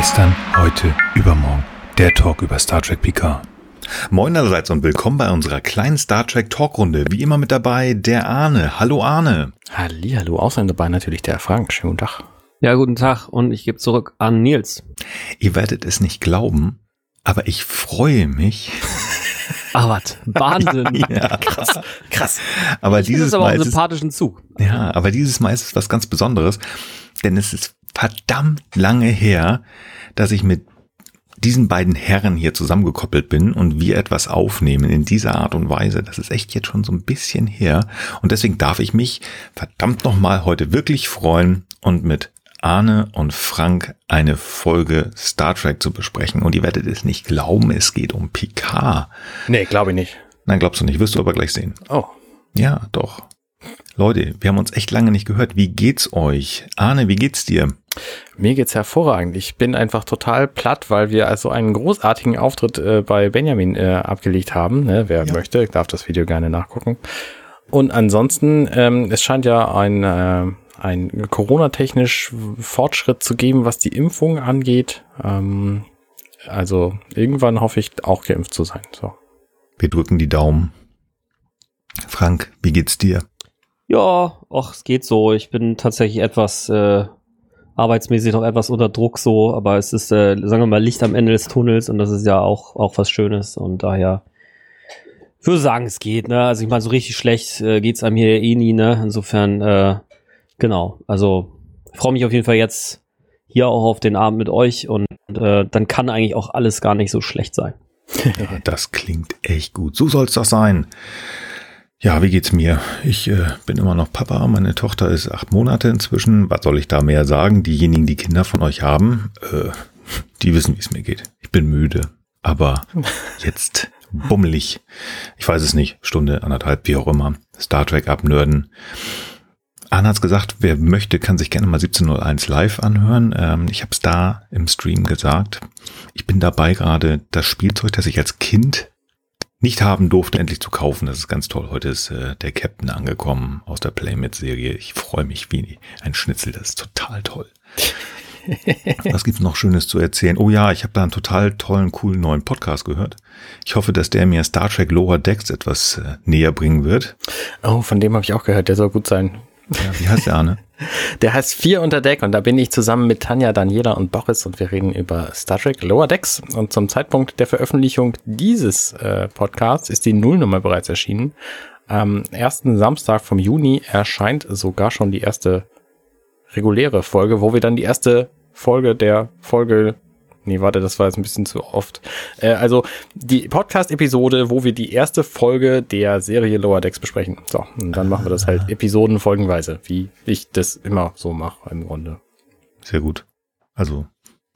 Gestern, heute, übermorgen. Der Talk über Star Trek Picard. Moin allerseits und willkommen bei unserer kleinen Star Trek Talkrunde. Wie immer mit dabei der Arne. Hallo Arne. Hallihallo, außerdem dabei natürlich der Frank. Schönen guten Tag. Ja, guten Tag und ich gebe zurück an Nils. Ihr werdet es nicht glauben, aber ich freue mich. Ach was, Wahnsinn. ja, Krass, krass. aber ich dieses aber auch Mal einen ist es, sympathischen Zug. ja, aber dieses Mal ist es was ganz Besonderes, denn es ist verdammt lange her, dass ich mit diesen beiden Herren hier zusammengekoppelt bin und wir etwas aufnehmen in dieser Art und Weise. Das ist echt jetzt schon so ein bisschen her. Und deswegen darf ich mich verdammt nochmal heute wirklich freuen und mit Arne und Frank eine Folge Star Trek zu besprechen. Und ihr werdet es nicht glauben, es geht um Picard. Nee, glaube ich nicht. Nein, glaubst du nicht, wirst du aber gleich sehen. Oh. Ja, doch. Leute, wir haben uns echt lange nicht gehört. Wie geht's euch? Arne, wie geht's dir? Mir geht's hervorragend. Ich bin einfach total platt, weil wir also einen großartigen Auftritt äh, bei Benjamin äh, abgelegt haben. Ne? Wer Ja. möchte, darf das Video gerne nachgucken. Und ansonsten, ähm, es scheint ja ein, äh, ein Corona-technisch Fortschritt zu geben, was die Impfung angeht. Ähm, also irgendwann hoffe ich auch geimpft zu sein. So. Wir drücken die Daumen. Frank, wie geht's dir? Ja, ach, es geht so. Ich bin tatsächlich etwas äh, arbeitsmäßig noch etwas unter Druck so, aber es ist, äh, sagen wir mal, Licht am Ende des Tunnels und das ist ja auch, auch was Schönes und daher würde sagen, es geht, ne? Also ich meine, so richtig schlecht äh, geht's einem hier eh nie, ne? Insofern, äh, genau. Also freue mich auf jeden Fall jetzt hier auch auf den Abend mit euch und äh, dann kann eigentlich auch alles gar nicht so schlecht sein. Ja, das klingt echt gut. So soll's doch sein. Ja, wie geht's mir? Ich äh, bin immer noch Papa. Meine Tochter ist acht Monate inzwischen. Was soll ich da mehr sagen? Diejenigen, die Kinder von euch haben, äh, die wissen, wie es mir geht. Ich bin müde, aber jetzt bummelig. Ich weiß es nicht. Stunde, anderthalb, wie auch immer. Star Trek abnörden. Anna hat's gesagt, wer möchte, kann sich gerne mal 1701 live anhören. Ähm, ich habe es da im Stream gesagt. Ich bin dabei gerade das Spielzeug, das ich als Kind nicht haben durfte, endlich zu kaufen. Das ist ganz toll. Heute ist äh, der Captain angekommen aus der Playmate-Serie. Ich freue mich wie ein Schnitzel. Das ist total toll. Was gibt's noch Schönes zu erzählen? Oh ja, ich habe da einen total tollen, coolen neuen Podcast gehört. Ich hoffe, dass der mir Star Trek Lower Decks etwas äh, näher bringen wird. Oh, von dem habe ich auch gehört, der soll gut sein. Ja, wie heißt der Arne? Der heißt Vier unter Deck und da bin ich zusammen mit Tanja, Daniela und Boris und wir reden über Star Trek Lower Decks. Und zum Zeitpunkt der Veröffentlichung dieses äh, Podcasts ist die Nullnummer bereits erschienen. Am ersten Samstag vom Juni erscheint sogar schon die erste reguläre Folge, wo wir dann die erste Folge der Folge Nee, warte, das war jetzt ein bisschen zu oft. Äh, also die Podcast-Episode, wo wir die erste Folge der Serie Lower Decks besprechen. So, und dann machen wir das halt Episoden folgenweise, wie ich das immer so mache im Grunde. Sehr gut. Also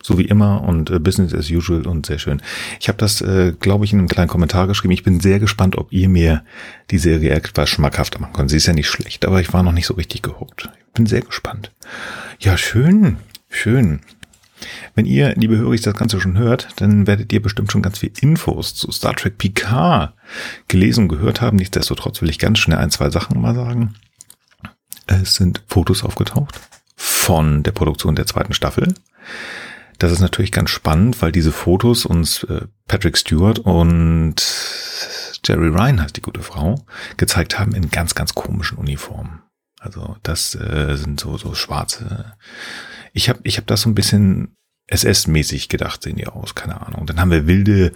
so wie immer und äh, Business as usual und sehr schön. Ich habe das, äh, glaube ich, in einem kleinen Kommentar geschrieben. Ich bin sehr gespannt, ob ihr mir die Serie etwas schmackhafter machen könnt. Sie ist ja nicht schlecht, aber ich war noch nicht so richtig gehuckt. Ich bin sehr gespannt. Ja, schön, schön. Wenn ihr, liebe Hörer, das Ganze schon hört, dann werdet ihr bestimmt schon ganz viel Infos zu Star Trek Picard gelesen und gehört haben. Nichtsdestotrotz will ich ganz schnell ein, zwei Sachen mal sagen. Es sind Fotos aufgetaucht von der Produktion der zweiten Staffel. Das ist natürlich ganz spannend, weil diese Fotos uns äh, Patrick Stewart und Jerry Ryan heißt die gute Frau gezeigt haben in ganz, ganz komischen Uniformen. Also das äh, sind so so schwarze. Ich habe ich hab das so ein bisschen SS-mäßig gedacht, sehen die aus, keine Ahnung. Dann haben wir wilde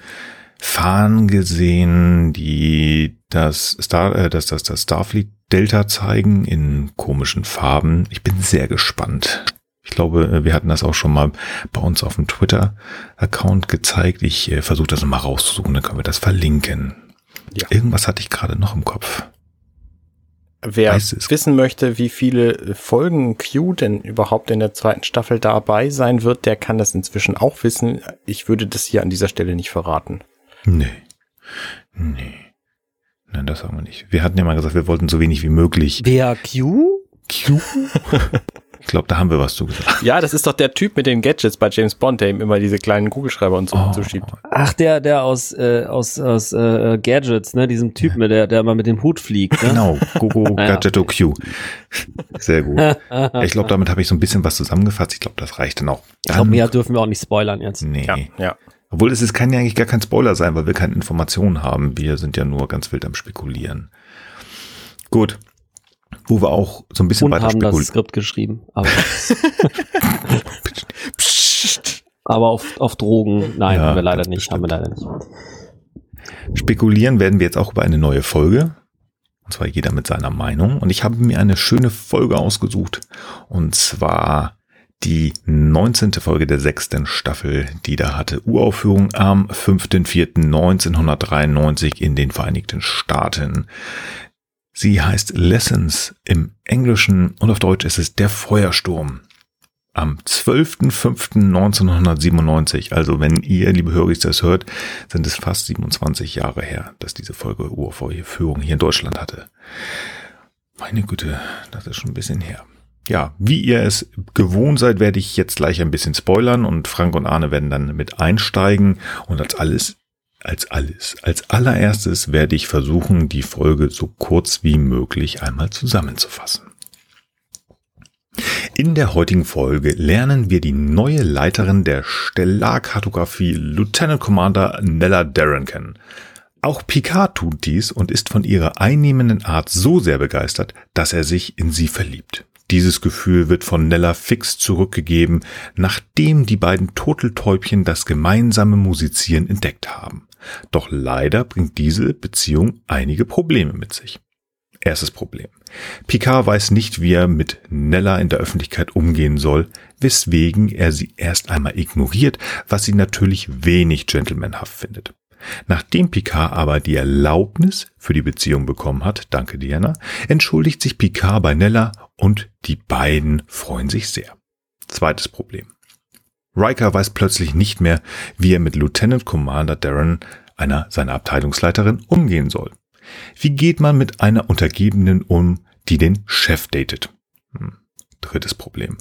Fahnen gesehen, die das Star, äh, das, das, das Starfleet Delta zeigen in komischen Farben. Ich bin sehr gespannt. Ich glaube, äh, wir hatten das auch schon mal bei uns auf dem Twitter-Account gezeigt. Ich äh, versuche das nochmal rauszusuchen, dann können wir das verlinken. Ja. Irgendwas hatte ich gerade noch im Kopf. Wer wissen möchte, wie viele Folgen Q denn überhaupt in der zweiten Staffel dabei sein wird, der kann das inzwischen auch wissen. Ich würde das hier an dieser Stelle nicht verraten. Nee. Nee. Nein, das haben wir nicht. Wir hatten ja mal gesagt, wir wollten so wenig wie möglich. Wer Q? Q? glaube, da haben wir was zu gesagt. Ja, das ist doch der Typ mit den Gadgets bei James Bond, der ihm immer diese kleinen Kugelschreiber und so Oh. zuschiebt. Ach, der, der aus, äh, aus, aus äh, Gadgets, ne, diesem Typen, der, der immer mit dem Hut fliegt, ne? Genau, Gogo Ja. Gadgetto Q. Sehr gut. Ich glaube, damit habe ich so ein bisschen was zusammengefasst. Ich glaube, das reicht dann auch. Ich glaube, mehr dürfen wir auch nicht spoilern jetzt. Nee. Ja, ja. Obwohl es ist, kann ja eigentlich gar kein Spoiler sein, weil wir keine Informationen haben. Wir sind ja nur ganz wild am Spekulieren. Gut. Wo wir auch so ein bisschen Und weiter haben das spekulieren. Skript geschrieben. Aber, aber auf, auf Drogen, nein, Ja, haben wir leider nicht, haben wir leider nicht. Spekulieren werden wir jetzt auch über eine neue Folge. Und zwar jeder mit seiner Meinung. Und ich habe mir eine schöne Folge ausgesucht. Und zwar die 19. Folge der sechsten Staffel, die da hatte Uraufführung am 5.4.1993 in den Vereinigten Staaten. Sie heißt Lessons im Englischen und auf Deutsch ist es Der Feuersturm. Am 12.05.1997, also wenn ihr, liebe Hörer, das hört, sind es fast 27 Jahre her, dass diese Folge Uraufführung hier in Deutschland hatte. Meine Güte, das ist schon ein bisschen her. Ja, wie ihr es gewohnt seid, werde ich jetzt gleich ein bisschen spoilern und Frank und Arne werden dann mit einsteigen und als alles, als alles, als allererstes werde ich versuchen, die Folge so kurz wie möglich einmal zusammenzufassen. In der heutigen Folge lernen wir die neue Leiterin der Stellarkartografie, Lieutenant Commander Nella Darren kennen. Auch Picard tut dies und ist von ihrer einnehmenden Art so sehr begeistert, dass er sich in sie verliebt. Dieses Gefühl wird von Nella fix zurückgegeben, nachdem die beiden Turteltäubchen das gemeinsame Musizieren entdeckt haben. Doch leider bringt diese Beziehung einige Probleme mit sich. Erstes Problem. Picard weiß nicht, wie er mit Nella in der Öffentlichkeit umgehen soll, weswegen er sie erst einmal ignoriert, was sie natürlich wenig gentlemanhaft findet. Nachdem Picard aber die Erlaubnis für die Beziehung bekommen hat, danke Diana, entschuldigt sich Picard bei Nella und die beiden freuen sich sehr. Zweites Problem. Riker weiß plötzlich nicht mehr, wie er mit Lieutenant Commander Darren, einer seiner Abteilungsleiterin, umgehen soll. Wie geht man mit einer Untergebenen um, die den Chef datet? Hm. Drittes Problem.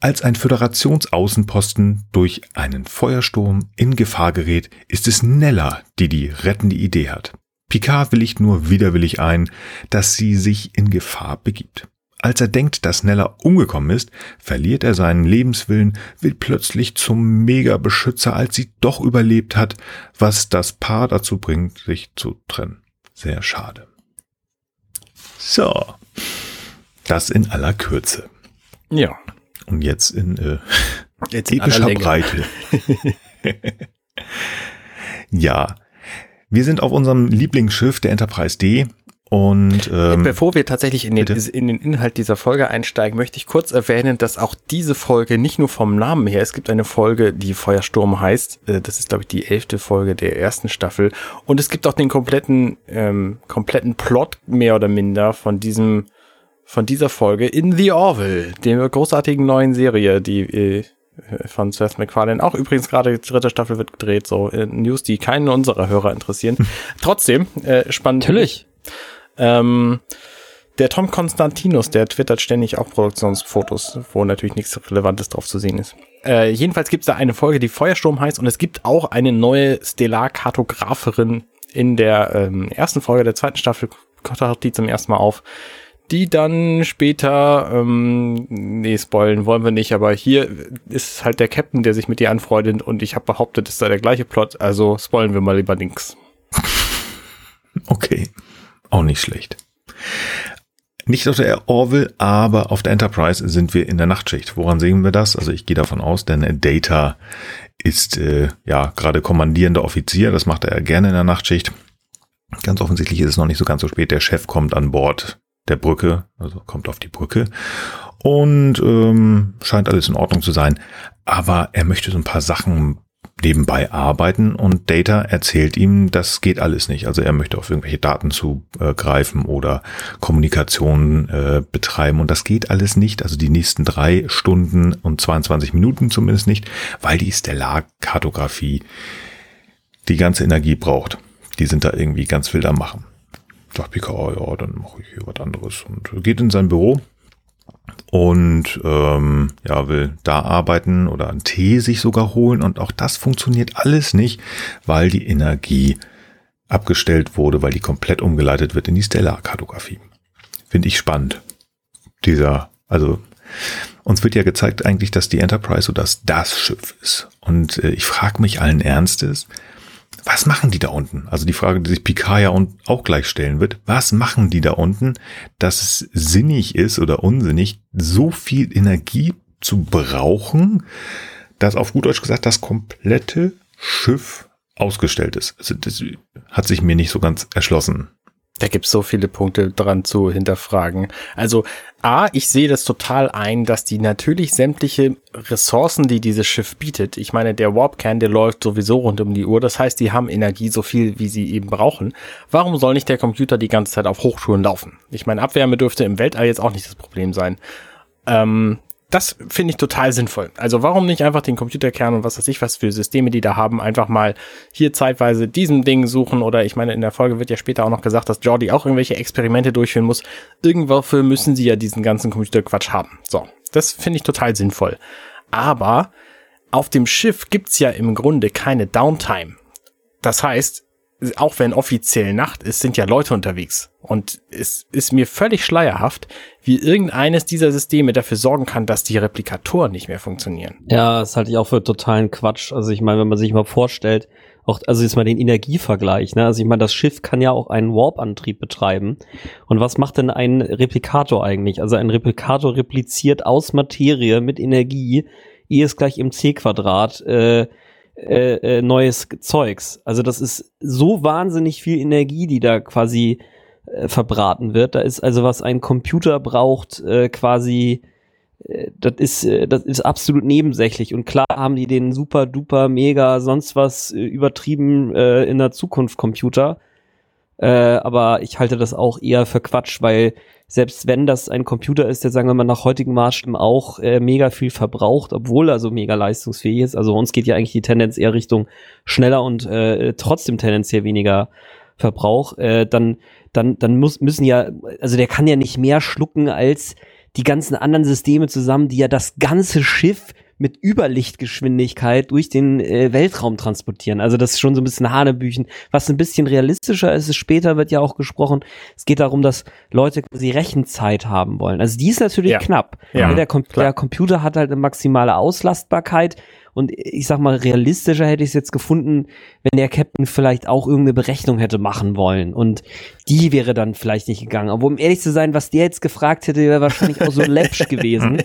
Als ein Föderationsaußenposten durch einen Feuersturm in Gefahr gerät, ist es Nella, die die rettende Idee hat. Picard willigt nur widerwillig ein, dass sie sich in Gefahr begibt. Als er denkt, dass Nella umgekommen ist, verliert er seinen Lebenswillen, wird plötzlich zum Mega-Beschützer, als sie doch überlebt hat, was das Paar dazu bringt, sich zu trennen. Sehr schade. So. Das in aller Kürze. Ja. Und jetzt in äh, Jetzt in epischer Länge. Breite. ja. Wir sind auf unserem Lieblingsschiff, der Enterprise D. Und ähm, Bevor wir tatsächlich in den, in den Inhalt dieser Folge einsteigen, möchte ich kurz erwähnen, dass auch diese Folge nicht nur vom Namen her, es gibt eine Folge, die Feuersturm heißt, äh, das ist glaube ich die elfte Folge der ersten Staffel und es gibt auch den kompletten, ähm, kompletten Plot mehr oder minder von diesem, von dieser Folge in The Orville, der großartigen neuen Serie, die äh, von Seth MacFarlane. Auch übrigens gerade die dritte Staffel wird gedreht, so äh, News, die keinen unserer Hörer interessieren. Trotzdem, äh, spannend. Natürlich. Ähm, der Tom Konstantinus, der twittert ständig auch Produktionsfotos, wo natürlich nichts Relevantes drauf zu sehen ist. Äh, jedenfalls gibt es da eine Folge, die Feuersturm heißt und es gibt auch eine neue Stellarkartografin in der ähm, ersten Folge der zweiten Staffel, taucht die zum ersten Mal auf, die dann später, ähm, nee, spoilen wollen wir nicht, aber hier ist halt der Captain, der sich mit ihr anfreundet und ich habe behauptet, es sei der gleiche Plot, also spoilen wir mal lieber links. okay. Auch nicht schlecht. Nicht auf der Orville, aber auf der Enterprise sind wir in der Nachtschicht. Woran sehen wir das? Also ich gehe davon aus, denn Data ist äh, ja gerade kommandierender Offizier. Das macht er gerne in der Nachtschicht. Ganz offensichtlich ist es noch nicht so ganz so spät. Der Chef kommt an Bord der Brücke, also kommt auf die Brücke und ähm, scheint alles in Ordnung zu sein. Aber er möchte so ein paar Sachen nebenbei arbeiten und Data erzählt ihm, das geht alles nicht. Also er möchte auf irgendwelche Daten zugreifen oder Kommunikation äh, betreiben und das geht alles nicht. Also die nächsten drei Stunden und 22 Minuten zumindest nicht, weil die Stellarkartografie die ganze Energie braucht. Die sind da irgendwie ganz wild am Machen. Sagt Picard, ja, dann mache ich hier was anderes und geht in sein Büro und ähm, ja, will da arbeiten oder einen Tee sich sogar holen. Und auch das funktioniert alles nicht, weil die Energie abgestellt wurde, weil die komplett umgeleitet wird in die Stellarkartografie. Finde ich spannend. Dieser, also uns wird ja gezeigt eigentlich, dass die Enterprise so das das Schiff ist. Und äh, ich frage mich allen Ernstes, was machen die da unten? Also die Frage, die sich Picard ja auch gleich stellen wird, was machen die da unten, dass es sinnig ist oder unsinnig, so viel Energie zu brauchen, dass auf gut Deutsch gesagt das komplette Schiff ausgestellt ist. Also das hat sich mir nicht so ganz erschlossen. Da gibt es so viele Punkte dran zu hinterfragen. Also A, ich sehe das total ein, dass die natürlich sämtliche Ressourcen, die dieses Schiff bietet, ich meine, der Warp-Kern, der läuft sowieso rund um die Uhr, das heißt, die haben Energie so viel, wie sie eben brauchen. Warum soll nicht der Computer die ganze Zeit auf Hochschulen laufen? Ich meine, Abwärme dürfte im Weltall jetzt auch nicht das Problem sein. Ähm, das finde ich total sinnvoll. Also warum nicht einfach den Computerkern und was weiß ich was für Systeme, die da haben, einfach mal hier zeitweise diesem Ding suchen oder ich meine, in der Folge wird ja später auch noch gesagt, dass Jordi auch irgendwelche Experimente durchführen muss. Irgendwofür müssen sie ja diesen ganzen Computerquatsch haben. So, das finde ich total sinnvoll. Aber auf dem Schiff gibt's ja im Grunde keine Downtime. Das heißt, auch wenn offiziell Nacht ist, sind ja Leute unterwegs. Und es ist mir völlig schleierhaft, wie irgendeines dieser Systeme dafür sorgen kann, dass die Replikatoren nicht mehr funktionieren. Ja, das halte ich auch für totalen Quatsch. Also ich meine, wenn man sich mal vorstellt, auch, also jetzt mal den Energievergleich, ne? Also ich meine, das Schiff kann ja auch einen Warp-Antrieb betreiben. Und was macht denn ein Replikator eigentlich? Also ein Replikator repliziert aus Materie mit Energie, E ist gleich im C-Quadrat, äh, äh, äh, neues Zeugs. Also das ist so wahnsinnig viel Energie, die da quasi äh, verbraten wird. Da ist also was ein Computer braucht, äh, quasi äh, das ist, äh, das ist absolut nebensächlich. Und klar haben die den super duper mega sonst was übertrieben äh, in der Zukunft Computer. Äh, aber ich halte das auch eher für Quatsch, weil selbst wenn das ein Computer ist, der sagen wir mal nach heutigen Maßstäben auch äh, mega viel verbraucht, obwohl er so mega leistungsfähig ist. Also uns geht ja eigentlich die Tendenz eher Richtung schneller und äh, trotzdem tendenziell weniger Verbrauch, äh, dann dann dann muss müssen ja also der kann ja nicht mehr schlucken als die ganzen anderen Systeme zusammen, die ja das ganze Schiff mit Überlichtgeschwindigkeit durch den äh, Weltraum transportieren. Also das ist schon so ein bisschen Hanebüchen. Was ein bisschen realistischer ist, ist später wird ja auch gesprochen, es geht darum, dass Leute quasi Rechenzeit haben wollen. Also die ist natürlich ja. knapp. Ja, der, Com der Computer hat halt eine maximale Auslastbarkeit und ich sag mal, realistischer hätte ich es jetzt gefunden, wenn der Captain vielleicht auch irgendeine Berechnung hätte machen wollen. Und die wäre dann vielleicht nicht gegangen. Aber um ehrlich zu sein, was der jetzt gefragt hätte, wäre wahrscheinlich auch so läppsch gewesen.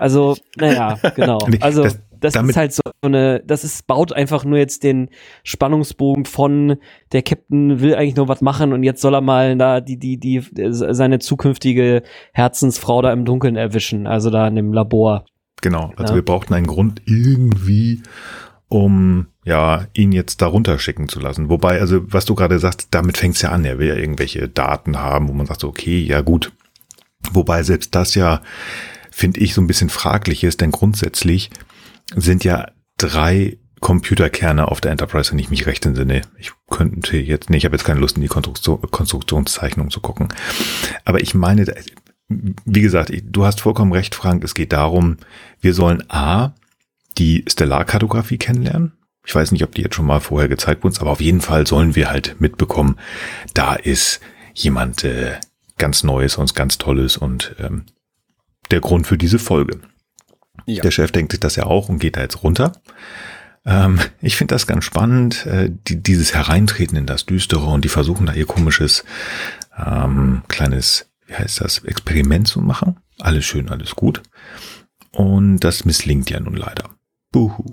Also, naja, genau. Also, das, das ist halt so eine, das ist, baut einfach nur jetzt den Spannungsbogen von, der Captain will eigentlich nur was machen und jetzt soll er mal da die, die, die, seine zukünftige Herzensfrau da im Dunkeln erwischen, also da in dem Labor. Genau, also ja. wir brauchten einen Grund irgendwie, um ja ihn jetzt darunter schicken zu lassen. Wobei, also was du gerade sagst, damit fängt's ja an. Er will ja irgendwelche Daten haben, wo man sagt, okay, ja gut. Wobei selbst das ja, finde ich, so ein bisschen fraglich ist, denn grundsätzlich sind ja drei Computerkerne auf der Enterprise, wenn ich mich recht entsinne. Ich könnte jetzt, nee, ich habe jetzt keine Lust in die Konstruktion, Konstruktionszeichnung zu gucken. Aber ich meine, wie gesagt, du hast vollkommen recht, Frank. Es geht darum, wir sollen A, die Stellarkartografie kennenlernen. Ich weiß nicht, ob die jetzt schon mal vorher gezeigt wurde, aber auf jeden Fall sollen wir halt mitbekommen, da ist jemand äh, ganz Neues und ganz Tolles und ähm, der Grund für diese Folge. Ja. Der Chef denkt sich das ja auch und geht da jetzt runter. Ähm, ich finde das ganz spannend, äh, die, dieses Hereintreten in das Düstere und die versuchen da ihr komisches ähm, kleines wie heißt das, Experiment zu machen. Alles schön, alles gut. Und das misslingt ja nun leider. Buhu.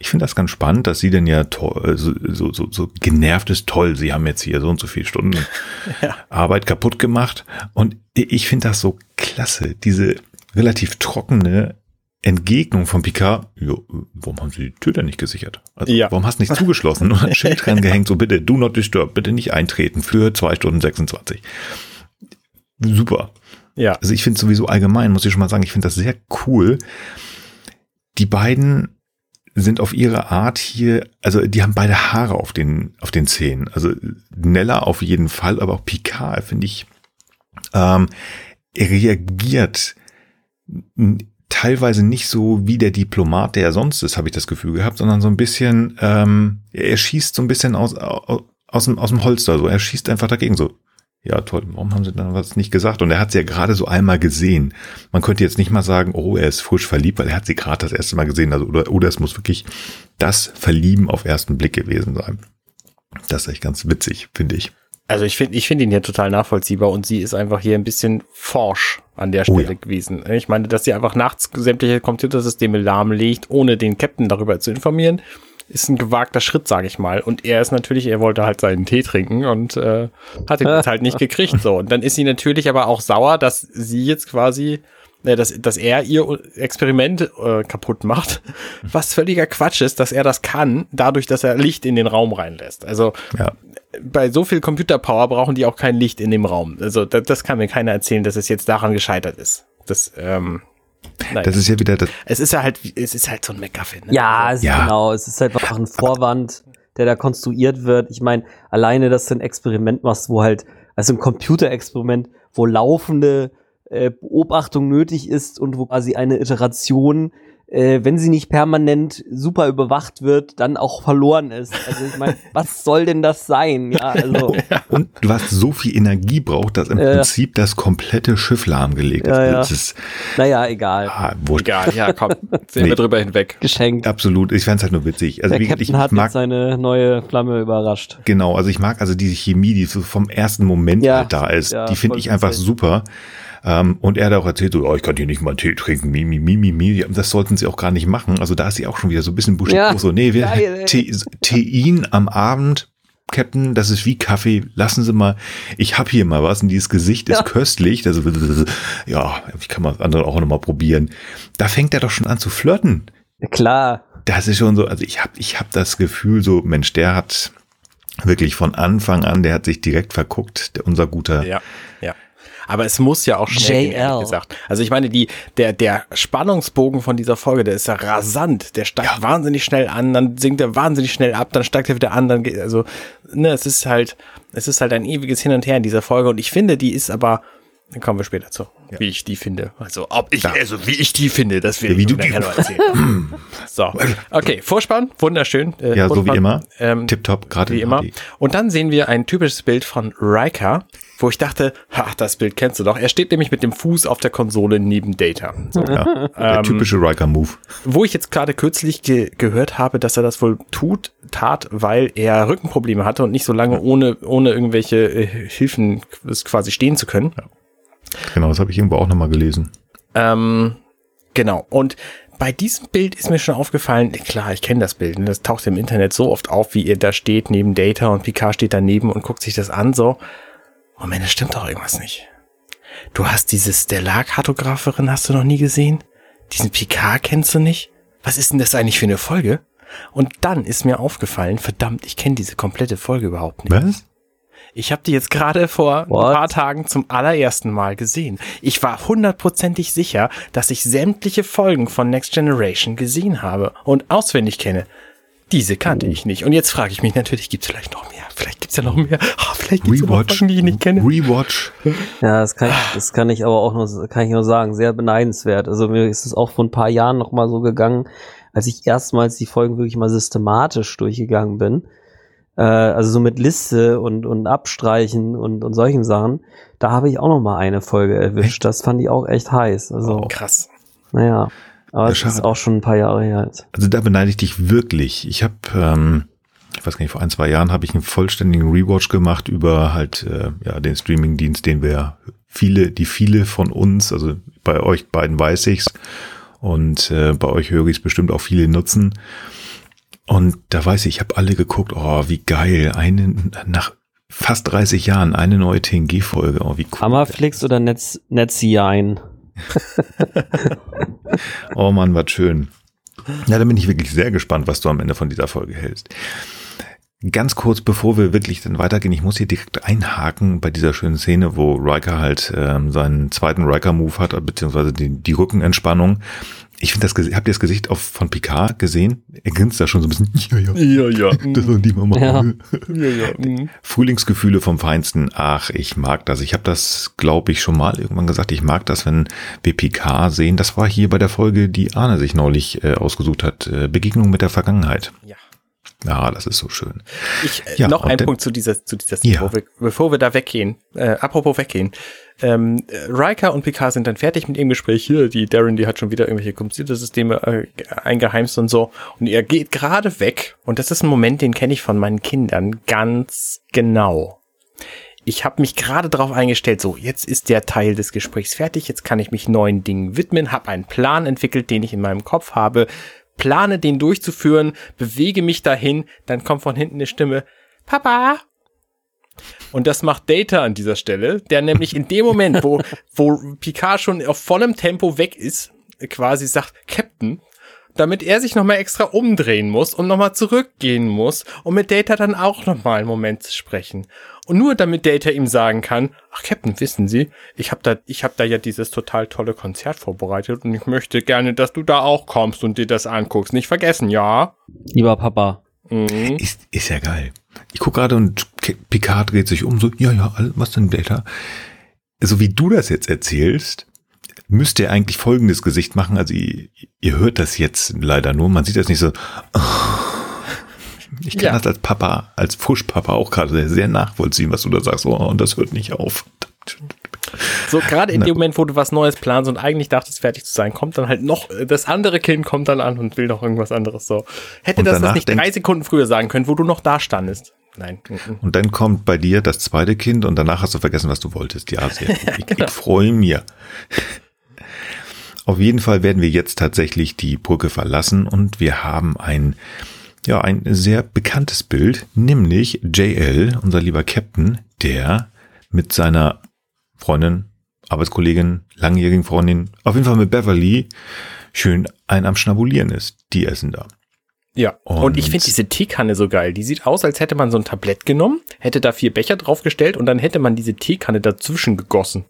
Ich finde das ganz spannend, dass sie denn ja toll, so, so, so, so genervt ist, toll, sie haben jetzt hier so und so viele Stunden ja. Arbeit kaputt gemacht. Und ich finde das so klasse, diese relativ trockene Entgegnung von Picard, jo, warum haben sie die Tür denn nicht gesichert? Also, ja. Warum hast du nicht zugeschlossen und ein Schild dran gehängt, so bitte, do not disturb, bitte nicht eintreten für zwei Stunden 26 super. Ja. Also ich finde sowieso allgemein, muss ich schon mal sagen, ich finde das sehr cool. Die beiden sind auf ihre Art hier, also die haben beide Haare auf den, auf den Zähnen. Also Nella auf jeden Fall, aber auch Picard, finde ich, ähm, er reagiert teilweise nicht so wie der Diplomat, der er sonst ist, habe ich das Gefühl gehabt, sondern so ein bisschen, ähm, er schießt so ein bisschen aus, aus, aus, dem, aus dem Holster, so er schießt einfach dagegen so. Ja, toll, warum haben sie dann was nicht gesagt? Und er hat sie ja gerade so einmal gesehen. Man könnte jetzt nicht mal sagen, oh, er ist frisch verliebt, weil er hat sie gerade das erste Mal gesehen. Also, oder, oder es muss wirklich das Verlieben auf ersten Blick gewesen sein. Das ist echt ganz witzig, finde ich. Also ich finde ich finde ihn hier total nachvollziehbar und sie ist einfach hier ein bisschen forsch an der Stelle oh ja. gewesen. Ich meine, dass sie einfach nachts sämtliche Computersysteme lahmlegt, ohne den Captain darüber zu informieren, ist ein gewagter Schritt, sage ich mal. Und er ist natürlich, er wollte halt seinen Tee trinken und äh, hat ihn jetzt halt nicht gekriegt. So. Und dann ist sie natürlich aber auch sauer, dass sie jetzt quasi äh, dass, dass er ihr Experiment äh, kaputt macht, was völliger Quatsch ist, dass er das kann, dadurch, dass er Licht in den Raum reinlässt. Also ja. bei so viel Computerpower brauchen die auch kein Licht in dem Raum. Also das, das kann mir keiner erzählen, dass es jetzt daran gescheitert ist. Das, ähm, Nein. Das ist ja wieder das. Es ist ja halt, es ist halt so ein McGuffin. Ne? Ja, also, ja, genau. Es ist halt einfach ein Vorwand, der da konstruiert wird. Ich meine, alleine, dass du ein Experiment machst, wo halt, also ein Computerexperiment, wo laufende äh, Beobachtung nötig ist und wo quasi eine Iteration äh, wenn sie nicht permanent super überwacht wird, dann auch verloren ist. Also ich meine, was soll denn das sein? Ja, also. Und du hast so viel Energie braucht, dass im äh, Prinzip das komplette Schiff lahmgelegt ja, ja. ist. Naja, egal. Ah, egal, ja, komm, sehen nee. wir drüber hinweg. Geschenkt. Absolut, ich fände halt nur witzig. Also Der wie, Captain ich, ich hat mag, seine neue Flamme überrascht. Genau, also ich mag also diese Chemie, die so vom ersten Moment ja, halt da ist, ja, die finde ich einfach super. Und er hat auch erzählt, so, oh, ich kann hier nicht mal Tee trinken, mi, mi, mi, mi, mi. Das sollten sie auch gar nicht machen. Also da ist sie auch schon wieder so ein bisschen buschig. Ja, so, nee, wir, Te Tein am Abend, Captain, das ist wie Kaffee. Lassen Sie mal, ich habe hier mal was und dieses Gesicht ist ja. köstlich. Also, ja, ich kann mal das andere auch nochmal probieren. Da fängt er doch schon an zu flirten. Klar. Das ist schon so, also ich habe ich hab das Gefühl so, Mensch, der hat wirklich von Anfang an, der hat sich direkt verguckt, der, unser guter ja, ja. Aber es muss ja auch schnell gehen, gesagt. Also ich meine, die, der, der Spannungsbogen von dieser Folge, der ist ja rasant. Der steigt ja. wahnsinnig schnell an, dann sinkt er wahnsinnig schnell ab, dann steigt er wieder an, dann geht, also, ne, es ist halt, es ist halt ein ewiges Hin und Her in dieser Folge und ich finde, die ist aber, dann kommen wir später zu, ja. wie ich die finde. Also, ob ich, also wie ich die finde, das will ja, wie ich nachher noch erzählen. so, okay, Vorspann, wunderschön. Äh, ja, Vorspann, so wie immer. Ähm, Tipptopp, gerade wie immer. Und dann sehen wir ein typisches Bild von Riker, wo ich dachte, ach, das Bild kennst du doch. Er steht nämlich mit dem Fuß auf der Konsole neben Data. So. Ja, der ähm, typische Riker-Move. Wo ich jetzt gerade kürzlich ge gehört habe, dass er das wohl tut, tat, weil er Rückenprobleme hatte und nicht so lange ohne, ohne irgendwelche äh, Hilfen quasi stehen zu können. Ja. Genau, das habe ich irgendwo auch nochmal gelesen. Ähm, genau. Und bei diesem Bild ist mir schon aufgefallen, klar, ich kenne das Bild, ne? das taucht im Internet so oft auf, wie ihr da steht neben Data und Picard steht daneben und guckt sich das an, so. Moment, das stimmt doch irgendwas nicht. Du hast diese Stellar-Kartograferin, hast du noch nie gesehen? Diesen Picard kennst du nicht? Was ist denn das eigentlich für eine Folge? Und dann ist mir aufgefallen, verdammt, ich kenne diese komplette Folge überhaupt nicht. Was? Ich habe die jetzt gerade vor What? ein paar Tagen zum allerersten Mal gesehen. Ich war hundertprozentig sicher, dass ich sämtliche Folgen von Next Generation gesehen habe und auswendig kenne. Diese kannte ich nicht. Und jetzt frage ich mich natürlich, gibt es vielleicht noch mehr? Vielleicht gibt es ja noch mehr. Oh, vielleicht gibt's Rewatch, noch Folgen, die ich nicht kenne. Rewatch. Ja, das kann, ich, das kann ich aber auch nur, kann ich nur sagen, sehr beneidenswert. Also mir ist es auch vor ein paar Jahren noch mal so gegangen, als ich erstmals die Folgen wirklich mal systematisch durchgegangen bin. Äh, also so mit Liste und, und Abstreichen und, und solchen Sachen. Da habe ich auch noch mal eine Folge erwischt. Das fand ich auch echt heiß. Also, oh, krass. Naja. Aber es ist auch schon ein paar Jahre her. Jetzt. Also da beneide ich dich wirklich. Ich habe, ähm, ich weiß gar nicht, vor ein, zwei Jahren habe ich einen vollständigen Rewatch gemacht über halt äh, ja den Streamingdienst, den wir viele, die viele von uns, also bei euch beiden weiß ich's und äh, bei euch höre ich es bestimmt auch viele nutzen. Und da weiß ich, ich habe alle geguckt, oh, wie geil, eine nach fast 30 Jahren eine neue TNG-Folge, oh, wie cool. Hammerflix oder Netz, Netzian? oh Mann, was schön. Ja, da bin ich wirklich sehr gespannt, was du am Ende von dieser Folge hältst. Ganz kurz, bevor wir wirklich dann weitergehen, ich muss hier direkt einhaken bei dieser schönen Szene, wo Riker halt ähm, seinen zweiten Riker-Move hat, beziehungsweise die, die Rückenentspannung. Ich finde das, habt ihr das Gesicht auf, von Picard gesehen? Er grinst da schon so ein bisschen, ja, ja, Ja, ja. das war die Mama. Ja. ja, ja. mhm. Frühlingsgefühle vom Feinsten. Ach, ich mag das. Ich habe das, glaube ich, schon mal irgendwann gesagt. Ich mag das, wenn wir Picard sehen. Das war hier bei der Folge, die Arne sich neulich äh, ausgesucht hat. Äh, Begegnung mit der Vergangenheit. Ja. Ja, das ist so schön. Ich, äh, Ja, noch ein Punkt zu dieser, zu dieser Ja. bevor, wir, bevor wir da weggehen. Äh, apropos weggehen. Ähm, äh, Riker und Picard sind dann fertig mit ihrem Gespräch. Hier, die Darren, die hat schon wieder irgendwelche Computersysteme äh, eingeheimst und so. Und er geht gerade weg. Und das ist ein Moment, den kenne ich von meinen Kindern ganz genau. Ich habe mich gerade darauf eingestellt, so, jetzt ist der Teil des Gesprächs fertig, jetzt kann ich mich neuen Dingen widmen, habe einen Plan entwickelt, den ich in meinem Kopf habe, plane den durchzuführen, bewege mich dahin, dann kommt von hinten eine Stimme, Papa. Und das macht Data an dieser Stelle, der nämlich in dem Moment, wo, wo Picard schon auf vollem Tempo weg ist, quasi sagt, Captain, damit er sich nochmal extra umdrehen muss und nochmal zurückgehen muss, um mit Data dann auch nochmal einen Moment zu sprechen. Und nur damit Data ihm sagen kann, ach Captain, wissen Sie, ich habe da, ich habe da ja dieses total tolle Konzert vorbereitet und ich möchte gerne, dass du da auch kommst und dir das anguckst. Nicht vergessen, ja? Lieber Papa. Mhm. Ist, ist ja geil. Ich gucke gerade und Picard dreht sich um, so, ja, ja, was denn, Data? So wie du das jetzt erzählst, müsst ihr eigentlich folgendes Gesicht machen. Also ihr, ihr hört das jetzt leider nur, man sieht das nicht so. Ich kann Ja. das als Papa, als Fuschpapa auch gerade sehr, sehr nachvollziehen, was du da sagst. Oh, und das hört nicht auf. So, gerade in dem Moment, wo du was Neues planst und eigentlich dachtest, fertig zu sein, kommt dann halt noch, äh, das andere Kind kommt dann an und will noch irgendwas anderes so. Hätte Und das das nicht drei Sekunden früher sagen können, wo du noch da standest? Nein. Und dann kommt bei dir das zweite Kind und danach hast du vergessen, was du wolltest. Ja, sehr gut. Ich, genau. ich freue mich. Auf jeden Fall werden wir jetzt tatsächlich die Brücke verlassen und wir haben ein, ja, ein sehr bekanntes Bild, nämlich JL, unser lieber Captain, der mit seiner Freundin, Arbeitskollegin, langjährigen Freundin, auf jeden Fall mit Beverly, schön ein am Schnabulieren ist. Die essen da. Ja. Und, Und- ich finde diese Teekanne so geil. Die sieht aus, als hätte man so ein Tablett genommen, hätte da vier Becher draufgestellt und dann hätte man diese Teekanne dazwischen gegossen.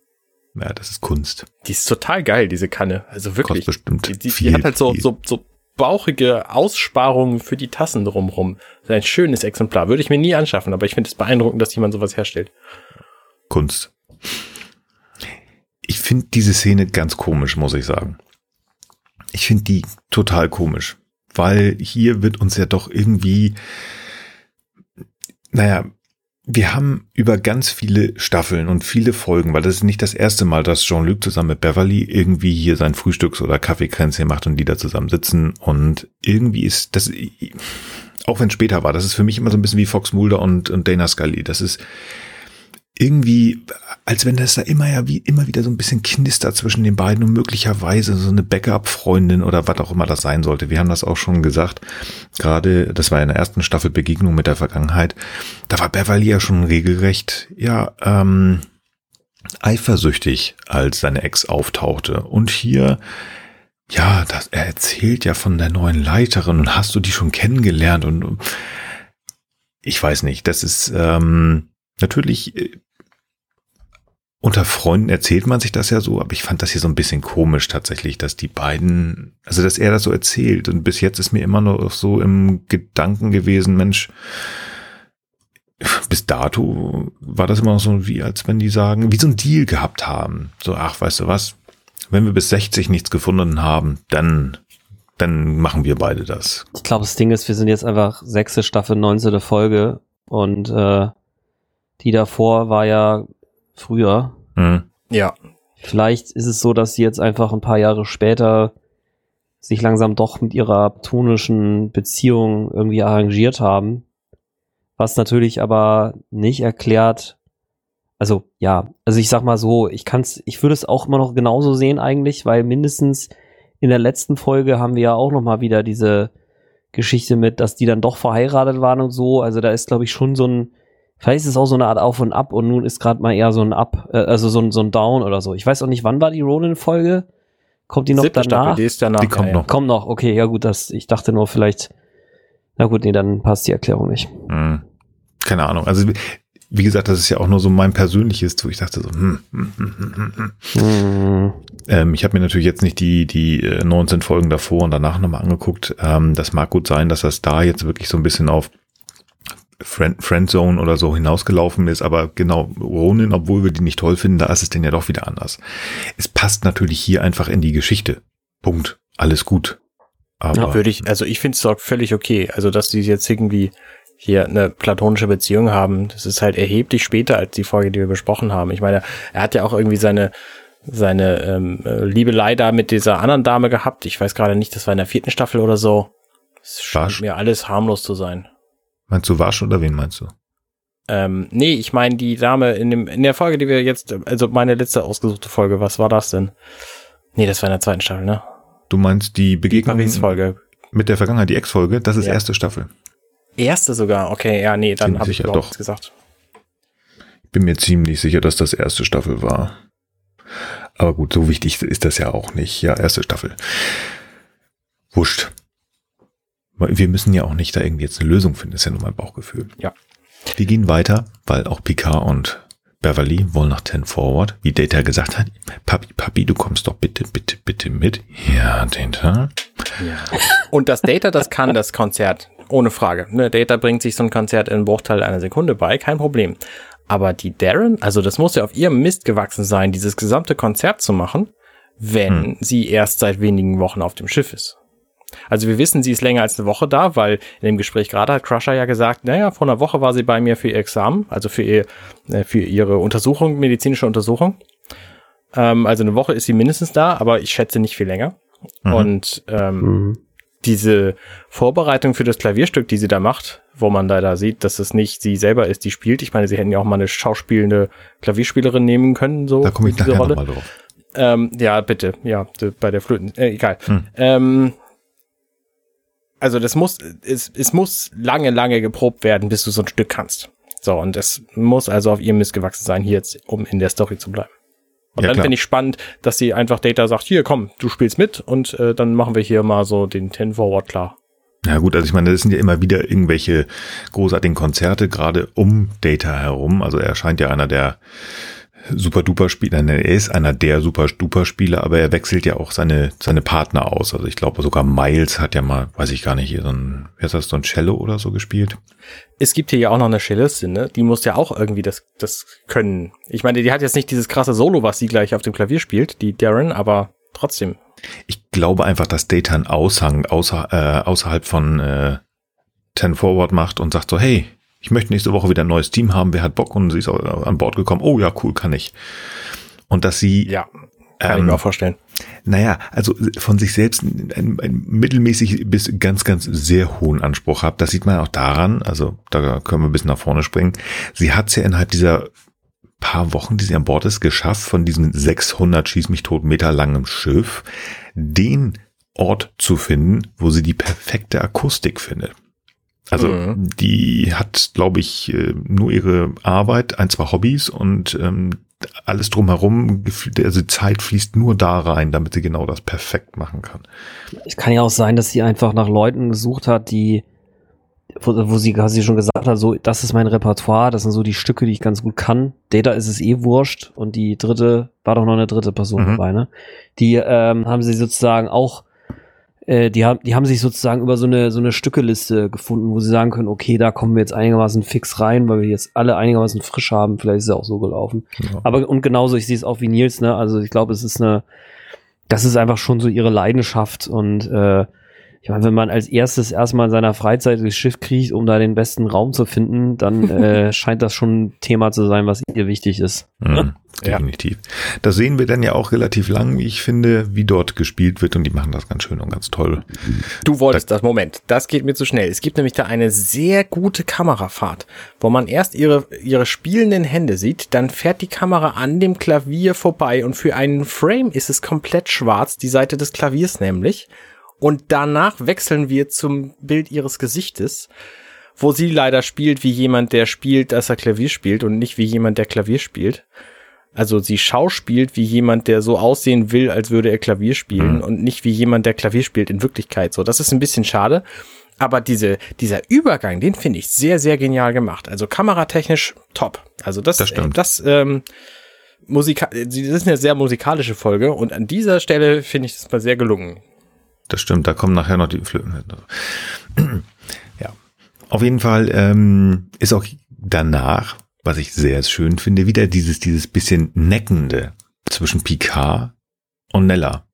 Ja, das ist Kunst. Die ist total geil, diese Kanne. Also wirklich. Kostet bestimmt Die, die, die viel, hat halt so, viel. so, so bauchige Aussparungen für die Tassen drumrum. Das ist ein schönes Exemplar. Würde ich mir nie anschaffen, aber ich finde es beeindruckend, dass jemand sowas herstellt. Kunst. Ich finde diese Szene ganz komisch, muss ich sagen. Ich finde die total komisch, weil hier wird uns ja doch irgendwie, naja, wir haben über ganz viele Staffeln und viele Folgen, weil das ist nicht das erste Mal, dass Jean-Luc zusammen mit Beverly irgendwie hier sein Frühstücks- oder Kaffeekränzchen macht und die da zusammen sitzen und irgendwie ist das, auch wenn es später war, das ist für mich immer so ein bisschen wie Fox Mulder und, und Dana Scully. Das ist irgendwie, als wenn das da immer ja wie immer wieder so ein bisschen knistert zwischen den beiden und möglicherweise so eine Backup-Freundin oder was auch immer das sein sollte. Wir haben das auch schon gesagt. Gerade, das war in der ersten Staffel Begegnung mit der Vergangenheit. Da war Beverly ja schon regelrecht, ja, ähm, eifersüchtig, als seine Ex auftauchte. Und hier, ja, das, er erzählt ja von der neuen Leiterin und hast du die schon kennengelernt und ich weiß nicht, das ist ähm, natürlich äh, unter Freunden erzählt man sich das ja so, aber ich fand das hier so ein bisschen komisch tatsächlich, dass die beiden, also dass er das so erzählt und bis jetzt ist mir immer noch so im Gedanken gewesen, Mensch, bis dato war das immer noch so wie, als wenn die sagen, wie so ein Deal gehabt haben. So, ach, weißt du was, wenn wir bis 60 nichts gefunden haben, dann, dann machen wir beide das. Ich glaube, das Ding ist, wir sind jetzt einfach sechste Staffel, neunzehnte Folge und äh, die davor war ja früher. Hm. Ja. Vielleicht ist es so, dass sie jetzt einfach ein paar Jahre später sich langsam doch mit ihrer tonischen Beziehung irgendwie arrangiert haben. Was natürlich aber nicht erklärt, also ja, also ich sag mal so, ich kann's, ich würde es auch immer noch genauso sehen eigentlich, weil mindestens in der letzten Folge haben wir ja auch noch mal wieder diese Geschichte mit, dass die dann doch verheiratet waren und so. Also da ist, glaube ich, schon so ein, vielleicht ist es auch so eine Art Auf und Ab und nun ist gerade mal eher so ein Up, äh, also so ein, so ein Down oder so. Ich weiß auch nicht, wann war die Ronin-Folge? Kommt die noch Siebte danach? Staffel, die ist danach. Die kommt ja, noch. Kommt noch, okay, ja gut, das, ich dachte nur vielleicht, na gut, nee, dann passt die Erklärung nicht. Hm. Keine Ahnung. Also wie gesagt, das ist ja auch nur so mein persönliches, wo ich dachte so, hm, hm, hm, hm, hm. Hm. Ähm, ich habe mir natürlich jetzt nicht die, die äh, 19 Folgen davor und danach nochmal angeguckt. Ähm, das mag gut sein, dass das da jetzt wirklich so ein bisschen auf Friend, Friendzone oder so hinausgelaufen ist, aber genau, Ronin, obwohl wir die nicht toll finden, da ist es denn ja doch wieder anders. Es passt natürlich hier einfach in die Geschichte. Punkt. Alles gut. Aber Ja, würde ich, also ich finde es doch völlig okay. Also, dass die jetzt irgendwie hier eine platonische Beziehung haben, das ist halt erheblich später als die Folge, die wir besprochen haben. Ich meine, er hat ja auch irgendwie seine, seine ähm, äh, Liebelei da mit dieser anderen Dame gehabt. Ich weiß gerade nicht, das war in der vierten Staffel oder so. Es scheint mir alles harmlos zu sein. Meinst du Wasch oder wen meinst du? Ähm, nee, ich meine die Dame in dem in der Folge, die wir jetzt, also meine letzte ausgesuchte Folge, was war das denn? Nee, das war in der zweiten Staffel, ne? Du meinst die Die Begegnung Paris-Folge. mit der Vergangenheit, die Ex-Folge? Das ist Ja. erste Staffel. Erste sogar, okay, ja, nee, dann habe ich doch. nichts gesagt. Ich bin mir ziemlich sicher, dass das erste Staffel war. Aber gut, so wichtig ist das ja auch nicht. Ja, erste Staffel. Wurscht. Wir müssen ja auch nicht da irgendwie jetzt eine Lösung finden, ist ja nur mein Bauchgefühl. Ja. Wir gehen weiter, weil auch Picard und Beverly wollen nach 10 Forward, wie Data gesagt hat. Papi, Papi, du kommst doch bitte, bitte, bitte mit. Ja, Data. Und das Data, das kann das Konzert, ohne Frage. Ne, Data bringt sich so ein Konzert in einem Bruchteil einer Sekunde bei, kein Problem. Aber die Darren, also das muss ja auf ihrem Mist gewachsen sein, dieses gesamte Konzert zu machen, wenn Hm. sie erst seit wenigen Wochen auf dem Schiff ist. Also wir wissen, sie ist länger als eine Woche da, weil in dem Gespräch gerade hat Crusher ja gesagt, naja, vor einer Woche war sie bei mir für ihr Examen, also für ihr, äh, für ihre Untersuchung, medizinische Untersuchung. Ähm, also eine Woche ist sie mindestens da, aber ich schätze nicht viel länger. Mhm. Und ähm, Mhm. diese Vorbereitung für das Klavierstück, die sie da macht, wo man da, da sieht, dass es nicht sie selber ist, die spielt. Ich meine, sie hätten ja auch mal eine schauspielende Klavierspielerin nehmen können, so. Da komme ich nachher Rolle. nochmal drauf. Ähm, ja, bitte. Ja, bei der Flöten. Äh, egal. Hm. Ähm, also das muss, es, es muss lange, lange geprobt werden, bis du so ein Stück kannst. So, und es muss also auf ihrem Mist gewachsen sein, hier jetzt, um in der Story zu bleiben. Und Ja, dann finde ich spannend, dass sie einfach Data sagt, hier komm, du spielst mit und äh, dann machen wir hier mal so den Ten Forward klar. Ja gut, also ich meine, das sind ja immer wieder irgendwelche großartigen Konzerte, gerade um Data herum. Also er scheint ja einer der Super-Duper-Spieler, er ist einer der Super-Duper-Spieler, aber er wechselt ja auch seine, seine Partner aus. Also ich glaube sogar Miles hat ja mal, weiß ich gar nicht, hier so ein, wer ist das, so ein Cello oder so gespielt. Es gibt hier ja auch noch eine Cellistin, ne? Die muss ja auch irgendwie das, das können. Ich meine, die hat jetzt nicht dieses krasse Solo, was sie gleich auf dem Klavier spielt, die Darren, aber trotzdem. Ich glaube einfach, dass Data einen Aushang außer, äh, außerhalb von äh, Ten Forward macht und sagt so, hey, ich möchte nächste Woche wieder ein neues Team haben, wer hat Bock und sie ist auch an Bord gekommen, oh ja, cool, kann ich. Und dass sie Ja, kann ich Ähm, mir auch vorstellen. naja, also von sich selbst einen, einen mittelmäßig bis ganz, ganz sehr hohen Anspruch hat. Das sieht man auch daran, also da können wir ein bisschen nach vorne springen. Sie hat es ja innerhalb dieser paar Wochen, die sie an Bord ist, geschafft, von diesem 600 schieß mich tot Meter langem Schiff, den Ort zu finden, wo sie die perfekte Akustik findet. Also Mhm. die hat, glaube ich, äh, nur ihre Arbeit, ein, zwei Hobbys und ähm, alles drumherum, also Zeit fließt nur da rein, damit sie genau das perfekt machen kann. Es kann ja auch sein, dass sie einfach nach Leuten gesucht hat, die, wo, wo sie quasi schon gesagt hat, so, das ist mein Repertoire, das sind so die Stücke, die ich ganz gut kann. Data ist es eh wurscht und die dritte, war doch noch eine dritte Person Mhm. dabei, ne? Die ähm, haben sie sozusagen auch, äh, die haben, die haben sich sozusagen über so eine, so eine Stückeliste gefunden, wo sie sagen können, okay, da kommen wir jetzt einigermaßen fix rein, weil wir jetzt alle einigermaßen frisch haben. Vielleicht ist es auch so gelaufen. Ja. Aber und genauso, ich sehe es auch wie Nils, ne? Also ich glaube, es ist eine, das ist einfach schon so ihre Leidenschaft und äh, ich meine, wenn man als erstes erstmal in seiner Freizeit durchs Schiff kriegt, um da den besten Raum zu finden, dann äh, scheint das schon ein Thema zu sein, was ihr wichtig ist. Mhm, Ja. definitiv. Das sehen wir dann ja auch relativ lang, wie ich finde, wie dort gespielt wird und die machen das ganz schön und ganz toll. Du wolltest das, Moment, das geht mir zu schnell. Es gibt nämlich da eine sehr gute Kamerafahrt, wo man erst ihre, ihre spielenden Hände sieht, dann fährt die Kamera an dem Klavier vorbei und für einen Frame ist es komplett schwarz, die Seite des Klaviers nämlich. Und danach wechseln wir zum Bild ihres Gesichtes, wo sie leider spielt wie jemand, der spielt, dass er Klavier spielt und nicht wie jemand, der Klavier spielt. Also sie schauspielt wie jemand, der so aussehen will, als würde er Klavier spielen Mhm. und nicht wie jemand, der Klavier spielt in Wirklichkeit. So, das ist ein bisschen schade. Aber diese, dieser Übergang, den finde ich sehr, sehr genial gemacht. Also kameratechnisch top. Also das, Das stimmt. Das ähm, Musika das ist eine sehr musikalische Folge und an dieser Stelle finde ich das mal sehr gelungen. Das stimmt, da kommen nachher noch die Flöten. Ja. Auf jeden Fall ähm, ist auch danach, was ich sehr schön finde, wieder dieses, dieses bisschen Neckende zwischen Picard und Nella.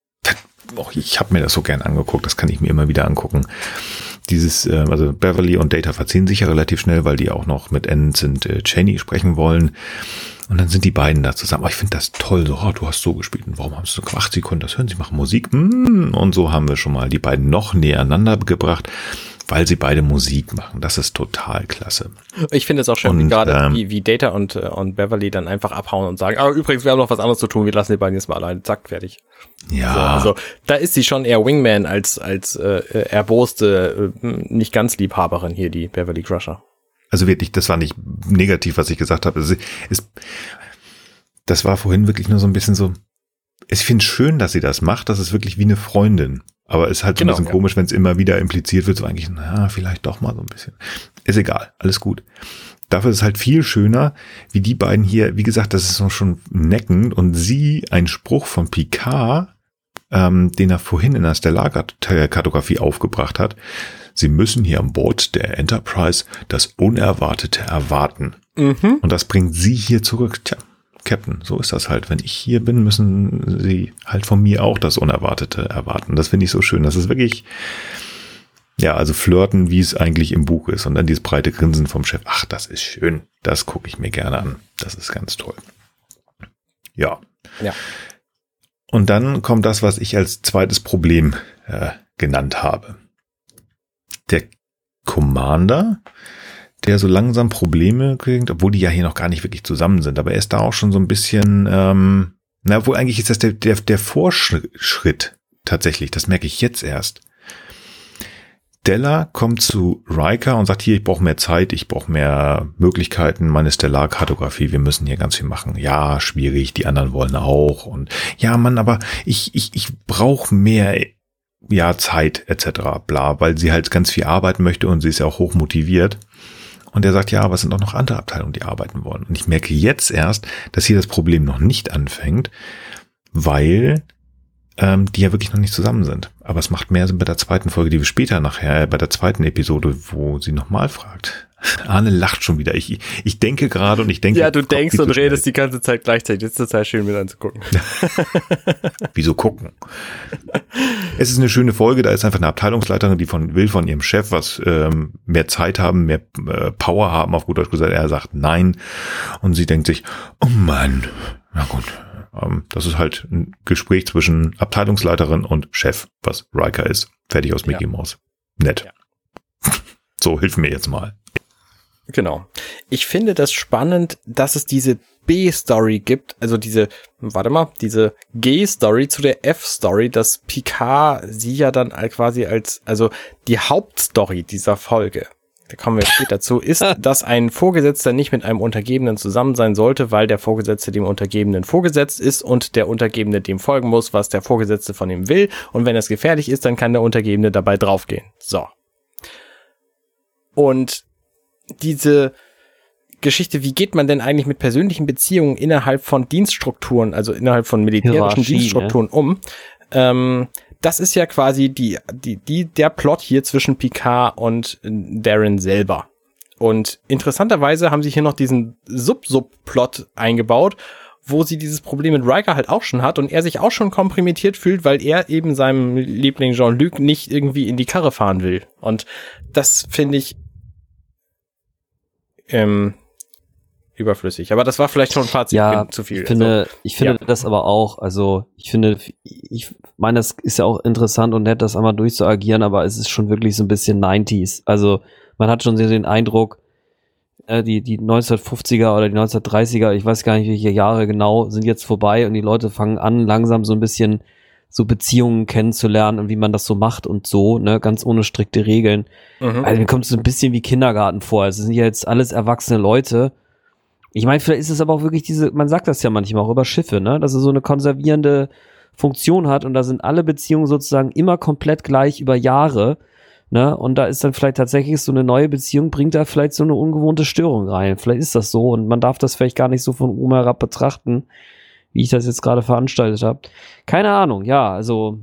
Ich habe mir das so gern angeguckt, das kann ich mir immer wieder angucken. Dieses, äh, also Beverly und Data verziehen sich ja relativ schnell, weil die auch noch mit Ensign äh, Cheney sprechen wollen. Und dann sind die beiden da zusammen. Oh, ich finde das toll. So, oh, du hast so gespielt. Und warum haben sie so gemacht? Sie konnten das hören. Sie machen Musik. Mm, Und so haben wir schon mal die beiden noch näher aneinander gebracht, weil sie beide Musik machen. Das ist total klasse. Ich finde es auch schön, wie Und, gerade ähm, wie, wie Data und, äh, und Beverly dann einfach abhauen und sagen, aber übrigens, wir haben noch was anderes zu tun, wir lassen die beiden jetzt mal allein. Zack, fertig. Ja, So, also da ist sie schon eher Wingman als, als äh, äh, erboste, äh, nicht ganz Liebhaberin hier, die Beverly Crusher. Also wirklich, das war nicht negativ, was ich gesagt habe. Es ist, das war vorhin wirklich nur so ein bisschen so. Ich finde es schön, dass sie das macht. Das ist wirklich wie eine Freundin. Aber es ist halt so Genau, ein bisschen ja. komisch, wenn es immer wieder impliziert wird, so eigentlich, na, vielleicht doch mal so ein bisschen. Ist egal, alles gut. Dafür ist es halt viel schöner, wie die beiden hier, wie gesagt, das ist schon neckend und sie, ein Spruch von Picard, ähm, den er vorhin in der Stellarkartografie aufgebracht hat. Sie müssen hier an Bord der Enterprise das Unerwartete erwarten. Mhm. Und das bringt sie hier zurück. Tja, Captain, so ist das halt. Wenn ich hier bin, müssen sie halt von mir auch das Unerwartete erwarten. Das finde ich so schön. Das ist wirklich, ja, also flirten, wie es eigentlich im Buch ist. Und dann dieses breite Grinsen vom Chef. Ach, das ist schön. Das gucke ich mir gerne an. Das ist ganz toll. Ja. Ja. Und dann kommt das, was ich als zweites Problem äh, genannt habe. Der Commander, der so langsam Probleme kriegt, obwohl die ja hier noch gar nicht wirklich zusammen sind, aber er ist da auch schon so ein bisschen, ähm, na, wohl eigentlich ist das der, der, der Vorschritt tatsächlich, das merke ich jetzt erst. Della kommt zu Riker und sagt, hier, ich brauche mehr Zeit, ich brauche mehr Möglichkeiten, meine Stellarkartografie, wir müssen hier ganz viel machen. Ja, schwierig, die anderen wollen auch. Und ja, Mann, aber ich, ich, ich brauche mehr ja, Zeit etc. bla, weil sie halt ganz viel arbeiten möchte und sie ist ja auch hoch motiviert. Und er sagt, ja, aber es sind auch noch andere Abteilungen, die arbeiten wollen. Und ich merke jetzt erst, dass hier das Problem noch nicht anfängt, weil ähm, die ja wirklich noch nicht zusammen sind. Aber es macht mehr Sinn bei der zweiten Folge, die wir später nachher, bei der zweiten Episode, wo sie nochmal fragt. Arne lacht schon wieder. Ich, ich denke gerade und ich denke. Ja, du denkst und redest die ganze Zeit gleichzeitig. Das ist total schön mit anzugucken. Wieso gucken? es ist eine schöne Folge, da ist einfach eine Abteilungsleiterin, die von will von ihrem Chef was ähm, mehr Zeit haben, mehr äh, Power haben, auf gut Deutsch gesagt. Er sagt nein und sie denkt sich, oh Mann, na gut. Ähm, das ist halt ein Gespräch zwischen Abteilungsleiterin und Chef, was Riker ist. Fertig aus Mickey Ja. Mouse. Nett. Ja. So, hilf mir jetzt mal. Genau. Ich finde das spannend, dass es diese B-Story gibt, also diese, warte mal, diese G-Story zu der F-Story, dass Picard sie ja dann quasi als, also die Hauptstory dieser Folge, da kommen wir später zu, ist, dass ein Vorgesetzter nicht mit einem Untergebenen zusammen sein sollte, weil der Vorgesetzte dem Untergebenen vorgesetzt ist und der Untergebene dem folgen muss, was der Vorgesetzte von ihm will. Und wenn es gefährlich ist, dann kann der Untergebene dabei draufgehen. So. Und diese Geschichte, wie geht man denn eigentlich mit persönlichen Beziehungen innerhalb von Dienststrukturen, also innerhalb von militärischen Hierarchie, ne? Dienststrukturen um? Ähm, das ist ja quasi die, die, die, der Plot hier zwischen Picard und Darren selber. Und interessanterweise haben sie hier noch diesen Sub-Sub-Plot eingebaut, wo sie dieses Problem mit Riker halt auch schon hat und er sich auch schon komprimiert fühlt, weil er eben seinem Liebling Jean-Luc nicht irgendwie in die Karre fahren will. Und das finde ich ähm, überflüssig. Aber das war vielleicht schon ein Fazit Ja, zu viel. Ich finde, Also, ich finde ja. das aber auch, also ich finde, ich meine, das ist ja auch interessant und nett, das einmal durchzuagieren, aber es ist schon wirklich so ein bisschen 90s. Also man hat schon so den Eindruck, äh, die, die 1950er oder die 1930er, ich weiß gar nicht, welche Jahre genau, sind jetzt vorbei und die Leute fangen an, langsam so ein bisschen so Beziehungen kennenzulernen und wie man das so macht und so, ne, ganz ohne strikte Regeln. mhm. Also mir kommt es so ein bisschen wie Kindergarten vor. Es sind ja jetzt alles erwachsene Leute. Ich meine, vielleicht ist es aber auch wirklich diese, man sagt das ja manchmal auch über Schiffe, ne, dass es so eine konservierende Funktion hat und da sind alle Beziehungen sozusagen immer komplett gleich über Jahre. Ne? Und da ist dann vielleicht tatsächlich so eine neue Beziehung, bringt da vielleicht so eine ungewohnte Störung rein. Vielleicht ist das so und man darf das vielleicht gar nicht so von oben herab betrachten, wie ich das jetzt gerade veranstaltet habe. Keine Ahnung, ja, also.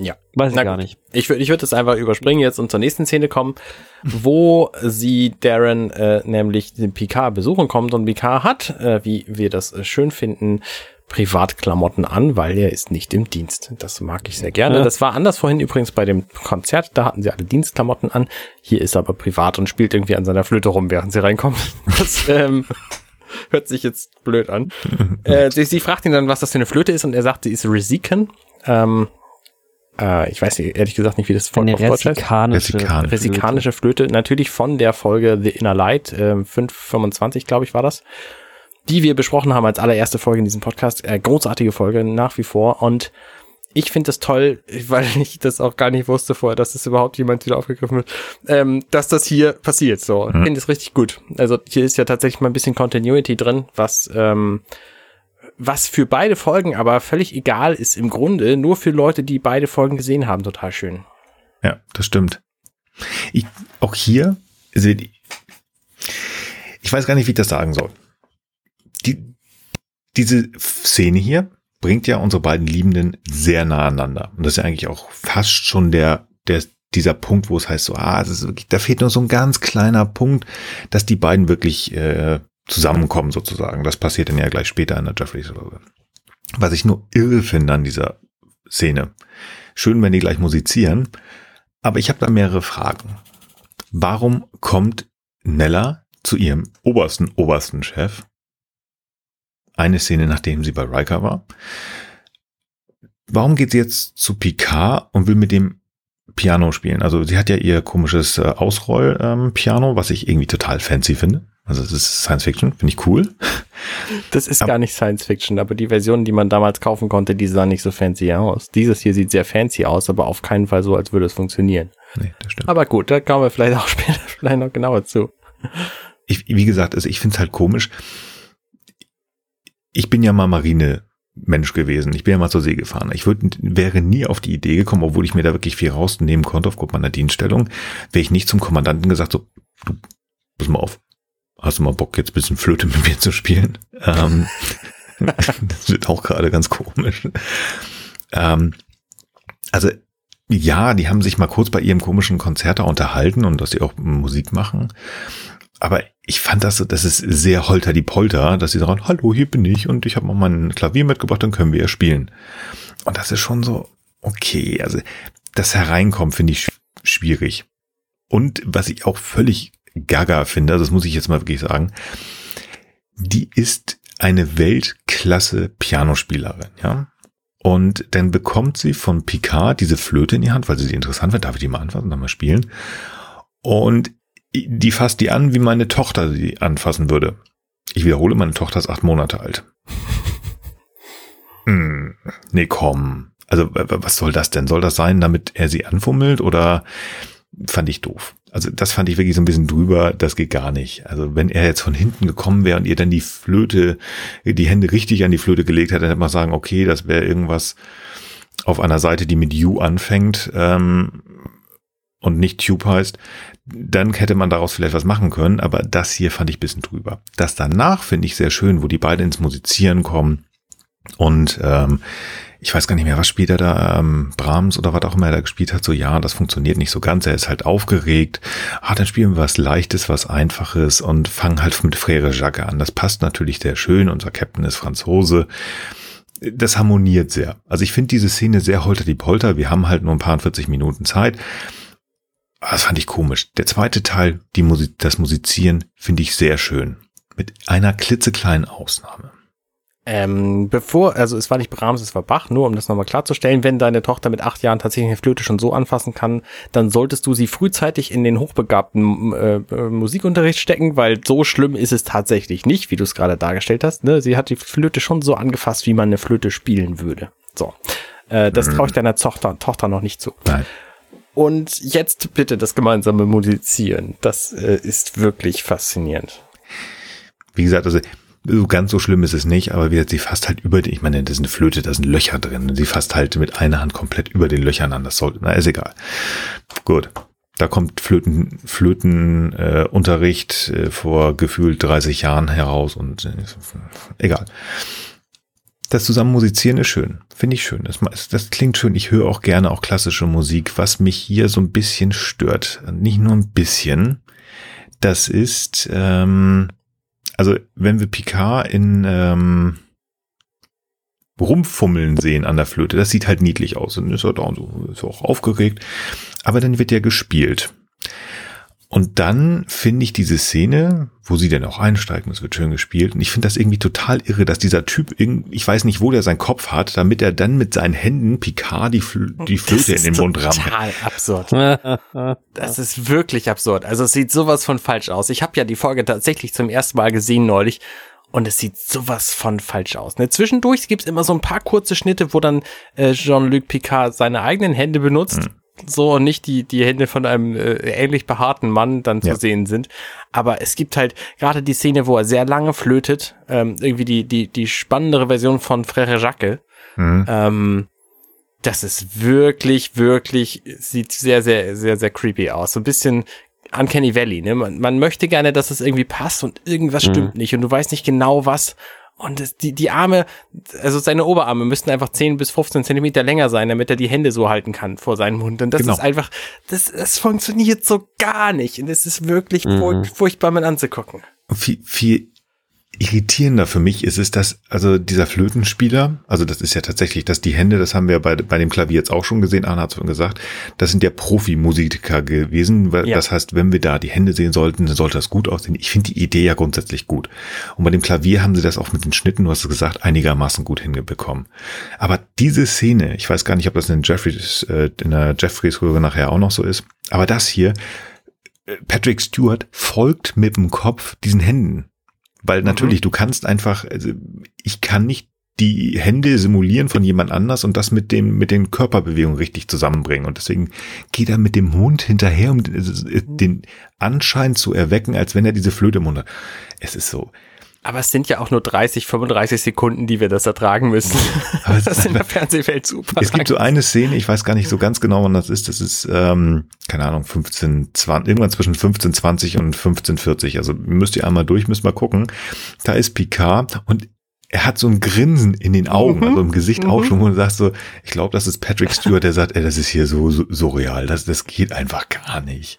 Ja. Weiß ich Na gar gut. nicht. Ich würde ich würd das einfach überspringen jetzt und zur nächsten Szene kommen, wo sie Darren äh, nämlich den Picard besuchen kommt und Picard hat, äh, wie wir das äh, schön finden, Privatklamotten an, weil er ist nicht im Dienst. Das mag ich sehr gerne. Ja. Das war anders vorhin übrigens bei dem Konzert, da hatten sie alle Dienstklamotten an. Hier ist er aber privat und spielt irgendwie an seiner Flöte rum, während sie reinkommt. Das ähm, hört sich jetzt blöd an. äh, sie, sie fragt ihn dann, was das für eine Flöte ist und er sagt, sie ist Resiken. Ähm, äh, ich weiß nicht, ehrlich gesagt nicht, wie das Eine auf Deutsch heißt. resikanische, Resikan. Resikanische Flöte, natürlich von der Folge The Inner Light, äh, 525, glaube ich, war das, die wir besprochen haben als allererste Folge in diesem Podcast. Äh, großartige Folge, nach wie vor. Und ich finde das toll, weil ich das auch gar nicht wusste vorher, dass das überhaupt jemand wieder aufgegriffen wird, ähm, dass das hier passiert. So, ich finde es richtig gut. Also hier ist ja tatsächlich mal ein bisschen Continuity drin, was ähm, was für beide Folgen aber völlig egal ist im Grunde, nur für Leute, die beide Folgen gesehen haben, total schön. Ja, das stimmt. Ich, auch hier, ich ich weiß gar nicht, wie ich das sagen soll. Die, diese Szene hier bringt ja unsere beiden Liebenden sehr nah aneinander. Und das ist ja eigentlich auch fast schon der, der, dieser Punkt, wo es heißt so, ah, das ist wirklich, da fehlt nur so ein ganz kleiner Punkt, dass die beiden wirklich äh, zusammenkommen sozusagen. Das passiert dann ja gleich später in der Jeffreys-Folge. Was ich nur irre finde an dieser Szene. Schön, wenn die gleich musizieren, aber ich habe da mehrere Fragen. Warum kommt Nella zu ihrem obersten, obersten Chef? Eine Szene, nachdem sie bei Riker war. Warum geht sie jetzt zu Picard und will mit dem Piano spielen? Also sie hat ja ihr komisches äh, Ausroll-Piano, was ich irgendwie total fancy finde. Also das ist Science Fiction, finde ich cool. Das ist Aber- gar nicht Science Fiction, aber die Version, die man damals kaufen konnte, die sah nicht so fancy aus. Dieses hier sieht sehr fancy aus, aber auf keinen Fall so, als würde es funktionieren. Nee, das stimmt. Aber gut, da kommen wir vielleicht auch später vielleicht noch genauer zu. ich, wie gesagt, also ich finde es halt komisch. Ich bin ja mal Marine-Mensch gewesen. Ich bin ja mal zur See gefahren. Ich würd, wäre nie auf die Idee gekommen, obwohl ich mir da wirklich viel rausnehmen konnte aufgrund meiner Dienststellung, wäre ich nicht zum Kommandanten gesagt, so, du, pass mal auf, hast du mal Bock, jetzt ein bisschen Flöte mit mir zu spielen? Ähm, das wird auch gerade ganz komisch. Ähm, also, ja, die haben sich mal kurz bei ihrem komischen Konzert da unterhalten und dass sie auch Musik machen. Aber ich fand das, das ist sehr holter die Polter, dass sie sagen, hallo, hier bin ich und ich habe mal mein Klavier mitgebracht, dann können wir ja spielen. Und das ist schon so, okay, also das Hereinkommen finde ich sch- schwierig. Und was ich auch völlig gaga finde, also das muss ich jetzt mal wirklich sagen, die ist eine Weltklasse Pianospielerin, ja. Und dann bekommt sie von Picard diese Flöte in die Hand, weil sie sie interessant wird, darf ich die mal anfassen, dann mal spielen. Und die fasst die an, wie meine Tochter sie anfassen würde. Ich wiederhole, meine Tochter ist acht Monate alt. Hm, nee, komm. Also, was soll das denn? Soll das sein, damit er sie anfummelt oder fand ich doof? Also, das fand ich wirklich so ein bisschen drüber. Das geht gar nicht. Also, wenn er jetzt von hinten gekommen wäre und ihr dann die Flöte, die Hände richtig an die Flöte gelegt hätte, dann hätte man sagen, okay, das wäre irgendwas auf einer Seite, die mit U anfängt, ähm, und nicht Tube heißt, dann hätte man daraus vielleicht was machen können, aber das hier fand ich bisschen drüber. Das danach finde ich sehr schön, wo die beiden ins Musizieren kommen und ähm, ich weiß gar nicht mehr, was spielt er da, ähm, Brahms oder was auch immer er da gespielt hat, so ja, das funktioniert nicht so ganz, er ist halt aufgeregt, ah, dann spielen wir was Leichtes, was Einfaches und fangen halt mit Frère Jacques an. Das passt natürlich sehr schön, unser Captain ist Franzose, das harmoniert sehr. Also ich finde diese Szene sehr holter die Polter, wir haben halt nur ein paar 40 Minuten Zeit, Das fand ich komisch. Der zweite Teil, die Musik, das Musizieren, finde ich sehr schön. Mit einer klitzekleinen Ausnahme. Ähm, bevor, also es war nicht Brahms, es war Bach, nur um das nochmal klarzustellen, wenn deine Tochter mit acht Jahren tatsächlich eine Flöte schon so anfassen kann, dann solltest du sie frühzeitig in den hochbegabten äh, äh, Musikunterricht stecken, weil so schlimm ist es tatsächlich nicht, wie du es gerade dargestellt hast. Ne? Sie hat die Flöte schon so angefasst, wie man eine Flöte spielen würde. So. Äh, das traue ich deiner Tochter, Tochter noch nicht zu. Nein. Und jetzt bitte das gemeinsame Musizieren. Das äh, ist wirklich faszinierend. Wie gesagt, also so ganz so schlimm ist es nicht, aber wie gesagt, sie fasst halt über den, ich meine, das ist eine Flöte, da sind Löcher drin. Sie fasst halt mit einer Hand komplett über den Löchern an. Das sollte, na, ist egal. Gut. Da kommt Flöten, Flötenunterricht äh, äh, vor gefühlt 30 Jahren heraus und äh, egal. Das zusammen musizieren ist schön. Finde ich schön. Das, das klingt schön. Ich höre auch gerne auch klassische Musik. Was mich hier so ein bisschen stört, nicht nur ein bisschen, das ist, ähm, also wenn wir Picard in ähm, rumfummeln sehen an der Flöte, das sieht halt niedlich aus und ist halt auch, so, ist auch aufgeregt. Aber dann wird ja gespielt. Und dann finde ich diese Szene, wo sie dann auch einsteigen, es wird schön gespielt. Und ich finde das irgendwie total irre, dass dieser Typ, ich weiß nicht, wo der seinen Kopf hat, damit er dann mit seinen Händen Picard die, Fl die Flöte in den Mund rammt. Total absurd. das ist wirklich absurd. Also es sieht sowas von falsch aus. Ich habe ja die Folge tatsächlich zum ersten Mal gesehen neulich. Und es sieht sowas von falsch aus. Ne? Zwischendurch gibt's immer so ein paar kurze Schnitte, wo dann äh, Jean-Luc Picard seine eigenen Hände benutzt. Hm so und nicht die, die Hände von einem äh, ähnlich behaarten Mann dann zu ja. sehen sind. Aber es gibt halt gerade die Szene, wo er sehr lange flötet, ähm, irgendwie die, die, die spannendere Version von Frère Jacques. Mhm. Ähm, das ist wirklich, wirklich, sieht sehr, sehr, sehr, sehr creepy aus. So ein bisschen Uncanny Valley, ne? Man, man möchte gerne, dass es irgendwie passt und irgendwas mhm. stimmt nicht und du weißt nicht genau was. Und das, die, die Arme, also seine Oberarme müssten einfach 10 bis 15 Zentimeter länger sein, damit er die Hände so halten kann vor seinem Mund. Und das genau. ist einfach, das, das funktioniert so gar nicht. Und es ist wirklich mhm. furchtbar mit anzugucken. Viel, viel irritierender für mich ist es, dass, also dieser Flötenspieler, also das ist ja tatsächlich, dass die Hände, das haben wir bei, bei dem Klavier jetzt auch schon gesehen, Arne hat es schon gesagt, das sind ja Profimusiker gewesen. Ja. Das heißt, wenn wir da die Hände sehen sollten, dann sollte das gut aussehen. Ich finde die Idee ja grundsätzlich gut. Und bei dem Klavier haben sie das auch mit den Schnitten, du hast es gesagt, einigermaßen gut hingebekommen. Aber diese Szene, ich weiß gar nicht, ob das in Jeffreys, äh, in der Jeffreys-Röhre nachher auch noch so ist, aber das hier, äh, Patrick Stewart folgt mit dem Kopf diesen Händen. Weil natürlich, mhm. du kannst einfach, also ich kann nicht die Hände simulieren von jemand anders und das mit dem mit den Körperbewegungen richtig zusammenbringen und deswegen geht er mit dem Hund hinterher, um den Anschein zu erwecken, als wenn er diese Flöte im Mund hat. Es ist so, aber es sind ja auch nur 30, 35 Sekunden, die wir das ertragen müssen. Aber das ist in der Fernsehwelt super. Es gibt so eine Szene, ich weiß gar nicht so ganz genau, wann das ist. Das ist, ähm, keine Ahnung, 15, 20, irgendwann zwischen 15, 20 und 15, 40. Also müsst ihr einmal durch, müsst mal gucken. Da ist Picard und er hat so ein Grinsen in den Augen, mhm. also im Gesicht mhm. auch schon, wo du sagst so, ich glaube, das ist Patrick Stewart, der sagt, ey, das ist hier so, so surreal, das, das geht einfach gar nicht.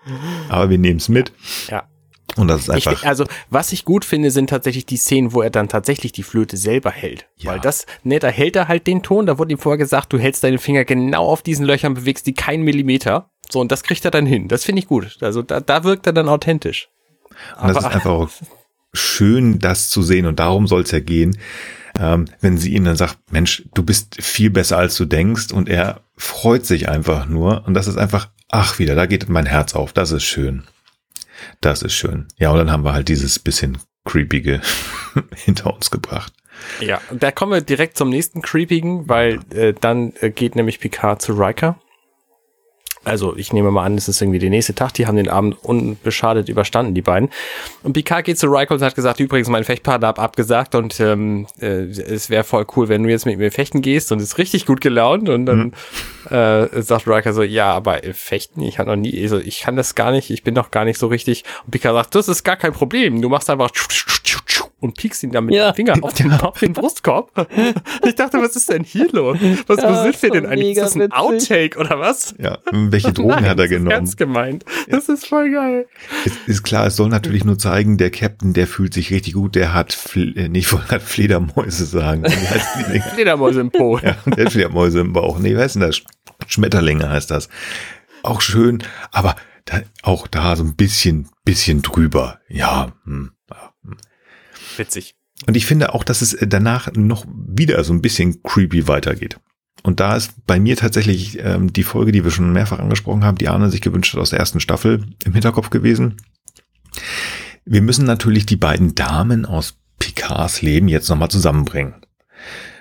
Aber wir nehmen es mit. Ja. Und das ist einfach. Ich, also, was ich gut finde, sind tatsächlich die Szenen, wo er dann tatsächlich die Flöte selber hält. Ja. Weil das, ne, da hält er halt den Ton, da wurde ihm vorher gesagt, du hältst deine Finger genau auf diesen Löchern, bewegst die keinen Millimeter. So, und das kriegt er dann hin. Das finde ich gut. Also, da, da wirkt er dann authentisch. Und das ist einfach auch schön, das zu sehen. Und darum soll es ja gehen. Ähm, wenn sie ihm dann sagt, Mensch, du bist viel besser als du denkst und er freut sich einfach nur und das ist einfach, ach wieder, da geht mein Herz auf, das ist schön. Das ist schön. Ja, und dann haben wir halt dieses bisschen creepige hinter uns gebracht. Ja, da kommen wir direkt zum nächsten creepigen, weil äh, dann äh, geht nämlich Picard zu Riker also ich nehme mal an, es ist irgendwie der nächste Tag, die haben den Abend unbeschadet überstanden, die beiden. Und Picard geht zu Riker und hat gesagt, übrigens, mein Fechtpartner hat abgesagt und ähm, äh, es wäre voll cool, wenn du jetzt mit mir fechten gehst und ist richtig gut gelaunt. Und dann mhm. äh, sagt Riker so, ja, aber äh, fechten, ich habe noch nie, also ich kann das gar nicht, ich bin noch gar nicht so richtig. Und Picard sagt, das ist gar kein Problem, du machst einfach und piekst ihn dann mit ja. dem Finger auf den, auf den Brustkorb. ich dachte, was ist denn hier los? Was ja, sind wir denn eigentlich? Ist das ein Outtake oder was? Ja, welche Drogen Nein, hat er genommen? Ernst gemeint. Ja. Das ist voll geil. Es ist klar, es soll natürlich nur zeigen, der Captain, der fühlt sich richtig gut, der hat, Fle äh, nicht wollte hat Fledermäuse sagen. Fledermäuse im Po. Ja, der hat Fledermäuse im Bauch. Nee, was ist denn das? Schmetterlinge heißt das. Auch schön, aber da, auch da so ein bisschen, bisschen drüber. Ja, ja hm. Witzig. Und ich finde auch, dass es danach noch wieder so ein bisschen creepy weitergeht. Und da ist bei mir tatsächlich ähm, die Folge, die wir schon mehrfach angesprochen haben, die Arne sich gewünscht hat aus der ersten Staffel im Hinterkopf gewesen. Wir müssen natürlich die beiden Damen aus Picards Leben jetzt nochmal zusammenbringen.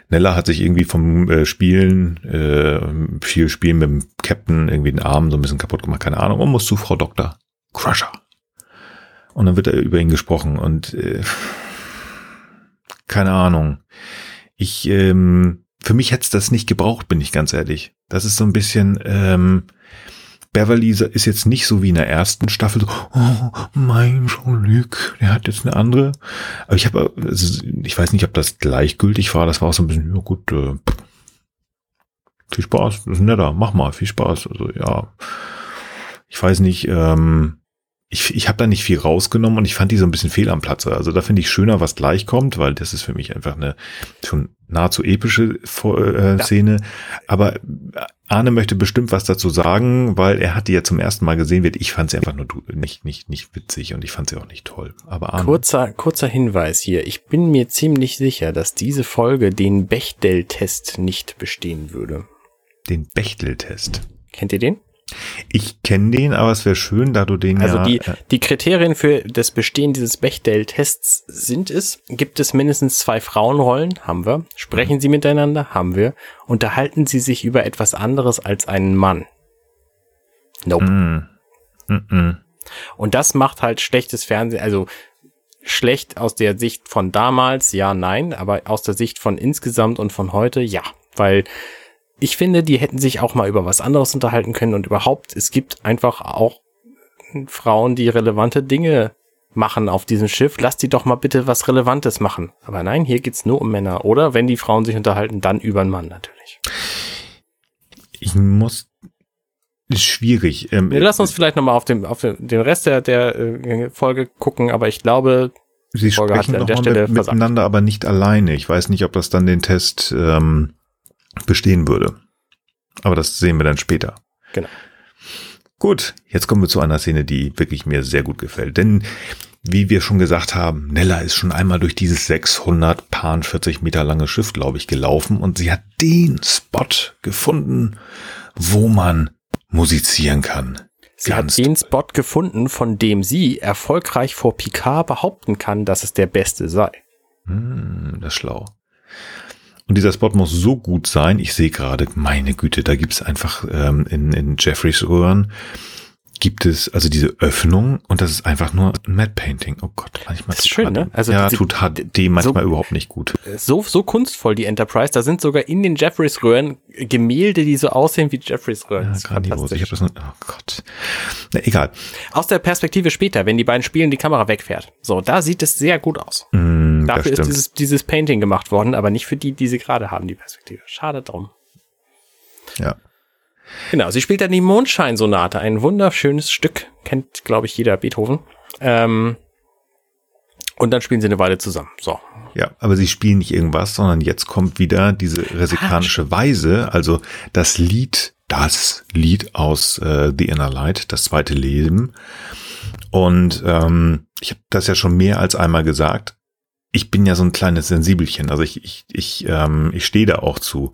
Nella hat sich irgendwie vom äh, Spielen, äh, viel Spielen mit dem Captain irgendwie den Arm so ein bisschen kaputt gemacht, keine Ahnung, und muss zu Frau Dr. Crusher. Und dann wird er über ihn gesprochen und äh, keine Ahnung. Ich, ähm, für mich hätte es das nicht gebraucht, bin ich ganz ehrlich. Das ist so ein bisschen, ähm, Beverly ist jetzt nicht so wie in der ersten Staffel so, oh, mein Jean-Luc, der hat jetzt eine andere. Aber ich habe, ich weiß nicht, ob das gleichgültig war. Das war auch so ein bisschen, ja gut, äh, viel Spaß, das ist netter, mach mal, viel Spaß. Also ja, ich weiß nicht, ähm, ich, ich habe da nicht viel rausgenommen und ich fand die so ein bisschen fehl am Platze. Also da finde ich schöner, was gleich kommt, weil das ist für mich einfach eine schon nahezu epische äh, Szene. Aber Arne möchte bestimmt was dazu sagen, weil er hat die ja zum ersten Mal gesehen wird. Ich fand sie einfach nur nicht, nicht, nicht witzig und ich fand sie auch nicht toll. Aber Arne. Kurzer, kurzer Hinweis hier. Ich bin mir ziemlich sicher, dass diese Folge den Bechdel-Test nicht bestehen würde. Den Bechtel-Test. Kennt ihr den? Ich kenne den, aber es wäre schön, da du den also ja. Also die, äh, die Kriterien für das Bestehen dieses Bechdel-Tests sind es, gibt es mindestens zwei Frauenrollen? Haben wir. Sprechen mhm. sie miteinander? Haben wir. Unterhalten sie sich über etwas anderes als einen Mann? Nope. Mm -mm. Und das macht halt schlechtes Fernsehen, also schlecht aus der Sicht von damals, ja, nein, aber aus der Sicht von insgesamt und von heute, ja. Weil ich finde, die hätten sich auch mal über was anderes unterhalten können und überhaupt, es gibt einfach auch Frauen, die relevante Dinge machen auf diesem Schiff. Lass die doch mal bitte was Relevantes machen. Aber nein, hier geht's nur um Männer. Oder wenn die Frauen sich unterhalten, dann über einen Mann natürlich. Ich muss ist schwierig. Ähm, Wir lassen uns vielleicht nochmal auf, dem, auf den Rest der, der äh, Folge gucken, aber ich glaube, Sie Folge sprechen an der Stelle mit, miteinander, aber nicht alleine. Ich weiß nicht, ob das dann den Test ähm, bestehen würde. Aber das sehen wir dann später. Genau. Gut, jetzt kommen wir zu einer Szene, die wirklich mir sehr gut gefällt. Denn wie wir schon gesagt haben, Nella ist schon einmal durch dieses 640 Meter lange Schiff, glaube ich, gelaufen und sie hat den Spot gefunden, wo man musizieren kann. Sie Ganz hat den Spot gefunden, von dem sie erfolgreich vor Picard behaupten kann, dass es der beste sei. Hm, das ist schlau. Und dieser Spot muss so gut sein. Ich sehe gerade, meine Güte, da gibt's einfach ähm, in, in Jeffreys Ohren gibt es also diese Öffnung und das ist einfach nur ein Matte Painting. Oh Gott, manchmal das ist schön, ne? Also ja, tut HD manchmal so, überhaupt nicht gut. So so kunstvoll die Enterprise, da sind sogar in den Jeffreys Röhren Gemälde, die so aussehen wie Jeffreys Röhren. Ja, grandios. Ich habe das nur, oh Gott. Na, egal. Aus der Perspektive später, wenn die beiden spielen, die Kamera wegfährt. So, da sieht es sehr gut aus. Mm, Dafür ist dieses dieses Painting gemacht worden, aber nicht für die, die sie gerade haben, die Perspektive. Schade drum. Ja. Genau, sie spielt dann die Mondscheinsonate, ein wunderschönes Stück, kennt, glaube ich, jeder Beethoven. Ähm, und dann spielen sie eine Weile zusammen. So. Ja, aber sie spielen nicht irgendwas, sondern jetzt kommt wieder diese resikanische Weise, also das Lied, das Lied aus äh, The Inner Light, das zweite Leben. Und ähm, ich habe das ja schon mehr als einmal gesagt. Ich bin ja so ein kleines Sensibelchen, also ich ich ich ähm, ich stehe da auch zu.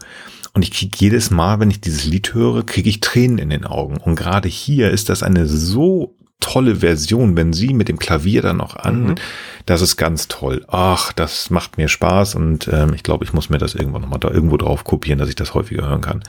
Und ich kriege jedes Mal, wenn ich dieses Lied höre, kriege ich Tränen in den Augen. Und gerade hier ist das eine so tolle Version, wenn sie mit dem Klavier dann noch an, mhm. das ist ganz toll. Ach, das macht mir Spaß und ähm, ich glaube, ich muss mir das irgendwann nochmal da irgendwo drauf kopieren, dass ich das häufiger hören kann.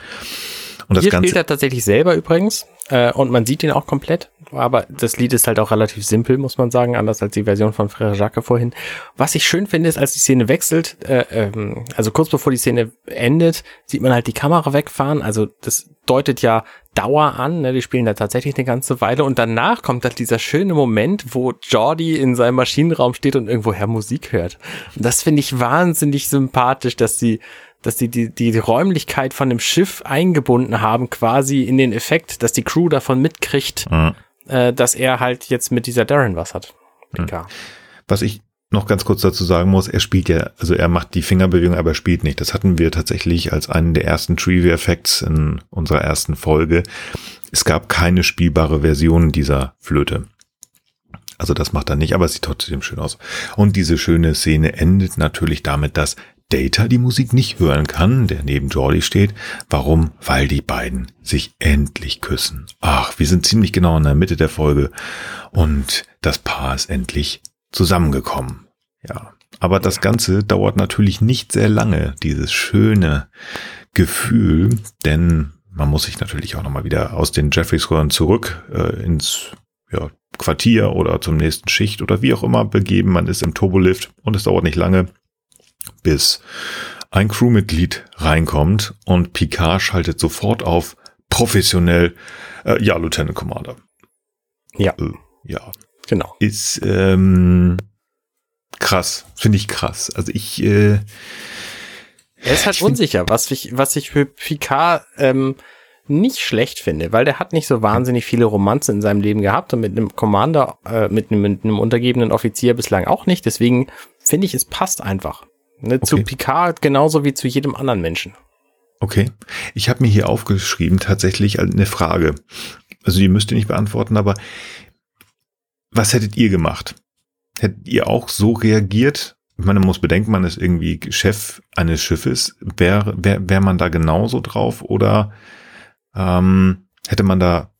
Und das Hier Ganze spielt er tatsächlich selber übrigens äh, und man sieht ihn auch komplett. Aber das Lied ist halt auch relativ simpel, muss man sagen, anders als die Version von Frère Jacques vorhin. Was ich schön finde, ist, als die Szene wechselt, äh, ähm, also kurz bevor die Szene endet, sieht man halt die Kamera wegfahren. Also das deutet ja Dauer an. Ne? Die spielen da tatsächlich eine ganze Weile und danach kommt halt dieser schöne Moment, wo Jordi in seinem Maschinenraum steht und irgendwoher Musik hört. Und das finde ich wahnsinnig sympathisch, dass sie dass die, die die Räumlichkeit von dem Schiff eingebunden haben, quasi in den Effekt, dass die Crew davon mitkriegt, mhm. äh, dass er halt jetzt mit dieser Darren was hat. Mhm. Was ich noch ganz kurz dazu sagen muss, er spielt ja, also er macht die Fingerbewegung, aber er spielt nicht. Das hatten wir tatsächlich als einen der ersten Trivia-Effects in unserer ersten Folge. Es gab keine spielbare Version dieser Flöte. Also das macht er nicht, aber es sieht trotzdem schön aus. Und diese schöne Szene endet natürlich damit, dass Data die Musik nicht hören kann, der neben Jordi steht. Warum? Weil die beiden sich endlich küssen. Ach, wir sind ziemlich genau in der Mitte der Folge und das Paar ist endlich zusammengekommen. Ja. Aber das Ganze dauert natürlich nicht sehr lange, dieses schöne Gefühl, denn man muss sich natürlich auch nochmal wieder aus den Jeffreys-Röhren zurück äh, ins ja, Quartier oder zum nächsten Schicht oder wie auch immer begeben. Man ist im Turbolift und es dauert nicht lange bis ein Crewmitglied reinkommt und Picard schaltet sofort auf professionell, äh, ja, Lieutenant Commander. Ja. Äh, ja. Genau. Ist ähm, krass, finde ich krass. Also ich, äh, Er ist halt unsicher, was ich, was ich für Picard ähm, nicht schlecht finde, weil der hat nicht so wahnsinnig viele Romanze in seinem Leben gehabt und mit einem Commander, äh, mit, einem, mit einem untergebenen Offizier bislang auch nicht. Deswegen finde ich, es passt einfach. Ne, Zu Okay. Picard genauso wie zu jedem anderen Menschen. Okay. Ich habe mir hier aufgeschrieben, tatsächlich eine Frage. Also die müsst ihr nicht beantworten, aber was hättet ihr gemacht? Hättet ihr auch so reagiert? Ich meine, man muss bedenken, man ist irgendwie Chef eines Schiffes. Wäre wär, wär man da genauso drauf oder ähm, hätte man da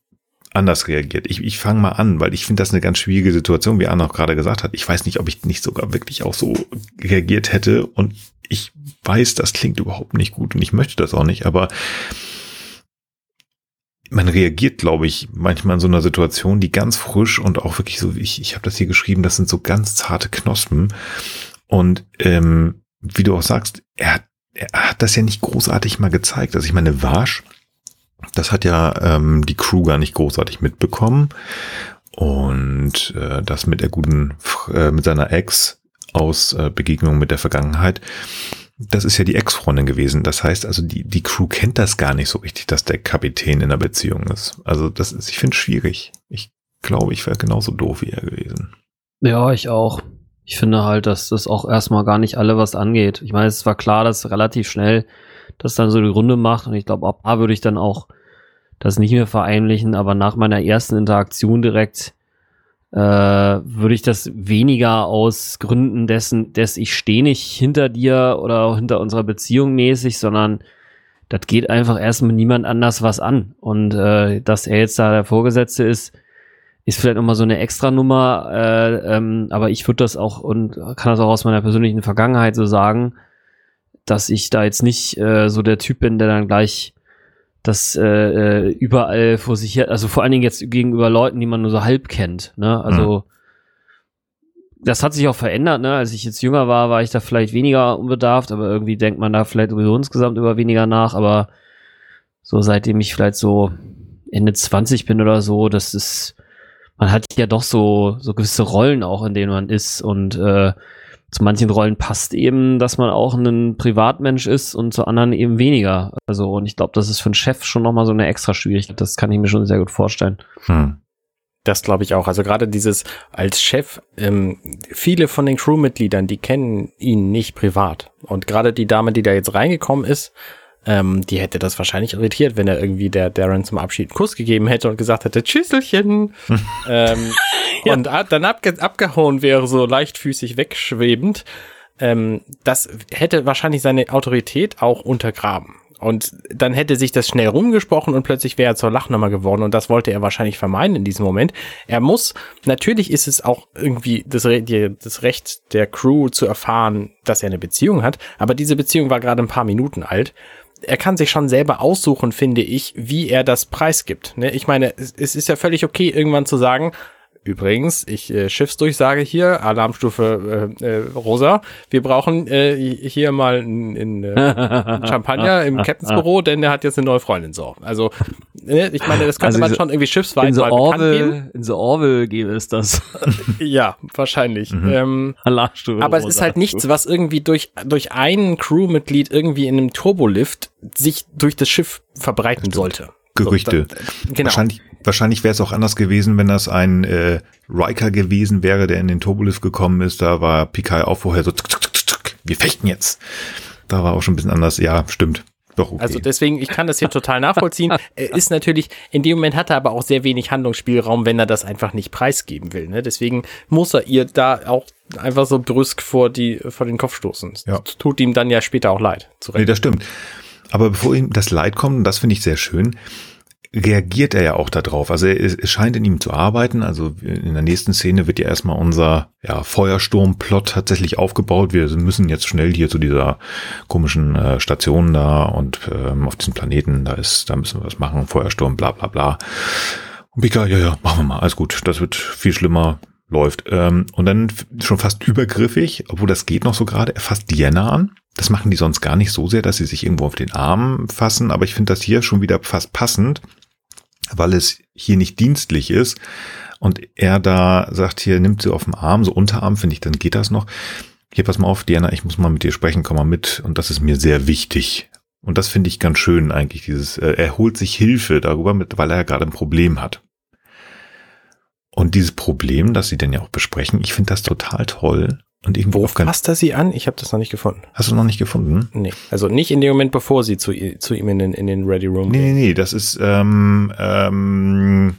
anders reagiert? Ich, ich fange mal an, weil ich finde das eine ganz schwierige Situation, wie Anna auch gerade gesagt hat. Ich weiß nicht, ob ich nicht sogar wirklich auch so reagiert hätte und ich weiß, das klingt überhaupt nicht gut und ich möchte das auch nicht, aber man reagiert, glaube ich, manchmal in so einer Situation, die ganz frisch und auch wirklich so, ich, ich habe das hier geschrieben, das sind so ganz zarte Knospen. Und ähm, wie du auch sagst, er hat, er hat das ja nicht großartig mal gezeigt. Also ich meine, Warsch, das hat ja ähm, die Crew gar nicht großartig mitbekommen. Und äh, das mit der guten, äh, mit seiner Ex aus äh, Begegnung mit der Vergangenheit, das ist ja die Ex-Freundin gewesen. Das heißt also, die, die Crew kennt das gar nicht so richtig, dass der Kapitän in einer Beziehung ist. Also das ist, ich finde es schwierig. Ich glaube, ich wäre genauso doof wie er gewesen. Ja, ich auch. Ich finde halt, dass das auch erstmal gar nicht alle was angeht. Ich meine, es war klar, dass relativ schnell das dann so die Runde macht und ich glaube, ab da würde ich dann auch das nicht mehr vereinlichen, aber nach meiner ersten Interaktion direkt äh, würde ich das weniger aus Gründen dessen, dass ich stehe nicht hinter dir oder hinter unserer Beziehung mäßig, sondern das geht einfach erstmal niemand anders was an. Und äh, dass er jetzt da der Vorgesetzte ist, ist vielleicht nochmal so eine Extranummer, äh, ähm, aber ich würde das auch und kann das auch aus meiner persönlichen Vergangenheit so sagen, dass ich da jetzt nicht äh, so der Typ bin, der dann gleich das äh, äh, überall vor sich her, also vor allen Dingen jetzt gegenüber Leuten, die man nur so halb kennt, ne? Also das hat sich auch verändert, ne? Als ich jetzt jünger war, war ich da vielleicht weniger unbedarft, aber irgendwie denkt man da vielleicht sowieso insgesamt über weniger nach, aber so seitdem ich vielleicht so Ende 20 bin oder so, das ist, man hat ja doch so, so gewisse Rollen auch, in denen man ist und äh, zu manchen Rollen passt eben, dass man auch ein Privatmensch ist und zu anderen eben weniger. Also, und ich glaube, das ist für einen Chef schon nochmal so eine extra Schwierigkeit. Das kann ich mir schon sehr gut vorstellen. Hm. Das glaube ich auch. Also gerade dieses als Chef, ähm, viele von den Crewmitgliedern, die kennen ihn nicht privat. Und gerade die Dame, die da jetzt reingekommen ist, ähm, die hätte das wahrscheinlich irritiert, wenn er irgendwie der Darren zum Abschied einen Kuss gegeben hätte und gesagt hätte, Tschüsselchen. ähm, Und ab- dann abge abgehauen wäre, so leichtfüßig wegschwebend. Ähm, das hätte wahrscheinlich seine Autorität auch untergraben. Und dann hätte sich das schnell rumgesprochen und plötzlich wäre er zur Lachnummer geworden und das wollte er wahrscheinlich vermeiden in diesem Moment. Er muss, natürlich ist es auch irgendwie das, Re die, das Recht der Crew zu erfahren, dass er eine Beziehung hat, aber diese Beziehung war gerade ein paar Minuten alt. Er kann sich schon selber aussuchen, finde ich, wie er das preisgibt. Ne? Ich meine, es, es ist ja völlig okay, irgendwann zu sagen, Übrigens, ich äh, Schiffsdurchsage hier, Alarmstufe äh, äh, rosa. Wir brauchen äh, hier mal einen äh, Champagner im Captains Büro, denn der hat jetzt eine neue Freundin so. Also, ne, ich meine, das könnte Also man so- schon irgendwie schiffsweit In so mal. Orwell, in so Orwell gäbe es das. Ja, wahrscheinlich. Ähm, Alarmstufe aber es ist rosa. halt nichts, was irgendwie durch, durch einen Crewmitglied irgendwie in einem Turbolift sich durch das Schiff verbreiten sollte. Gerüchte. So, da, genau. Wahrscheinlich, wahrscheinlich wäre es auch anders gewesen, wenn das ein äh, Riker gewesen wäre, der in den Turbolift gekommen ist. Da war Picard auch vorher so, tuk, tuk, tuk, wir fechten jetzt. Da war auch schon ein bisschen anders. Ja, stimmt. Doch, okay. Also deswegen, ich kann das hier total nachvollziehen. Ist natürlich, in dem Moment hat er aber auch sehr wenig Handlungsspielraum, wenn er das einfach nicht preisgeben will. Ne? Deswegen muss er ihr da auch einfach so brüsk vor, die, vor den Kopf stoßen. Ja. Das Tut ihm dann ja später auch leid. Zu Nee, das stimmt. Aber bevor ihm das Leid kommt, und das finde ich sehr schön, reagiert er ja auch darauf. Also es scheint in ihm zu arbeiten. Also in der nächsten Szene wird ja erstmal unser ja, Feuersturmplot tatsächlich aufgebaut. Wir müssen jetzt schnell hier zu dieser komischen äh, Station da und ähm, auf diesem Planeten, da ist, da müssen wir was machen, Feuersturm, bla bla bla. Und Pika, ja, ja, machen wir mal, alles gut. Das wird viel schlimmer. Läuft. Ähm, und dann schon fast übergriffig, obwohl das geht noch so gerade, er fasst Diana an. Das machen die sonst gar nicht so sehr, dass sie sich irgendwo auf den Arm fassen, aber ich finde das hier schon wieder fast passend, weil es hier nicht dienstlich ist. Und er da sagt hier, nimmt sie auf den Arm, so Unterarm, finde ich, dann geht das noch. Hier, pass mal auf, Diana, ich muss mal mit dir sprechen, komm mal mit. Und das ist mir sehr wichtig. Und das finde ich ganz schön eigentlich, dieses, äh, er holt sich Hilfe darüber, mit, weil er gerade ein Problem hat. Und dieses Problem, das sie dann ja auch besprechen, ich finde das total toll. Und irgendwo Wo fasst er sie an? Ich habe das noch nicht gefunden. Hast du noch nicht gefunden? Nee. Also nicht in dem Moment, bevor sie zu, zu ihm in den, in den Ready Room Nee, nee, nee, das ist ähm, ähm,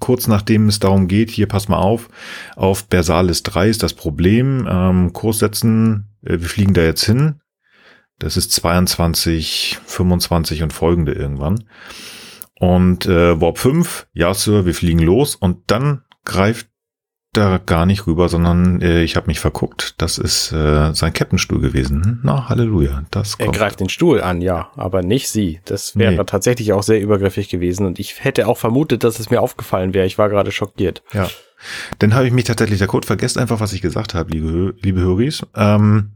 kurz nachdem es darum geht, hier pass mal auf, auf Bersalis 3 ist das Problem, ähm, Kurs setzen, äh, wir fliegen da jetzt hin. Das ist 22, 25 und folgende irgendwann. Und äh, Warp 5, ja Sir, wir fliegen los und dann greift da gar nicht rüber, sondern äh, ich habe mich verguckt. Das ist äh, sein Captainstuhl gewesen. Na, Halleluja. Das Er kommt. greift den Stuhl an, ja, aber nicht sie. Das wäre Nee. tatsächlich auch sehr übergriffig gewesen und ich hätte auch vermutet, dass es mir aufgefallen wäre. Ich war gerade schockiert. Ja. Dann habe ich mich tatsächlich der Code vergesst einfach, was ich gesagt habe, liebe, liebe Höris. Ähm,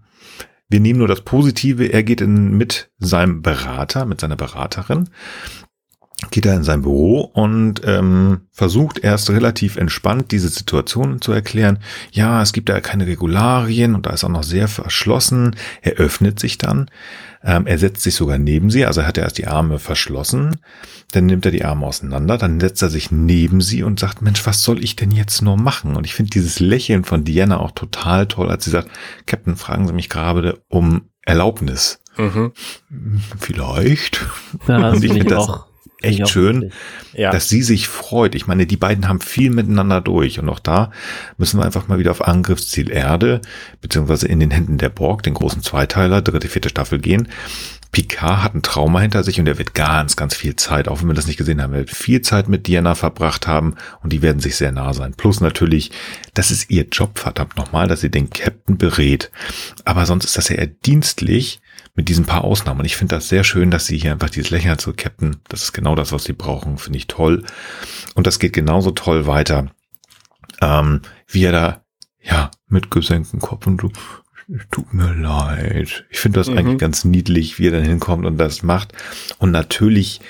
wir nehmen nur das Positive. Er geht in, mit seinem Berater, mit seiner Beraterin, geht er in sein Büro und ähm, versucht erst relativ entspannt diese Situation zu erklären. Ja, es gibt da keine Regularien und da ist auch noch sehr verschlossen. Er öffnet sich dann. Ähm, er setzt sich sogar neben sie, also er hat erst die Arme verschlossen, dann nimmt er die Arme auseinander, dann setzt er sich neben sie und sagt, Mensch, was soll ich denn jetzt nur machen? Und ich finde dieses Lächeln von Diana auch total toll, als sie sagt, Captain, fragen Sie mich gerade um Erlaubnis. Mhm. Vielleicht. Ja, das Und ich finde das auch. Echt schön. Ja. dass sie sich freut. Ich meine, die beiden haben viel miteinander durch und auch da müssen wir einfach mal wieder auf Angriffsziel Erde, beziehungsweise in den Händen der Borg, den großen Zweiteiler, dritte, vierte Staffel gehen. Picard hat ein Trauma hinter sich und er wird ganz, ganz viel Zeit, auch wenn wir das nicht gesehen haben, er wird viel Zeit mit Diana verbracht haben und die werden sich sehr nah sein. Plus natürlich, das ist ihr Job, verdammt nochmal, dass sie den Captain berät. Aber sonst ist das ja eher dienstlich mit diesen paar Ausnahmen. Und ich finde das sehr schön, dass sie hier einfach dieses Lächeln so Captain, das ist genau das, was sie brauchen, finde ich toll. Und das geht genauso toll weiter, ähm, wie er da, ja, mit gesenktem Kopf und du, tut mir leid. Ich finde das Mhm. eigentlich ganz niedlich, wie er dann hinkommt und das macht. Und natürlich,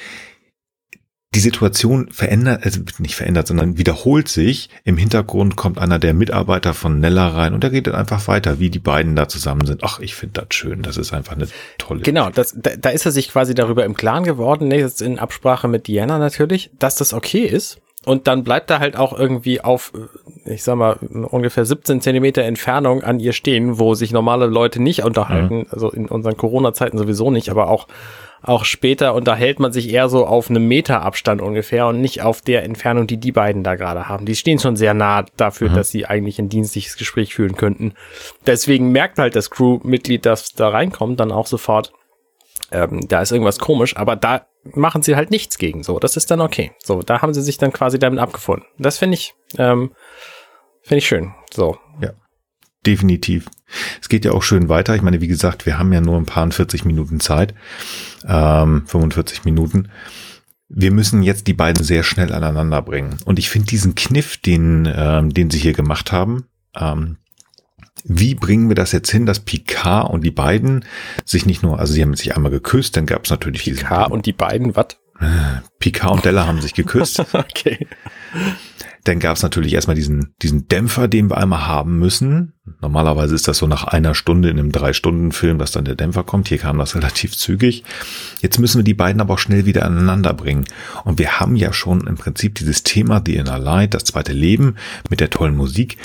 die Situation verändert, also nicht verändert, sondern wiederholt sich. Im Hintergrund kommt einer der Mitarbeiter von Nella rein und der geht dann einfach weiter, wie die beiden da zusammen sind. Ach, ich finde das schön. Das ist einfach eine tolle. Genau, das, da, da ist er sich quasi darüber im Klaren geworden, ne, jetzt in Absprache mit Diana natürlich, dass das okay ist. Und dann bleibt er halt auch irgendwie auf, äh, ich sag mal, ungefähr 17 Zentimeter Entfernung an ihr stehen, wo sich normale Leute nicht unterhalten. Also in unseren Corona-Zeiten sowieso nicht, aber auch, auch später unterhält man sich eher so auf einem Meter Abstand ungefähr und nicht auf der Entfernung, die die beiden da gerade haben. Die stehen schon sehr nah dafür, dass sie eigentlich ein dienstliches Gespräch führen könnten. Deswegen merkt halt das Crewmitglied, das da reinkommt, dann auch sofort, ähm, da ist irgendwas komisch, aber da machen sie halt nichts gegen. So, das ist dann okay. So, da haben sie sich dann quasi damit abgefunden. Das finde ich, ähm, finde ich schön. So, Definitiv. Es geht ja auch schön weiter. Ich meine, wie gesagt, wir haben ja nur ein paar 40 Minuten Zeit, ähm, 45 Minuten. Wir müssen jetzt die beiden sehr schnell aneinander bringen. Und ich finde diesen Kniff, den, ähm, den sie hier gemacht haben, ähm, wie bringen wir das jetzt hin, dass Picard und die beiden sich nicht nur, also sie haben sich einmal geküsst, dann gab es natürlich diesen- K und die beiden, was? Picard und Della haben sich geküsst. okay. Dann gab es natürlich erstmal diesen, diesen Dämpfer, den wir einmal haben müssen. Normalerweise ist das so nach einer Stunde in einem Drei-Stunden-Film, dass dann der Dämpfer kommt. Hier kam das relativ zügig. Jetzt müssen wir die beiden aber auch schnell wieder aneinander bringen. Und wir haben ja schon im Prinzip dieses Thema The Inner Light, das zweite Leben mit der tollen Musik.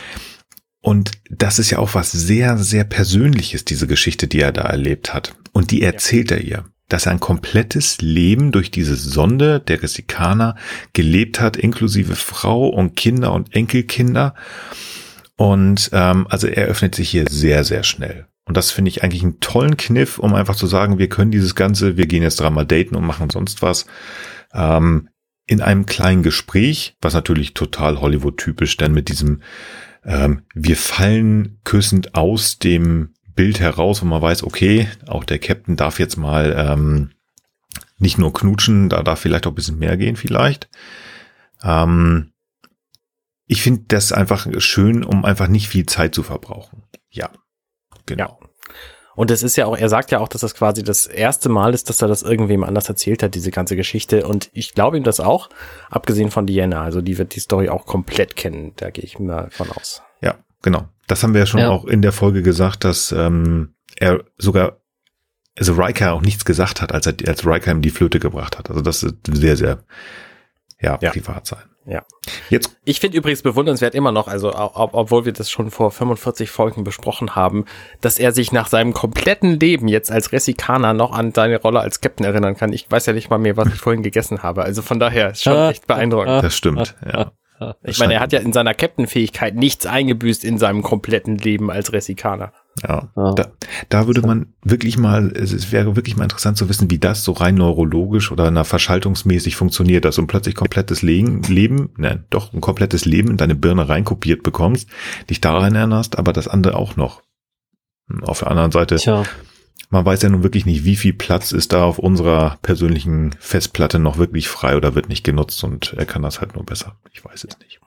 Und das ist ja auch was sehr, sehr Persönliches, diese Geschichte, die er da erlebt hat. Und die erzählt er ihr dass er ein komplettes Leben durch diese Sonde der Resikaner gelebt hat, inklusive Frau und Kinder und Enkelkinder. Und ähm, also er öffnet sich hier sehr, sehr schnell. Und das finde ich eigentlich einen tollen Kniff, um einfach zu sagen, wir können dieses Ganze, wir gehen jetzt dreimal daten und machen sonst was, ähm, in einem kleinen Gespräch, was natürlich total Hollywood-typisch dann mit diesem, ähm, wir fallen küssend aus dem Bild heraus, wo man weiß, okay, auch der Captain darf jetzt mal ähm, nicht nur knutschen, da darf vielleicht auch ein bisschen mehr gehen vielleicht. Ähm, ich finde das einfach schön, um einfach nicht viel Zeit zu verbrauchen. Ja, genau. Ja. Und es ist ja auch, er sagt ja auch, dass das quasi das erste Mal ist, dass er das irgendwem anders erzählt hat, diese ganze Geschichte. Und ich glaube ihm das auch, abgesehen von Diana. Also die wird die Story auch komplett kennen. Da gehe ich mal von aus. Ja, genau. Das haben wir ja schon Ja. auch in der Folge gesagt, dass ähm, er sogar, also Riker auch nichts gesagt hat, als er als Riker ihm die Flöte gebracht hat. Also das ist sehr, sehr, ja, Ja. privat sein. Ja. Jetzt, Ich finde übrigens bewundernswert immer noch, also ob, obwohl wir das schon vor 45 Folgen besprochen haben, dass er sich nach seinem kompletten Leben jetzt als Ressikaner noch an seine Rolle als Captain erinnern kann. Ich weiß ja nicht mal mehr, was ich vorhin gegessen habe. Also von daher ist schon echt beeindruckend. das stimmt, ja. Ich meine, er hat ja in seiner Captain-Fähigkeit nichts eingebüßt in seinem kompletten Leben als Ressikaner. Ja, Ja. Da, da würde man wirklich mal, es wäre wirklich mal interessant zu wissen, wie das so rein neurologisch oder na, verschaltungsmäßig funktioniert, dass du ein plötzlich komplettes Leben, Leben, ne, doch ein komplettes Leben in deine Birne reinkopiert bekommst, dich daran erinnerst, aber das andere auch noch. Hm, Auf der anderen Seite, Tja, man weiß ja nun wirklich nicht, wie viel Platz ist da auf unserer persönlichen Festplatte noch wirklich frei oder wird nicht genutzt und er kann das halt nur besser. Ich weiß es nicht.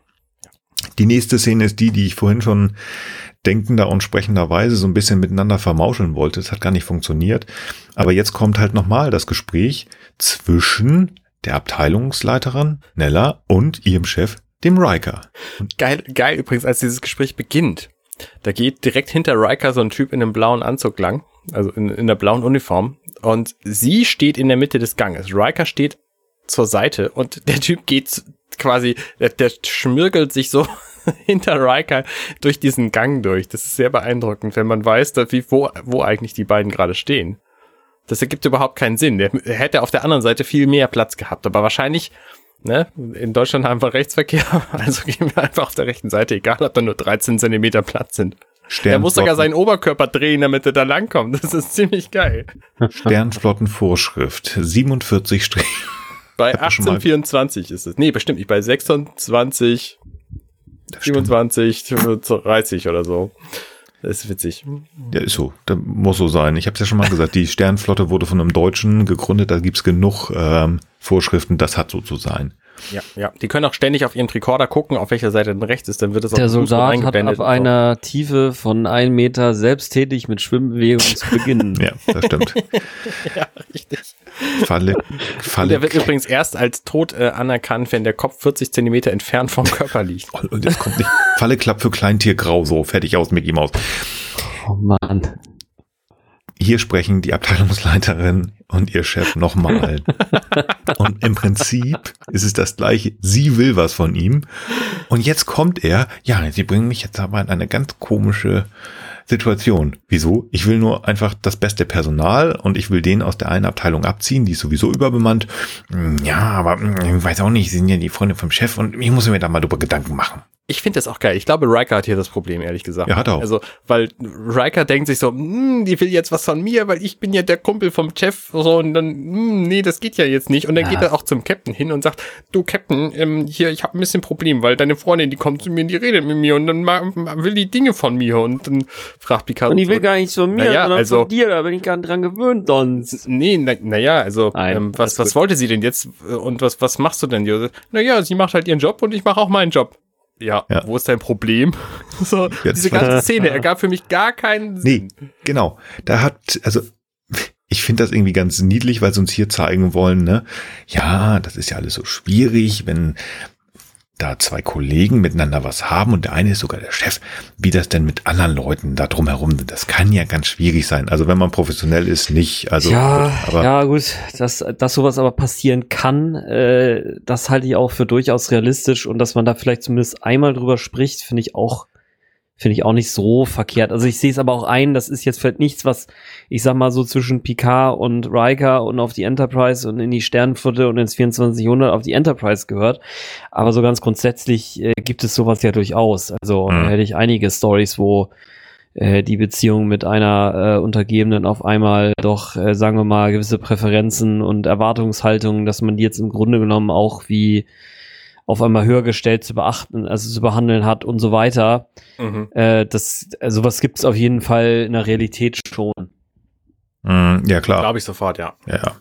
Die nächste Szene ist die, die ich vorhin schon denkender und sprechenderweise so ein bisschen miteinander vermauscheln wollte. Es hat gar nicht funktioniert. Aber jetzt kommt halt nochmal das Gespräch zwischen der Abteilungsleiterin Nella und ihrem Chef, dem Riker. Geil, geil übrigens, als dieses Gespräch beginnt. Da geht direkt hinter Riker so ein Typ in einem blauen Anzug lang, also in, in der blauen Uniform. Und sie steht in der Mitte des Ganges. Riker steht zur Seite und der Typ geht quasi, der, der schmirgelt sich so hinter Riker durch diesen Gang durch. Das ist sehr beeindruckend, wenn man weiß, dass, wie, wo, wo eigentlich die beiden gerade stehen. Das ergibt überhaupt keinen Sinn. Der hätte auf der anderen Seite viel mehr Platz gehabt, aber wahrscheinlich Ne? In Deutschland haben wir Rechtsverkehr, also gehen wir einfach auf der rechten Seite, egal ob da nur 13 Zentimeter Platz sind. Der muss sogar seinen Oberkörper drehen, damit er da langkommt. Das ist ziemlich geil. Sternflottenvorschrift 47 Strich. Bei Hab ich schon mal- 1824 ist es. Nee, bestimmt nicht. Bei 26, Das stimmt. 27, 30 oder so. Das ist witzig. Ja, ist so. Das muss so sein. Ich habe es ja schon mal gesagt, die Sternflotte wurde von einem Deutschen gegründet. Da gibt's genug ähm, Vorschriften. Das hat so zu sein. Ja, ja. Die können auch ständig auf ihren Tricorder gucken, auf welcher Seite denn rechts ist. Dann wird es auf der Soldat hat ab und so. einer Tiefe von einem Meter selbsttätig mit Schwimmbewegungen zu beginnen. Ja, das stimmt. Ja, richtig. Falle, Falle. der wird übrigens erst als tot äh, anerkannt, wenn der Kopf 40 Zentimeter entfernt vom Körper liegt. Und jetzt kommt nicht. Falle klappt für Kleintier grau. So, fertig aus, Mickey Maus. Oh Mann. Hier sprechen die Abteilungsleiterin und ihr Chef nochmal. und im Prinzip ist es das gleiche. Sie will was von ihm. Und jetzt kommt er. Ja, sie bringen mich jetzt aber in eine ganz komische Situation. Wieso? Ich will nur einfach das beste Personal und ich will den aus der einen Abteilung abziehen, die ist sowieso überbemannt. Ja, aber hm, ich weiß auch nicht, sie sind ja die Freunde vom Chef und ich muss mir da mal drüber Gedanken machen. Ich finde das auch geil. Ich glaube, Riker hat hier das Problem, ehrlich gesagt. Ja, hat auch. Also, weil Riker denkt sich so, hm, die will jetzt was von mir, weil ich bin ja der Kumpel vom Chef. So, und dann, hm, nee, das geht ja jetzt nicht. Und dann Ja. geht er auch zum Captain hin und sagt, du Captain, ähm, hier, ich habe ein bisschen Problem, weil deine Freundin, die kommt zu mir und die redet mit mir und dann will die Dinge von mir. Und dann fragt Picard. Und die will so, gar nichts von mir, Naja, sondern also- von dir, da bin ich gar nicht dran gewöhnt sonst. Nee, naja, na ja, also Nein, ähm, was, was wollte sie denn jetzt und was, was machst du denn? hier? Naja, sie macht halt ihren Job und ich mache auch meinen Job. Ja, Ja. wo ist dein Problem? so, Jetzt- diese ganze Szene ergab für mich gar keinen Sinn. Nee, genau. Da hat, also, ich finde das irgendwie ganz niedlich, weil sie uns hier zeigen wollen, ne? Ja, das ist ja alles so schwierig, wenn da zwei Kollegen miteinander was haben und der eine ist sogar der Chef, wie das denn mit anderen Leuten da drumherum, das kann ja ganz schwierig sein. Also wenn man professionell ist, nicht. Also, ja, aber ja, gut, dass, dass sowas aber passieren kann, äh, das halte ich auch für durchaus realistisch und dass man da vielleicht zumindest einmal drüber spricht, finde ich auch, finde ich auch nicht so verkehrt. Also ich sehe es aber auch ein, das ist jetzt vielleicht nichts, was, ich sag mal so zwischen Picard und Riker und auf die Enterprise und in die Sternenviertel und ins 24 Jahrhundert auf die Enterprise gehört. Aber so ganz grundsätzlich äh, gibt es sowas ja durchaus. Also Mhm. da hätte ich einige Stories, wo äh, die Beziehung mit einer äh, Untergebenen auf einmal doch, äh, sagen wir mal, gewisse Präferenzen und Erwartungshaltungen, dass man die jetzt im Grunde genommen auch wie auf einmal höher gestellt zu beachten, also zu behandeln hat und so weiter. Mhm. Äh, das, äh, sowas gibt es auf jeden Fall in der Realität schon. mh, ja klar. Glaube ich sofort, ja. Ja.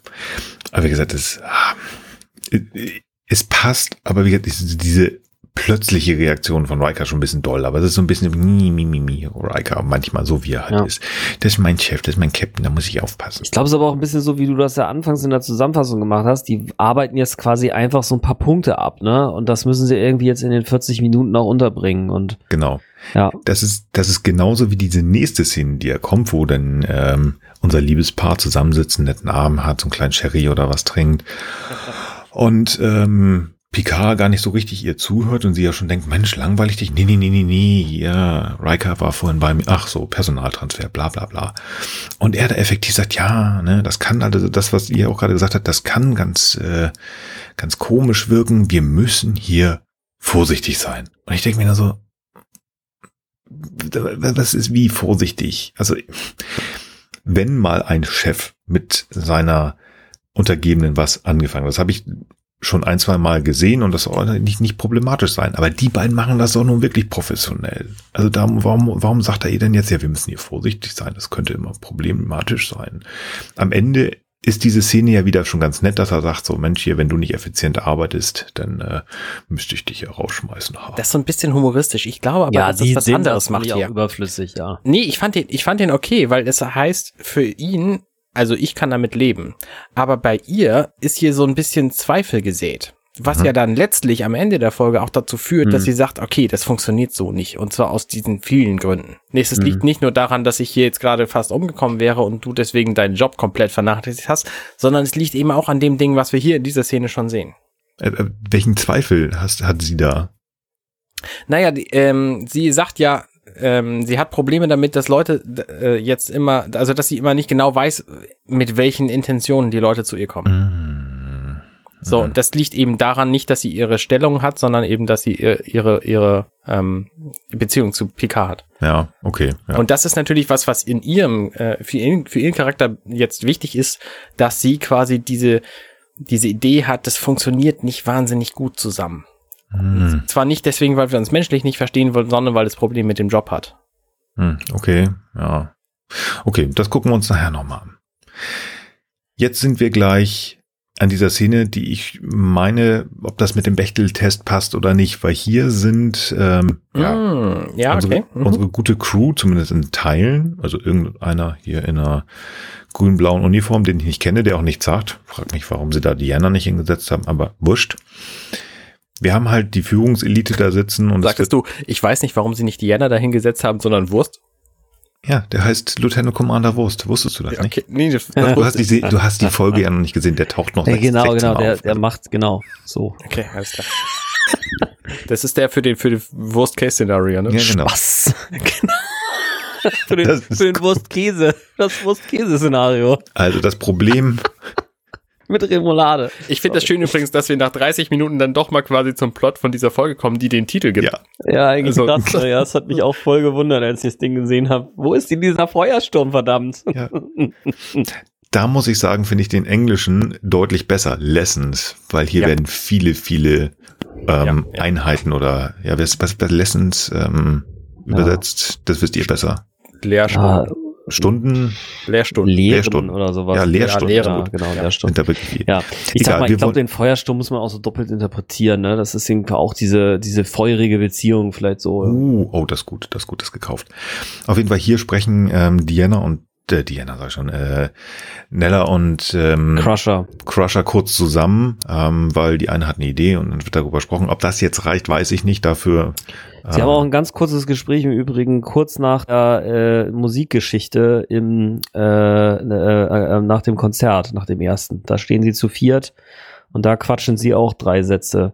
Aber wie gesagt, es, ah, es passt, aber wie gesagt, diese plötzliche Reaktion von Riker schon ein bisschen doll, aber das ist so ein bisschen mi, mi, mi, mi, Riker, manchmal so wie er halt Ja. ist. Das ist mein Chef, das ist mein Captain, da muss ich aufpassen. Ich glaube, es ist aber auch ein bisschen so, wie du das ja anfangs in der Zusammenfassung gemacht hast. Die arbeiten jetzt quasi einfach so ein paar Punkte ab, ne? Und das müssen sie irgendwie jetzt in den 40 Minuten auch unterbringen. Und Genau. ja, Das ist, das ist genauso wie diese nächste Szene, die ja kommt, wo dann ähm, unser Liebespaar zusammensitzt, einen netten Abend hat, so einen kleinen Sherry oder was trinkt. Und ähm, Picard gar nicht so richtig ihr zuhört und sie ja schon denkt, Mensch, langweilig dich. Nee, nee, nee, nee, nee. Ja, Riker war vorhin bei mir. Ach so, Personaltransfer, bla bla bla. Und er da effektiv sagt, ja, ne, das kann, also das, was ihr auch gerade gesagt habt, das kann ganz, äh, ganz komisch wirken. Wir müssen hier vorsichtig sein. Und ich denke mir da so, was ist wie vorsichtig? Also, wenn mal ein Chef mit seiner Untergebenen was angefangen hat, das habe ich schon ein, zwei Mal gesehen und das soll nicht, nicht problematisch sein. Aber die beiden machen das doch nun wirklich professionell. Also da, warum, warum sagt er ihr denn jetzt, ja, wir müssen hier vorsichtig sein, das könnte immer problematisch sein. Am Ende ist diese Szene ja wieder schon ganz nett, dass er sagt, so Mensch, hier, wenn du nicht effizient arbeitest, dann äh, müsste ich dich ja rausschmeißen. Ha. Das ist so ein bisschen humoristisch. Ich glaube aber, ja, dass das was anderes macht hier. auch überflüssig, ja. Nee, ich fand den, ich fand den okay, weil es heißt, für ihn, also ich kann damit leben. Aber bei ihr ist hier so ein bisschen Zweifel gesät. Was Mhm. ja dann letztlich am Ende der Folge auch dazu führt, dass Mhm. sie sagt, okay, das funktioniert so nicht. Und zwar aus diesen vielen Gründen. Nächstes Mhm. liegt nicht nur daran, dass ich hier jetzt gerade fast umgekommen wäre und du deswegen deinen Job komplett vernachlässigt hast, sondern es liegt eben auch an dem Ding, was wir hier in dieser Szene schon sehen. Äh, äh, welchen Zweifel hast, hat sie da? Naja, die, ähm, sie sagt ja, ähm, sie hat Probleme damit, dass Leute äh, jetzt immer, also dass sie immer nicht genau weiß, mit welchen Intentionen die Leute zu ihr kommen. Hm. So, und das liegt eben daran nicht, dass sie ihre Stellung hat, sondern eben, dass sie ihr, ihre, ihre ähm, Beziehung zu Picard hat. Ja, okay. Ja. Und das ist natürlich was, was in ihrem, äh, für, ihren, für ihren Charakter jetzt wichtig ist, dass sie quasi diese, diese Idee hat, das funktioniert nicht wahnsinnig gut zusammen. Hm. Zwar nicht deswegen, weil wir uns menschlich nicht verstehen wollen, sondern weil es Probleme mit dem Job hat. Hm, okay, ja. Okay, das gucken wir uns nachher nochmal an. Jetzt sind wir gleich an dieser Szene, die ich meine, ob das mit dem Bechtel-Test passt oder nicht, weil hier sind ähm, ja, Mm, ja unsere, okay. Mhm. unsere gute Crew, zumindest in Teilen, also irgendeiner hier in einer grün-blauen Uniform, den ich nicht kenne, der auch nichts sagt. Frag mich, warum sie da Diana nicht hingesetzt haben, aber wurscht. Wir haben halt die Führungselite da sitzen und es Sagtest du, ich weiß nicht, warum sie nicht Diana da hingesetzt haben, sondern Wurst? Ja, der heißt Lieutenant Commander Wurst. Wusstest du das nicht? Okay, nee, das, Du hast, die, du hast die Folge ja noch nicht gesehen. Der taucht noch Ja, genau, 16 genau, der, auf. der macht genau so. Okay, alles klar. Das ist der für den, für den Worst-Case-Szenario, ne? Ja, genau. Was? genau. für, den, für den Wurstkäse. Das Wurstkäse-Szenario. Also das Problem, Mit Remoulade. Ich finde das schön übrigens, dass wir nach 30 Minuten dann doch mal quasi zum Plot von dieser Folge kommen, die den Titel gibt. ja, Ja, eigentlich Also- krass. ne? Ja, das hat mich auch voll gewundert, als ich das Ding gesehen habe. Wo ist denn dieser Feuersturm, verdammt? ja. Da muss ich sagen, finde ich den Englischen deutlich besser. Lessons, weil hier Ja. werden viele, viele ähm, Ja, ja. Einheiten oder ja, was, was was Lessons ähm, Ja. übersetzt, das wisst ihr besser. Lehrstunden. Stunden Lehrstunden. Lehren Lehrstunden. oder sowas. Ja, Lehrstunden. Ja, Ja, Lehren. genau, Ja. Lehrstunden. Ja, ich Egal, sag mal, ich glaube, den Feuersturm muss man auch so doppelt interpretieren, ne? Das ist irgendwie auch diese, diese feurige Beziehung vielleicht so. Uh, oh, das ist gut, das ist gut, das ist gekauft. Auf jeden Fall hier sprechen ähm, Diana und äh, Diana sag ich schon, äh, Nella und ähm, Crusher. Crusher kurz zusammen, ähm, weil die eine hat eine Idee und dann wird darüber gesprochen. Ob das jetzt reicht, weiß ich nicht. Dafür. Sie ähm, haben auch ein ganz kurzes Gespräch im Übrigen, kurz nach der äh, Musikgeschichte im, äh, äh, äh, nach dem Konzert, nach dem ersten. Da stehen sie zu viert und da quatschen sie auch drei Sätze.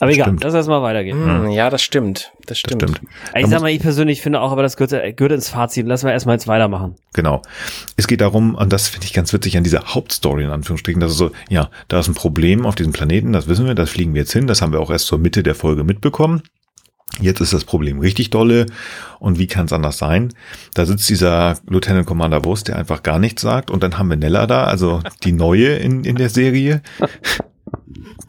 Aber egal, Stimmt. lass erstmal weitergehen. Hm, ja, das stimmt. Das das stimmt. stimmt. Ich sag mal, ich persönlich finde auch, aber das gehört, gehört ins Fazit. Lass mal erstmal jetzt weitermachen. Genau. Es geht darum, und das finde ich ganz witzig an dieser Hauptstory in Anführungsstrichen, dass es so, ja, da ist ein Problem auf diesem Planeten, das wissen wir, das fliegen wir jetzt hin, das haben wir auch erst zur Mitte der Folge mitbekommen. Jetzt ist das Problem richtig dolle. Und wie kann es anders sein? Da sitzt dieser Lieutenant Commander Wurst, der einfach gar nichts sagt. Und dann haben wir Nella da, also die neue in, in der Serie.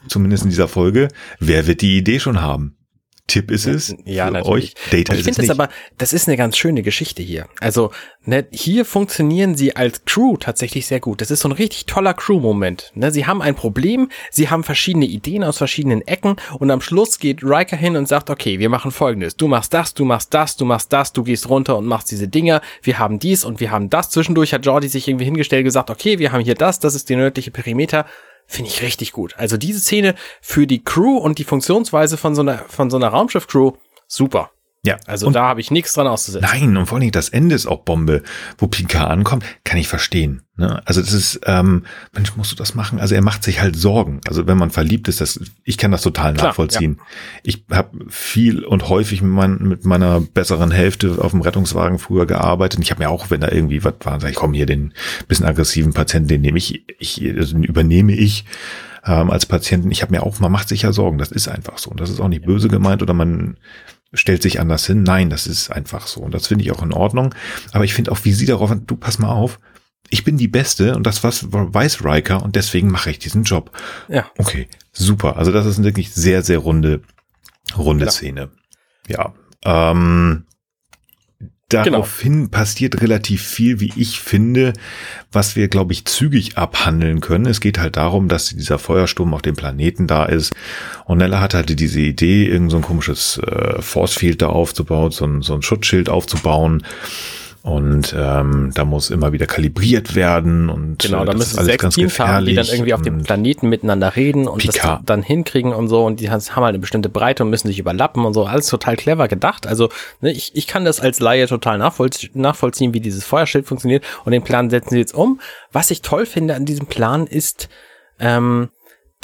Zumindest in dieser Folge. Wer wird die Idee schon haben? Tipp ist es Ja, für natürlich. euch. Data ich ist es finde das aber, das ist eine ganz schöne Geschichte hier. Also, ne, hier funktionieren sie als Crew tatsächlich sehr gut. Das ist so ein richtig toller Crew-Moment. Ne, sie haben ein Problem, sie haben verschiedene Ideen aus verschiedenen Ecken und am Schluss geht Riker hin und sagt, okay, wir machen folgendes. Du machst das, du machst das, du machst das, du gehst runter und machst diese Dinger. Wir haben dies und wir haben das. Zwischendurch hat Jordi sich irgendwie hingestellt und gesagt, okay, wir haben hier das, das ist der nördliche Perimeter. Finde ich richtig gut. Also diese Szene für die Crew und die Funktionsweise von so einer, von so einer Raumschiff-Crew, super. Ja, Also und da habe ich nichts dran auszusetzen. Nein, und vor allem das Ende ist auch Bombe, wo Picard ankommt, kann ich verstehen. Ne? Also das ist, ähm, Mensch, musst du das machen? Also er macht sich halt Sorgen. Also wenn man verliebt ist, das, ich kann das total Klar, nachvollziehen. Ich habe viel und häufig mit, mein, mit meiner besseren Hälfte auf dem Rettungswagen früher gearbeitet. Und ich habe mir auch, wenn da irgendwie was war, sag ich, komm hier, den bisschen aggressiven Patienten, den nehme ich, ich also den übernehme ich ähm, als Patienten. Ich habe mir auch, man macht sich ja Sorgen. Das ist einfach so. Und das ist auch nicht böse gemeint oder man stellt sich anders hin. Nein, das ist einfach so. Und das finde ich auch in Ordnung. Aber ich finde auch, wie sie darauf, du pass mal auf, ich bin die Beste und das was weiß Riker und deswegen mache ich diesen Job. Ja. Okay, super. Also das ist eine wirklich sehr, sehr runde, runde Genau. Szene. Ja. Ähm, daraufhin passiert relativ viel, wie ich finde, was wir, glaube ich, zügig abhandeln können. Es geht halt darum, dass dieser Feuersturm auf dem Planeten da ist. Und Nella hat halt diese Idee, irgend so ein komisches äh, Force Field da aufzubauen, so ein, so ein Schutzschild aufzubauen. Und ähm, da muss immer wieder kalibriert werden und Genau, äh, da das müssen sechs ganz Teams haben, die dann irgendwie auf dem Planeten miteinander reden und das Picard. dann hinkriegen und so und die haben halt eine bestimmte Breite und müssen sich überlappen und so. Alles total clever gedacht. Also ne, ich, ich kann das als Laie total nachvollzie nachvollziehen, wie dieses Feuerschild funktioniert und den Plan setzen sie jetzt um. Was ich toll finde an diesem Plan ist, ähm,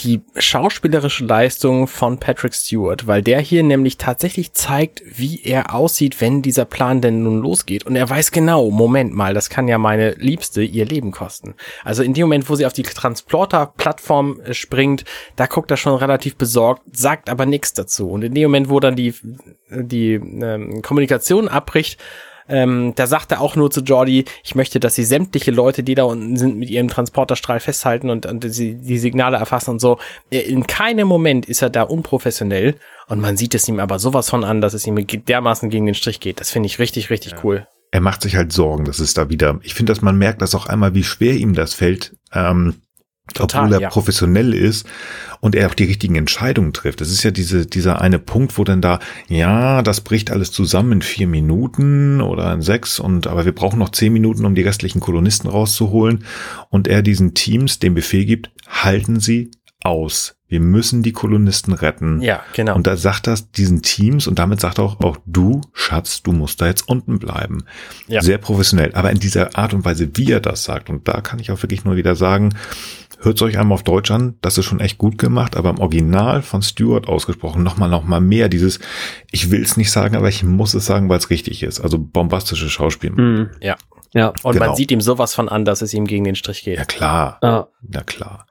die schauspielerische Leistung von Patrick Stewart, weil der hier nämlich tatsächlich zeigt, wie er aussieht, wenn dieser Plan denn nun losgeht. Und er weiß genau, Moment mal, das kann ja meine Liebste ihr Leben kosten. Also in dem Moment, wo sie auf die Transporter-Plattform äh, springt, da guckt er schon relativ besorgt, sagt aber nichts dazu. Und in dem Moment, wo dann die, die ähm, Kommunikation abbricht, ähm, da sagt er auch nur zu Jordi, ich möchte, dass sie sämtliche Leute, die da unten sind, mit ihrem Transporterstrahl festhalten und, und sie, die Signale erfassen und so. In keinem Moment ist er da unprofessionell und man sieht es ihm aber sowas von an, dass es ihm dermaßen gegen den Strich geht. Das finde ich richtig, richtig cool. er macht sich halt Sorgen, dass es da wieder. Ich finde, dass man merkt, dass auch einmal, wie schwer ihm das fällt, ähm, Total, obwohl er ja. professionell ist und er auch die richtigen Entscheidungen trifft. Das ist ja diese, dieser eine Punkt, wo dann da, ja, das bricht alles zusammen in vier Minuten oder in sechs und aber wir brauchen noch zehn Minuten, um die restlichen Kolonisten rauszuholen. Und er diesen Teams den Befehl gibt, halten sie aus. Wir müssen die Kolonisten retten. Ja, genau. Und da sagt das diesen Teams und damit sagt auch, auch du, Schatz, du musst da jetzt unten bleiben. Ja. Sehr professionell. Aber in dieser Art und Weise, wie er das sagt, und da kann ich auch wirklich nur wieder sagen, hört es euch einmal auf Deutsch an, das ist schon echt gut gemacht, aber im Original von Stewart ausgesprochen nochmal, noch mal mehr dieses, ich will es nicht sagen, aber ich muss es sagen, weil es richtig ist. Also bombastische Schauspiel. Mhm. ja. Ja. Und genau. man sieht ihm sowas von an, dass es ihm gegen den Strich geht. Ja klar, Ja. ja klar.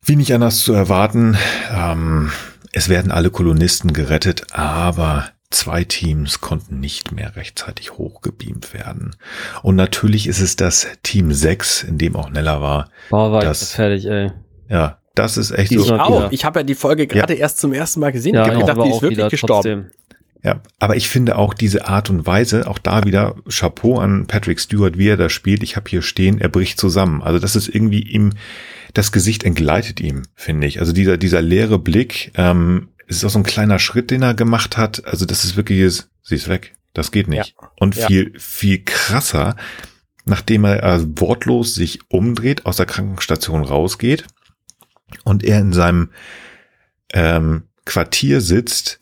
Wie nicht anders zu erwarten, ähm, es werden alle Kolonisten gerettet, aber zwei Teams konnten nicht mehr rechtzeitig hochgebeamt werden. Und natürlich ist es das Team 6, in dem auch Nella war. Boah, war Das- ich fertig, ey. Ja, das ist echt Die so. noch- Auch. Ich habe ja die Folge gerade erst zum ersten Mal gesehen. Ja, ich hab ich gedacht, die ist auch wirklich gestorben. trotzdem. Ja, aber ich finde auch diese Art und Weise, auch da wieder Chapeau an Patrick Stewart, wie er das spielt. Ich habe hier stehen, er bricht zusammen. Also das ist irgendwie ihm, das Gesicht entgleitet ihm, finde ich. Also dieser, dieser leere Blick, ähm, es ist auch so ein kleiner Schritt, den er gemacht hat. Also das ist wirklich, sie ist weg. Das geht nicht. Und Ja. viel, viel krasser, nachdem er äh, wortlos sich umdreht, aus der Krankenstation rausgeht und er in seinem ähm, Quartier sitzt,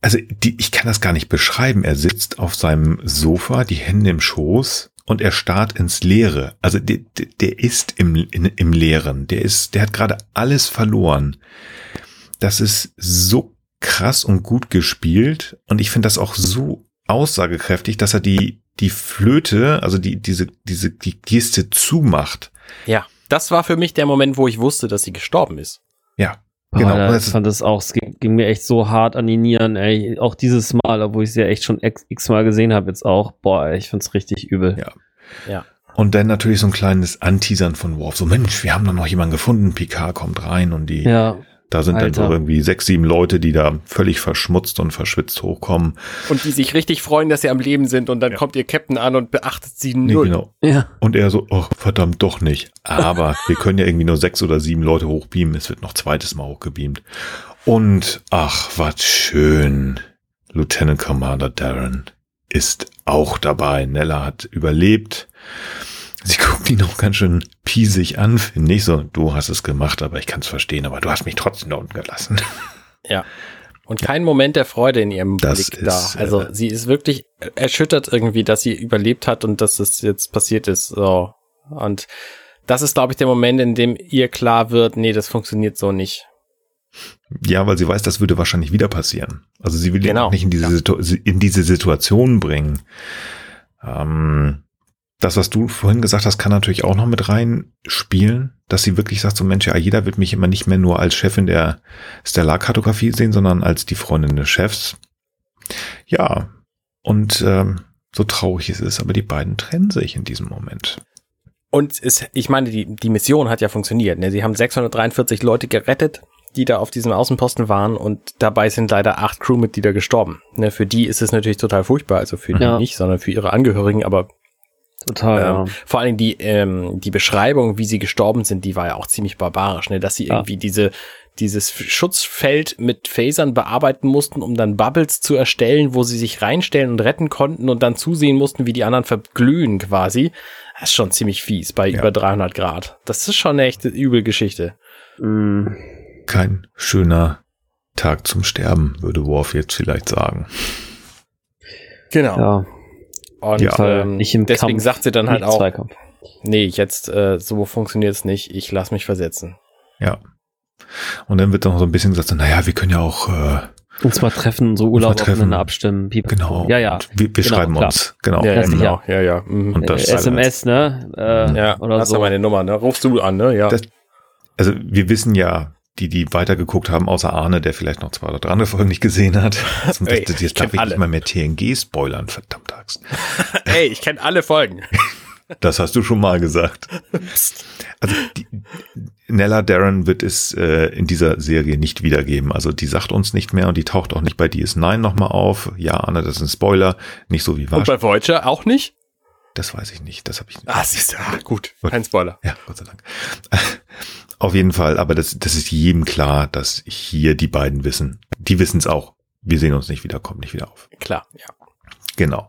also die, ich kann das gar nicht beschreiben. Er sitzt auf seinem Sofa, die Hände im Schoß und er starrt ins Leere. Also der, der- der ist im, in, im Leeren. Der ist, der hat gerade alles verloren. Das ist so krass und gut gespielt und ich finde das auch so aussagekräftig, dass er die die Flöte, also die diese diese die Geste zumacht. Ja. Das war für mich der Moment, wo ich wusste, dass sie gestorben ist. Ja, Genau, Alter, das ich fand das auch, es ging, ging mir echt so hart an die Nieren, ey. Auch dieses Mal, obwohl ich es ja echt schon x- x-mal gesehen habe jetzt auch. Boah, ich find's richtig übel. Ja. Ja. Und dann natürlich so ein kleines Anteasern von Worf. So, Mensch, wir haben da noch jemanden gefunden. Picard kommt rein und die Ja, Da sind dann Alter. so irgendwie sechs, sieben Leute, die da völlig verschmutzt und verschwitzt hochkommen. Und die sich richtig freuen, dass sie am Leben sind und dann kommt ihr Captain an und beachtet sie Nee, null. genau. Ja. Und er so, oh, verdammt, doch nicht. Aber wir können ja irgendwie nur sechs oder sieben Leute hochbeamen. Es wird noch zweites Mal hochgebeamt. Und ach, was schön. Lieutenant Commander Darren ist auch dabei. Nella hat überlebt. Sie guckt ihn auch ganz schön piesig an, finde ich. So, du hast es gemacht, aber ich kann es verstehen, aber du hast mich trotzdem da unten gelassen. Ja. Und kein Moment der Freude in ihrem Das Blick da. ist, äh, Also sie ist wirklich erschüttert irgendwie, dass sie überlebt hat und dass es jetzt passiert ist. So. Und das ist, glaube ich, der Moment, in dem ihr klar wird, nee, das funktioniert so nicht. Ja, weil sie weiß, das würde wahrscheinlich wieder passieren. Also sie will ihn Genau, auch nicht in diese, ja. In diese Situation bringen. Ähm, das, was du vorhin gesagt hast, kann natürlich auch noch mit reinspielen, dass sie wirklich sagt, so Mensch, ja, jeder wird mich immer nicht mehr nur als Chefin der Stellarkartografie sehen, sondern als die Freundin des Chefs. Ja, und ähm, so traurig es ist, aber die beiden trennen sich in diesem Moment. Und es, ich meine, die, die Mission hat ja funktioniert. Ne? Sie haben 643 Leute gerettet, die da auf diesem Außenposten waren und dabei sind leider acht Crewmitglieder gestorben. Ne? Für die ist es natürlich total furchtbar, also für die Ja. nicht, sondern für ihre Angehörigen, aber Total, Ähm, ja. Vor allem die, ähm, die Beschreibung, wie sie gestorben sind, die war ja auch ziemlich barbarisch, ne? dass sie Ja. irgendwie diese, dieses Schutzfeld mit Phasern bearbeiten mussten, um dann Bubbles zu erstellen, wo sie sich reinstellen und retten konnten und dann zusehen mussten, wie die anderen verglühen quasi. Das ist schon ziemlich fies bei Ja. über 300 Grad. Das ist schon eine echte übel Geschichte. Mm, Kein schöner Tag zum Sterben, würde Worf jetzt vielleicht sagen. Genau. ja, Und Ja. ähm, nicht im deswegen Kampf, sagt sie dann halt auch, Zweikampf. nee, jetzt äh, so funktioniert es nicht, ich lass mich versetzen. Ja. Und dann wird noch so ein bisschen gesagt, naja, wir können ja auch, äh, Uns mal treffen, so Urlaub treffen. abstimmen. pipapo. genau, Ja, ja. und wir, wir Genau, schreiben klar. uns, genau. Ja, ja, Ja, genau. Ja, ja. Mhm. Und das- äh, SMS, ne? Äh, ja, oder hast so. du meine Nummer, ne? Rufst du an, ne? Ja. Das- Also wir wissen ja, die, die weitergeguckt haben, außer Arne, der vielleicht noch zwei oder drei andere Folgen nicht gesehen hat. Also, Ey, ich jetzt darf ich alle. nicht mal mehr TNG spoilern, verdammt Axt. Ey, ich kenne alle Folgen. Das hast du schon mal gesagt. Also die, Nella Darren wird es äh, in dieser Serie nicht wiedergeben. Also die sagt uns nicht mehr und die taucht auch nicht bei DS9 nochmal auf. Ja, Anne, das ist ein Spoiler. Nicht so wie Und war. bei Voyager auch nicht? Das weiß ich nicht. Das habe ich nicht. Ah, siehst du, ah, gut. Gut. Kein Spoiler. Ja, Gott sei Dank. Auf jeden Fall, aber das, das ist jedem klar, dass hier die beiden wissen. Die wissen es auch. Wir sehen uns nicht wieder, kommt nicht wieder auf. Klar, ja. Genau.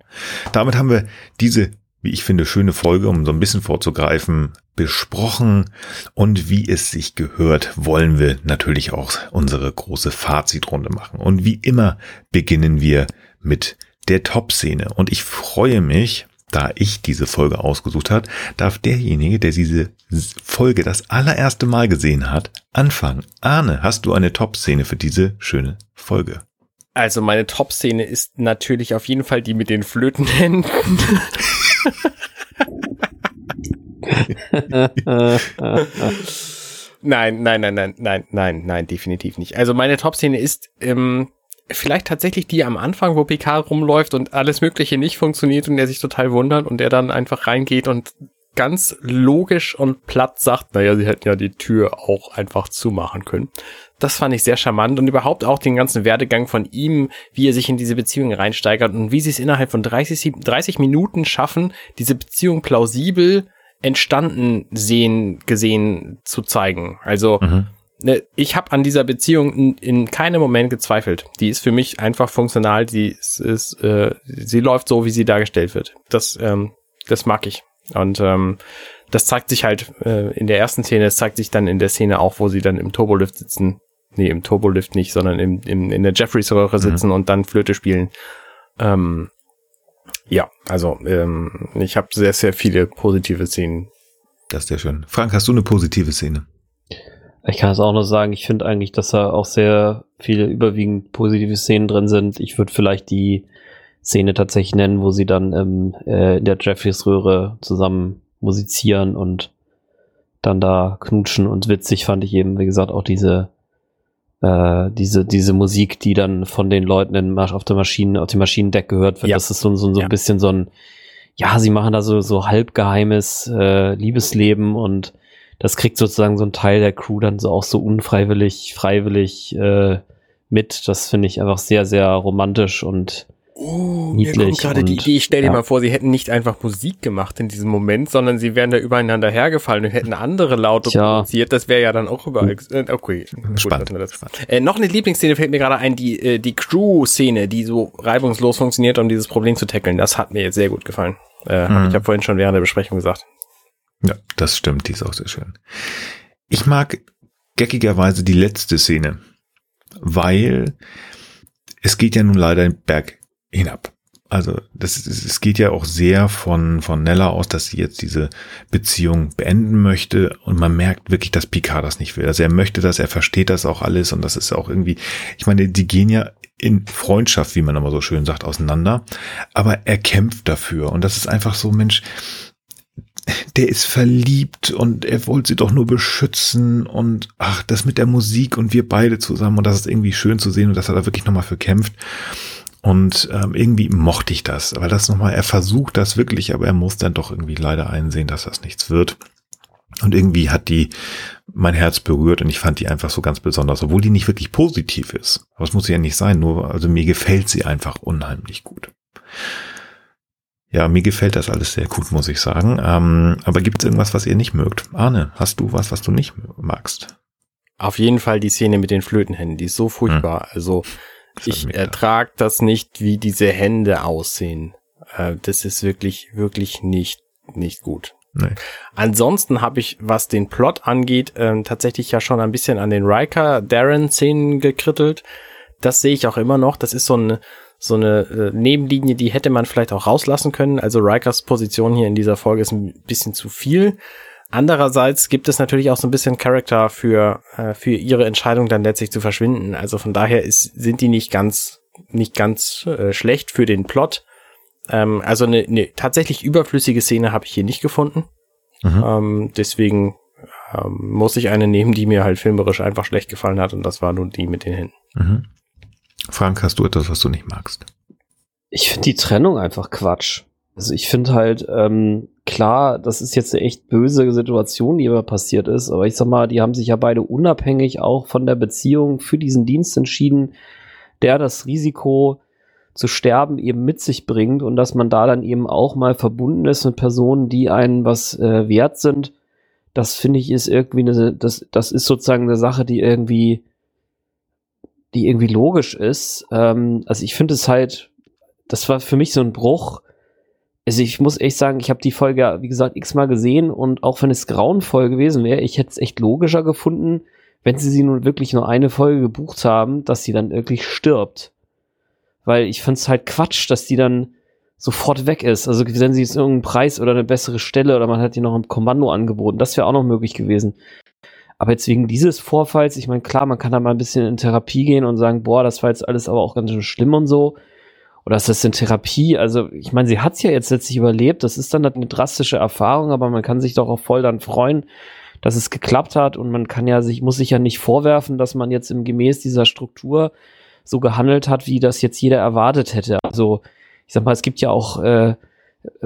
Damit haben wir diese, wie ich finde, schöne Folge, um so ein bisschen vorzugreifen, besprochen. Und wie es sich gehört, wollen wir natürlich auch unsere große Fazitrunde machen. Und wie immer beginnen wir mit der Top-Szene. Und ich freue mich, da ich diese Folge ausgesucht hat, darf derjenige, der diese Folge das allererste Mal gesehen hat, anfangen. Arne, hast du eine Top-Szene für diese schöne Folge? Also meine Top-Szene ist natürlich auf jeden Fall die mit den Flötenhänden. Nein, nein, nein, nein, nein, nein, nein, definitiv nicht. Also meine Top-Szene ist ähm, vielleicht tatsächlich die am Anfang, wo Picard rumläuft und alles Mögliche nicht funktioniert und er sich total wundert und er dann einfach reingeht und ganz logisch und platt sagt, naja, sie hätten ja die Tür auch einfach zumachen können. Das fand ich sehr charmant und überhaupt auch den ganzen Werdegang von ihm, wie er sich in diese Beziehung reinsteigert und wie sie es innerhalb von 30, 30 Minuten schaffen, diese Beziehung plausibel entstanden sehen, gesehen zu zeigen. Also Mhm. Ne, ich habe an dieser Beziehung in, in keinem Moment gezweifelt. Die ist für mich einfach funktional. Die ist, ist äh, sie läuft so, wie sie dargestellt wird. Das, ähm, das mag ich. Und ähm, das zeigt sich halt äh, in der ersten Szene. Es zeigt sich dann in der Szene auch, wo sie dann im Turbolift sitzen. Nee, im Turbolift nicht, sondern im, im, in der Jeffreys-Röhre sitzen und dann Flöte spielen. Ähm, ja, also ähm, ich habe sehr, sehr viele positive Szenen. Das ist sehr schön. Frank, hast du eine positive Szene? Ich kann es auch noch sagen, ich finde eigentlich, dass da auch sehr viele überwiegend positive Szenen drin sind. Ich würde vielleicht die Szene tatsächlich nennen, wo sie dann ähm, äh, in der Jeffreys Röhre zusammen musizieren und dann da knutschen und witzig fand ich eben, wie gesagt, auch diese äh, diese diese Musik, die dann von den Leuten in, auf der Maschine auf dem Maschinendeck gehört wird. Ja. Das ist so, so, so Ja. ein bisschen so ein ja, sie machen da so so halbgeheimes äh, Liebesleben und das kriegt sozusagen so ein Teil der Crew dann so auch so unfreiwillig, freiwillig äh, mit. Das finde ich einfach sehr, sehr romantisch und Oh, Niedlich mir kommt gerade die Idee, stell dir ja. mal vor, sie hätten nicht einfach Musik gemacht in diesem Moment, sondern sie wären da übereinander hergefallen und hätten andere Laute Tja. produziert. Das wäre ja dann auch überall. äh, Okay, gut, Spannend, wir das. spannend. Äh, noch eine Lieblingsszene fällt mir gerade ein, die, äh, die Crew-Szene, die so reibungslos funktioniert, um dieses Problem zu tackeln. Das hat mir jetzt sehr gut gefallen. Äh, Mhm. Ich habe vorhin schon während der Besprechung gesagt. Ja, das stimmt, die ist auch sehr schön. Ich mag geckigerweise die letzte Szene, weil es geht ja nun leider den Berg hinab. Also das ist, es geht ja auch sehr von, von Nella aus, dass sie jetzt diese Beziehung beenden möchte und man merkt wirklich, dass Picard das nicht will. Also er möchte das, er versteht das auch alles und das ist auch irgendwie, ich meine, die gehen ja in Freundschaft, wie man immer so schön sagt, auseinander, aber er kämpft dafür und das ist einfach so, Mensch, der ist verliebt und er wollte sie doch nur beschützen und ach, das mit der Musik und wir beide zusammen und das ist irgendwie schön zu sehen und dass er da wirklich nochmal für kämpft. Und ähm, irgendwie mochte ich das, weil das nochmal, er versucht das wirklich, aber er muss dann doch irgendwie leider einsehen, dass das nichts wird. Und irgendwie hat die mein Herz berührt und ich fand die einfach so ganz besonders, obwohl die nicht wirklich positiv ist. Aber es muss sie ja nicht sein, nur, also mir gefällt sie einfach unheimlich gut. Ja, mir gefällt das alles sehr gut, muss ich sagen. Ähm, aber gibt es irgendwas, was ihr nicht mögt? Arne, hast du was, was du nicht magst? Auf jeden Fall die Szene mit den Flötenhänden, die ist so furchtbar. Also Das ich ertrag das nicht, wie diese Hände aussehen. Äh, das ist wirklich, wirklich nicht, nicht gut. Nee. Ansonsten habe ich, was den Plot angeht, ähm, tatsächlich ja schon ein bisschen an den Riker-Darren-Szenen gekrittelt. Das sehe ich auch immer noch. Das ist so eine, so eine äh, Nebenlinie, die hätte man vielleicht auch rauslassen können. Also Rikers Position hier in dieser Folge ist ein bisschen zu viel. Andererseits gibt es natürlich auch so ein bisschen Charakter für, äh, für ihre Entscheidung dann letztlich zu verschwinden. Also von daher ist, sind die nicht ganz, nicht ganz äh, schlecht für den Plot. Ähm, also eine, eine tatsächlich überflüssige Szene habe ich hier nicht gefunden. Mhm. Ähm, deswegen ähm, muss ich eine nehmen, die mir halt filmerisch einfach schlecht gefallen hat und das war nun die mit den Händen. Mhm. Frank, hast du etwas, was du nicht magst? Ich finde die Trennung einfach Quatsch. Also ich finde halt, ähm, klar, das ist jetzt eine echt böse Situation, die aber passiert ist, aber ich sag mal, die haben sich ja beide unabhängig auch von der Beziehung für diesen Dienst entschieden, der das Risiko zu sterben eben mit sich bringt und dass man da dann eben auch mal verbunden ist mit Personen, die einen was äh, wert sind. Das finde ich ist irgendwie eine, das, das ist sozusagen eine Sache, die irgendwie, die irgendwie logisch ist. Ähm, also ich finde es halt, das war für mich so ein Bruch. Also ich muss echt sagen, ich habe die Folge, wie gesagt, x-mal gesehen und auch wenn es grauenvoll gewesen wäre, ich hätte es echt logischer gefunden, wenn sie sie nun wirklich nur eine Folge gebucht haben, dass sie dann wirklich stirbt. Weil ich find's halt Quatsch, dass die dann sofort weg ist. Also wenn sie jetzt irgendeinen Preis oder eine bessere Stelle oder man hat die noch im Kommando angeboten, das wäre auch noch möglich gewesen. Aber jetzt wegen dieses Vorfalls, ich meine, klar, man kann da mal ein bisschen in Therapie gehen und sagen, boah, das war jetzt alles aber auch ganz schön schlimm und so. Oder ist das in Therapie? Also, ich meine, sie hat's ja jetzt letztlich überlebt. Das ist dann eine drastische Erfahrung, aber man kann sich doch auch voll dann freuen, dass es geklappt hat und man kann ja sich, muss sich ja nicht vorwerfen, dass man jetzt im gemäß dieser Struktur so gehandelt hat, wie das jetzt jeder erwartet hätte. Also, ich sag mal, es gibt ja auch äh,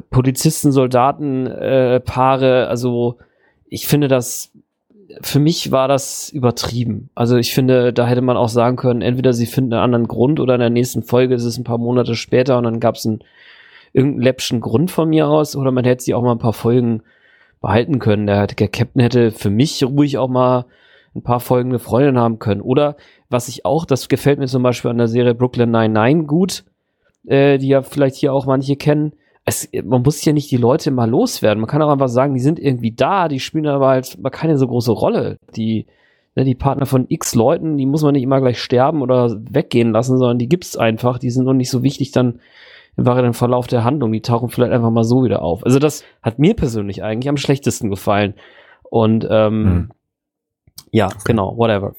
Polizisten, Soldaten, äh, Paare, also ich finde das, für mich war das übertrieben. Also ich finde, da hätte man auch sagen können, entweder sie finden einen anderen Grund oder in der nächsten Folge ist es ein paar Monate später und dann gab es einen irgendeinen läppschen Grund von mir aus oder man hätte sie auch mal ein paar Folgen behalten können. Der, der Captain hätte für mich ruhig auch mal ein paar Folgen eine Freundin haben können. Oder was ich auch, das gefällt mir zum Beispiel an der Serie Brooklyn 99 gut, äh, die ja vielleicht hier auch manche kennen. Es, man muss ja nicht die Leute mal loswerden. Man kann auch einfach sagen, die sind irgendwie da, die spielen aber halt mal keine so große Rolle. Die, ne, die Partner von x Leuten, die muss man nicht immer gleich sterben oder weggehen lassen, sondern die gibt's einfach. Die sind noch nicht so wichtig dann im weiteren Verlauf der Handlung. Die tauchen vielleicht einfach mal so wieder auf. Also das hat mir persönlich eigentlich am schlechtesten gefallen. Und ähm, Hm. ja, genau, whatever.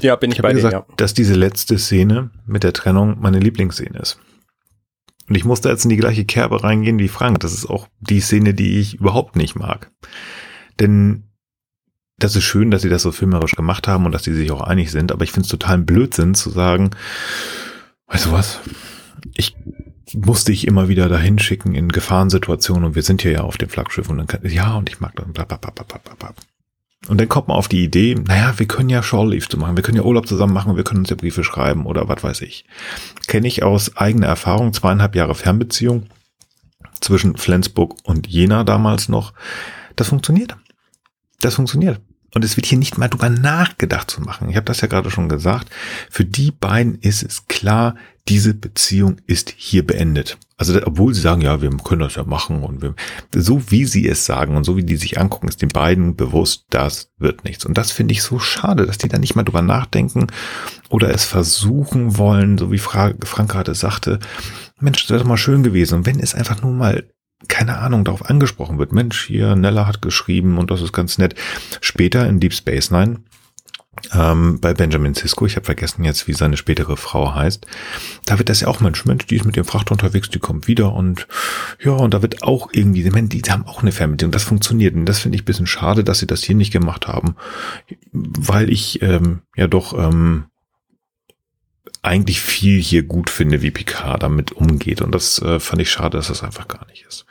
Ja, bin ich, Ich bei dir, gesagt, ja. dass diese letzte Szene mit der Trennung meine Lieblingsszene ist. Und ich musste jetzt in die gleiche Kerbe reingehen wie Frank. Das ist auch die Szene, die ich überhaupt nicht mag. Denn das ist schön, dass sie das so filmerisch gemacht haben und dass sie sich auch einig sind, aber ich finde es total ein Blödsinn zu sagen, weißt du was, ich muss dich immer wieder dahin schicken in Gefahrensituationen und wir sind hier ja auf dem Flaggschiff und dann kann, ja, und ich mag das, bla, bla, bla, bla, bla, bla. Und dann kommt man auf die Idee, naja, wir können ja Shore zu machen, wir können ja Urlaub zusammen machen, wir können uns ja Briefe schreiben oder was weiß ich. Kenne ich aus eigener Erfahrung, zweieinhalb Jahre Fernbeziehung zwischen Flensburg und Jena damals noch. Das funktioniert. Das funktioniert. Und es wird hier nicht mal drüber nachgedacht zu machen. Ich habe das ja gerade schon gesagt. Für die beiden ist es klar, diese Beziehung ist hier beendet. Also obwohl sie sagen, ja, wir können das ja machen und wir, so wie sie es sagen und so wie die sich angucken, ist den beiden bewusst, das wird nichts. Und das finde ich so schade, dass die da nicht mal drüber nachdenken oder es versuchen wollen, so wie Frank gerade sagte, Mensch, das wäre doch mal schön gewesen. Und wenn es einfach nur mal keine Ahnung, darauf angesprochen wird. Mensch, hier, Nella hat geschrieben und das ist ganz nett. Später in Deep Space Nine ähm, bei Benjamin Sisko, ich habe vergessen jetzt, wie seine spätere Frau heißt, da wird das ja auch Mensch, Mensch, die ist mit dem Frachter unterwegs, die kommt wieder und ja, und da wird auch irgendwie, die, die haben auch eine Fernbeziehung, das funktioniert und das finde ich bisschen schade, dass sie das hier nicht gemacht haben, weil ich ähm, ja doch ähm, eigentlich viel hier gut finde, wie Picard damit umgeht. Und das äh, fand ich schade, dass das einfach gar nicht ist.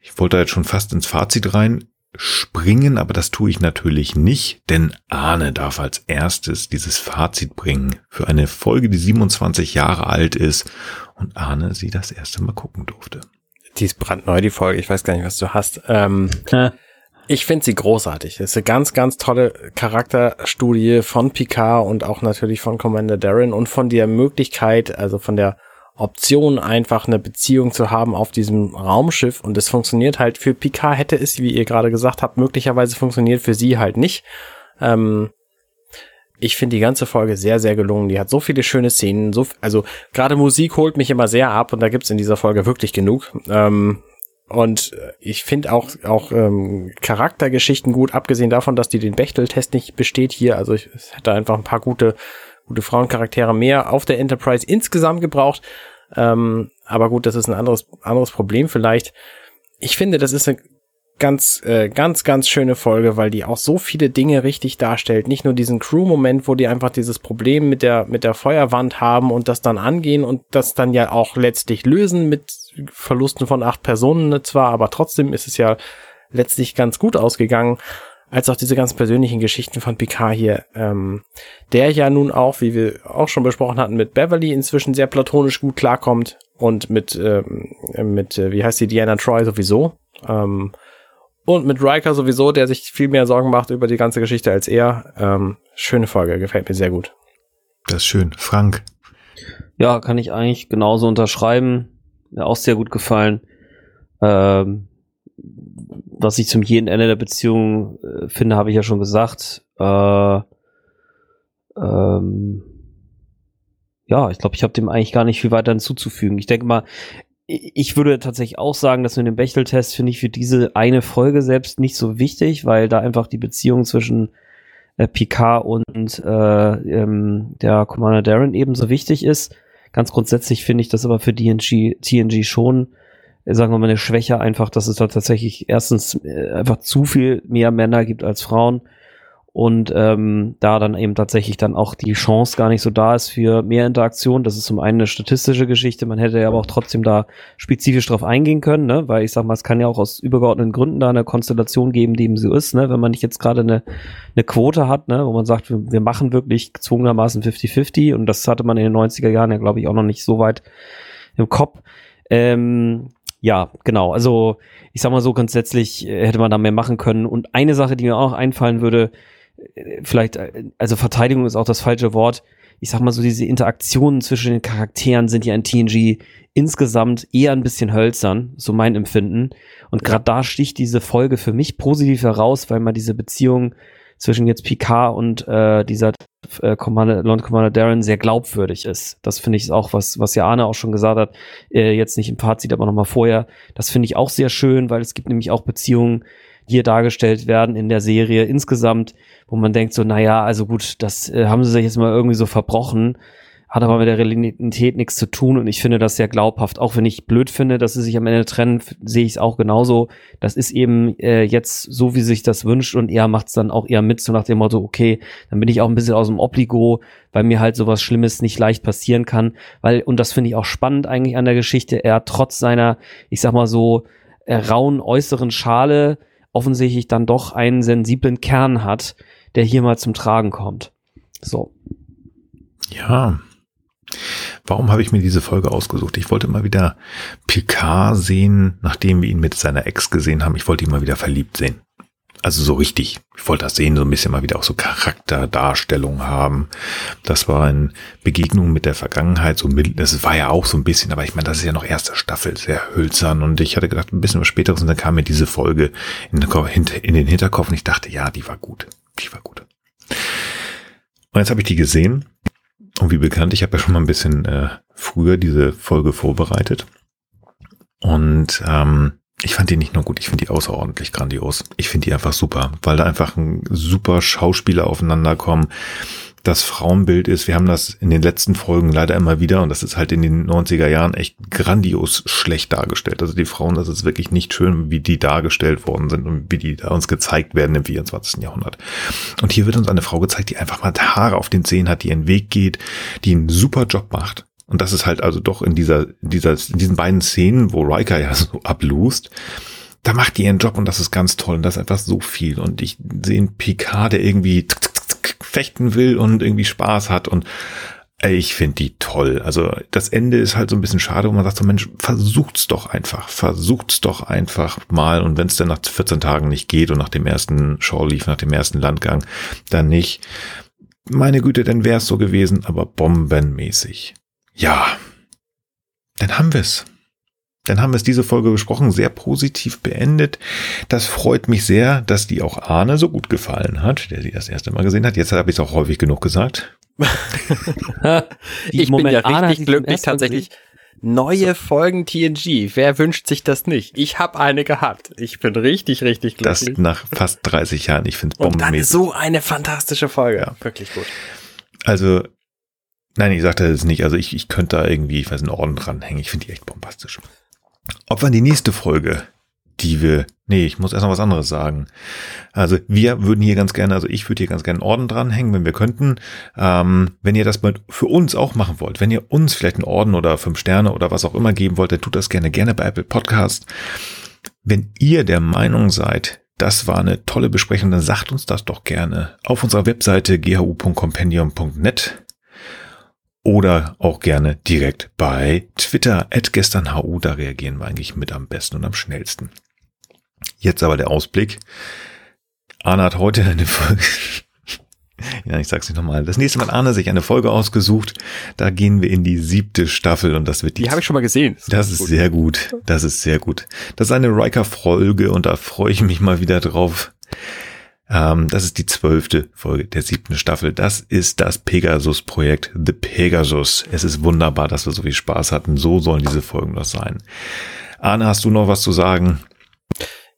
Ich wollte jetzt schon fast ins Fazit rein springen, aber das tue ich natürlich nicht, denn Arne darf als erstes dieses Fazit bringen für eine Folge, die 27 Jahre alt ist und Arne sie das erste Mal gucken durfte. Die ist brandneu, die Folge. Ich weiß gar nicht, was du hast. Ähm, ich finde sie großartig. Das ist eine ganz, ganz tolle Charakterstudie von Picard und auch natürlich von Commander Darren und von der Möglichkeit, also von der Option, einfach eine Beziehung zu haben auf diesem Raumschiff. Und es funktioniert halt für Picard hätte es, wie ihr gerade gesagt habt, möglicherweise funktioniert für sie halt nicht. Ähm, ich finde die ganze Folge sehr, sehr gelungen. Die hat so viele schöne Szenen. So, also gerade Musik holt mich immer sehr ab und da gibt's in dieser Folge wirklich genug. Ähm, und ich finde auch, auch ähm, Charaktergeschichten gut, abgesehen davon, dass die den Bechtel-Test nicht besteht hier. Also ich, es hätte einfach ein paar gute gute Frauencharaktere mehr auf der Enterprise insgesamt gebraucht. Ähm, aber gut, das ist ein anderes, anderes Problem vielleicht. Ich finde, das ist eine ganz, äh, ganz, ganz schöne Folge, weil die auch so viele Dinge richtig darstellt. Nicht nur diesen Crew-Moment, wo die einfach dieses Problem mit der, mit der Feuerwand haben und das dann angehen und das dann ja auch letztlich lösen mit Verlusten von acht Personen zwar, aber trotzdem ist es ja letztlich ganz gut ausgegangen als auch diese ganz persönlichen Geschichten von Picard hier, ähm, der ja nun auch, wie wir auch schon besprochen hatten, mit Beverly inzwischen sehr platonisch gut klarkommt und mit, ähm, mit äh, wie heißt die, Diana Troy sowieso. Ähm, und mit Riker sowieso, der sich viel mehr Sorgen macht über die ganze Geschichte als er. Ähm, schöne Folge, gefällt mir sehr gut. Das ist schön. Frank. Ja, kann ich eigentlich genauso unterschreiben. Mir auch sehr gut gefallen. Ähm, was ich zum jeden Ende der Beziehung äh, finde, habe ich ja schon gesagt. Äh, ähm, ja, ich glaube, ich habe dem eigentlich gar nicht viel weiter hinzuzufügen. Ich denke mal, ich würde tatsächlich auch sagen, dass mit dem Bechtel-Test finde ich für diese eine Folge selbst nicht so wichtig, weil da einfach die Beziehung zwischen äh, Picard und äh, ähm, der Commander Darren ebenso wichtig ist. Ganz grundsätzlich finde ich das aber für DNG, TNG schon sagen wir mal, eine Schwäche einfach, dass es da tatsächlich erstens äh, einfach zu viel mehr Männer gibt als Frauen und ähm, da dann eben tatsächlich dann auch die Chance gar nicht so da ist für mehr Interaktion. Das ist zum einen eine statistische Geschichte, man hätte ja aber auch trotzdem da spezifisch drauf eingehen können, ne? weil ich sag mal, es kann ja auch aus übergeordneten Gründen da eine Konstellation geben, die eben so ist, ne? wenn man nicht jetzt gerade eine, eine Quote hat, ne? wo man sagt, wir, wir machen wirklich gezwungenermaßen 50-50 und das hatte man in den 90er Jahren ja, glaube ich, auch noch nicht so weit im Kopf. Ähm, ja, genau. Also ich sag mal so, grundsätzlich äh, hätte man da mehr machen können. Und eine Sache, die mir auch einfallen würde, äh, vielleicht, äh, also Verteidigung ist auch das falsche Wort. Ich sag mal so, diese Interaktionen zwischen den Charakteren sind ja in TNG insgesamt eher ein bisschen hölzern, so mein Empfinden. Und gerade da sticht diese Folge für mich positiv heraus, weil man diese Beziehung zwischen jetzt Picard und äh, dieser äh, Commander, Lord Commander Darren sehr glaubwürdig ist. Das finde ich auch was, was ja Arne auch schon gesagt hat, äh, jetzt nicht im Fazit, aber nochmal vorher. Das finde ich auch sehr schön, weil es gibt nämlich auch Beziehungen, die hier dargestellt werden in der Serie insgesamt, wo man denkt so, naja, also gut, das äh, haben sie sich jetzt mal irgendwie so verbrochen hat aber mit der Realität nichts zu tun und ich finde das sehr glaubhaft. Auch wenn ich blöd finde, dass sie sich am Ende trennen, sehe ich es auch genauso. Das ist eben äh, jetzt so, wie sich das wünscht und er macht es dann auch eher mit, so nach dem Motto, okay, dann bin ich auch ein bisschen aus dem Obligo, weil mir halt sowas Schlimmes nicht leicht passieren kann. Weil, und das finde ich auch spannend eigentlich an der Geschichte, er trotz seiner, ich sag mal so, äh, rauen äußeren Schale offensichtlich dann doch einen sensiblen Kern hat, der hier mal zum Tragen kommt. So. Ja. Warum habe ich mir diese Folge ausgesucht? Ich wollte mal wieder Picard sehen, nachdem wir ihn mit seiner Ex gesehen haben. Ich wollte ihn mal wieder verliebt sehen. Also so richtig. Ich wollte das sehen, so ein bisschen mal wieder auch so Charakterdarstellung haben. Das war in Begegnung mit der Vergangenheit, so mild, das war ja auch so ein bisschen, aber ich meine, das ist ja noch erste Staffel, sehr hölzern und ich hatte gedacht, ein bisschen was späteres und dann kam mir diese Folge in den Hinterkopf und ich dachte, ja, die war gut. Die war gut. Und jetzt habe ich die gesehen und wie bekannt, ich habe ja schon mal ein bisschen äh, früher diese Folge vorbereitet und ähm, ich fand die nicht nur gut, ich finde die außerordentlich grandios. Ich finde die einfach super, weil da einfach ein super Schauspieler aufeinander kommen. Das Frauenbild ist, wir haben das in den letzten Folgen leider immer wieder und das ist halt in den 90er Jahren echt grandios schlecht dargestellt. Also die Frauen, das ist wirklich nicht schön, wie die dargestellt worden sind und wie die da uns gezeigt werden im 24. Jahrhundert. Und hier wird uns eine Frau gezeigt, die einfach mal Haare auf den Zehen hat, die ihren Weg geht, die einen super Job macht und das ist halt also doch in dieser, dieser, in diesen beiden Szenen, wo Riker ja so ablust, da macht die ihren Job und das ist ganz toll und das ist einfach so viel. Und ich sehe einen Picard, der irgendwie fechten will und irgendwie Spaß hat und ich finde die toll. Also das Ende ist halt so ein bisschen schade, wo man sagt so, Mensch, versucht's doch einfach. Versucht's doch einfach mal. Und wenn es dann nach 14 Tagen nicht geht und nach dem ersten Show lief, nach dem ersten Landgang, dann nicht. Meine Güte, dann wär's so gewesen, aber bombenmäßig. Ja, dann haben wir's. Dann haben wir es diese Folge besprochen, sehr positiv beendet. Das freut mich sehr, dass die auch Arne so gut gefallen hat, der sie das erste Mal gesehen hat. Jetzt habe ich es auch häufig genug gesagt. ich Moment, bin ja Arne richtig glücklich tatsächlich. Neue Folgen TNG. Wer wünscht sich das nicht? Ich habe eine gehabt. Ich bin richtig, richtig glücklich. Das nach fast 30 Jahren. Ich finde es bombenmäßig. Und dann so eine fantastische Folge. Ja. Wirklich gut. Also Nein, ich sagte das nicht. Also ich, ich könnte da irgendwie, ich weiß, einen Orden dranhängen. Ich finde die echt bombastisch. Ob wir die nächste Folge, die wir, nee, ich muss erst noch was anderes sagen. Also wir würden hier ganz gerne, also ich würde hier ganz gerne einen Orden dranhängen, wenn wir könnten. Ähm, wenn ihr das mal für uns auch machen wollt, wenn ihr uns vielleicht einen Orden oder fünf Sterne oder was auch immer geben wollt, dann tut das gerne, gerne bei Apple Podcast. Wenn ihr der Meinung seid, das war eine tolle Besprechung, dann sagt uns das doch gerne auf unserer Webseite ghu.compendium.net oder auch gerne direkt bei Twitter at gesternhu. Da reagieren wir eigentlich mit am besten und am schnellsten. Jetzt aber der Ausblick. Arne hat heute eine Folge. ja, ich sag's nicht nochmal. Das nächste Mal hat Arne sich eine Folge ausgesucht. Da gehen wir in die siebte Staffel und das wird die. Die habe ich schon mal gesehen. Das, das ist gut. sehr gut. Das ist sehr gut. Das ist eine Riker-Folge und da freue ich mich mal wieder drauf. Ähm, das ist die zwölfte Folge der siebten Staffel. Das ist das Pegasus-Projekt The Pegasus. Es ist wunderbar, dass wir so viel Spaß hatten. So sollen diese Folgen noch sein. Arne, hast du noch was zu sagen?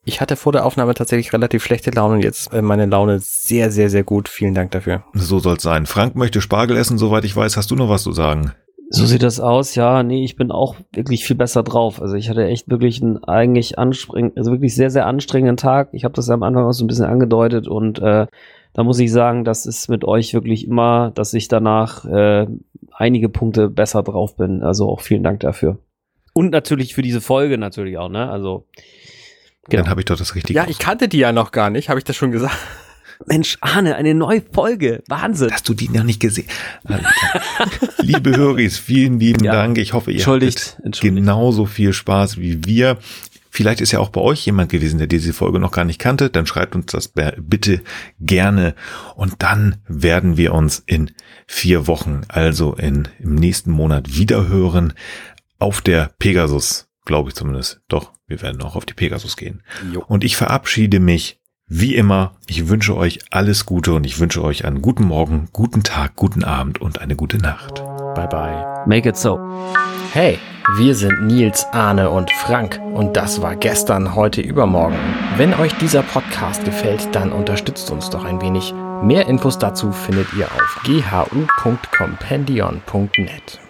Ich hatte vor der Aufnahme tatsächlich relativ schlechte Laune und jetzt äh, meine Laune sehr, sehr, sehr gut. Vielen Dank dafür. So soll's sein. Frank möchte Spargel essen, soweit ich weiß. Hast du noch was zu sagen? So sieht das aus, ja. Nee, ich bin auch wirklich viel besser drauf. Also ich hatte echt wirklich einen eigentlich anstrengend, also wirklich sehr, sehr anstrengenden Tag. Ich habe das am Anfang auch so ein bisschen angedeutet und äh, da muss ich sagen, das ist mit euch wirklich immer, dass ich danach äh, einige Punkte besser drauf bin. Also auch vielen Dank dafür. Und natürlich für diese Folge natürlich auch, ne? Also genau. Dann habe ich doch das Richtige. Ja, ich kannte die ja noch gar nicht, habe ich das schon gesagt. Mensch, Arne, eine neue Folge. Wahnsinn. Hast du die noch nicht gesehen? Liebe Höris, vielen lieben ja. Dank. Ich hoffe, ihr hattet genauso viel Spaß wie wir. Vielleicht ist ja auch bei euch jemand gewesen, der diese Folge noch gar nicht kannte. Dann schreibt uns das bitte gerne. Und dann werden wir uns in vier Wochen, also in, im nächsten Monat wiederhören auf der Pegasus, glaube ich zumindest. Doch, wir werden auch auf die Pegasus gehen. Jo. Und ich verabschiede mich wie immer, ich wünsche euch alles Gute und ich wünsche euch einen guten Morgen, guten Tag, guten Abend und eine gute Nacht. Bye bye. Make it so. Hey, wir sind Nils, Arne und Frank und das war gestern, heute, übermorgen. Wenn euch dieser Podcast gefällt, dann unterstützt uns doch ein wenig. Mehr Infos dazu findet ihr auf ghu.compendion.net.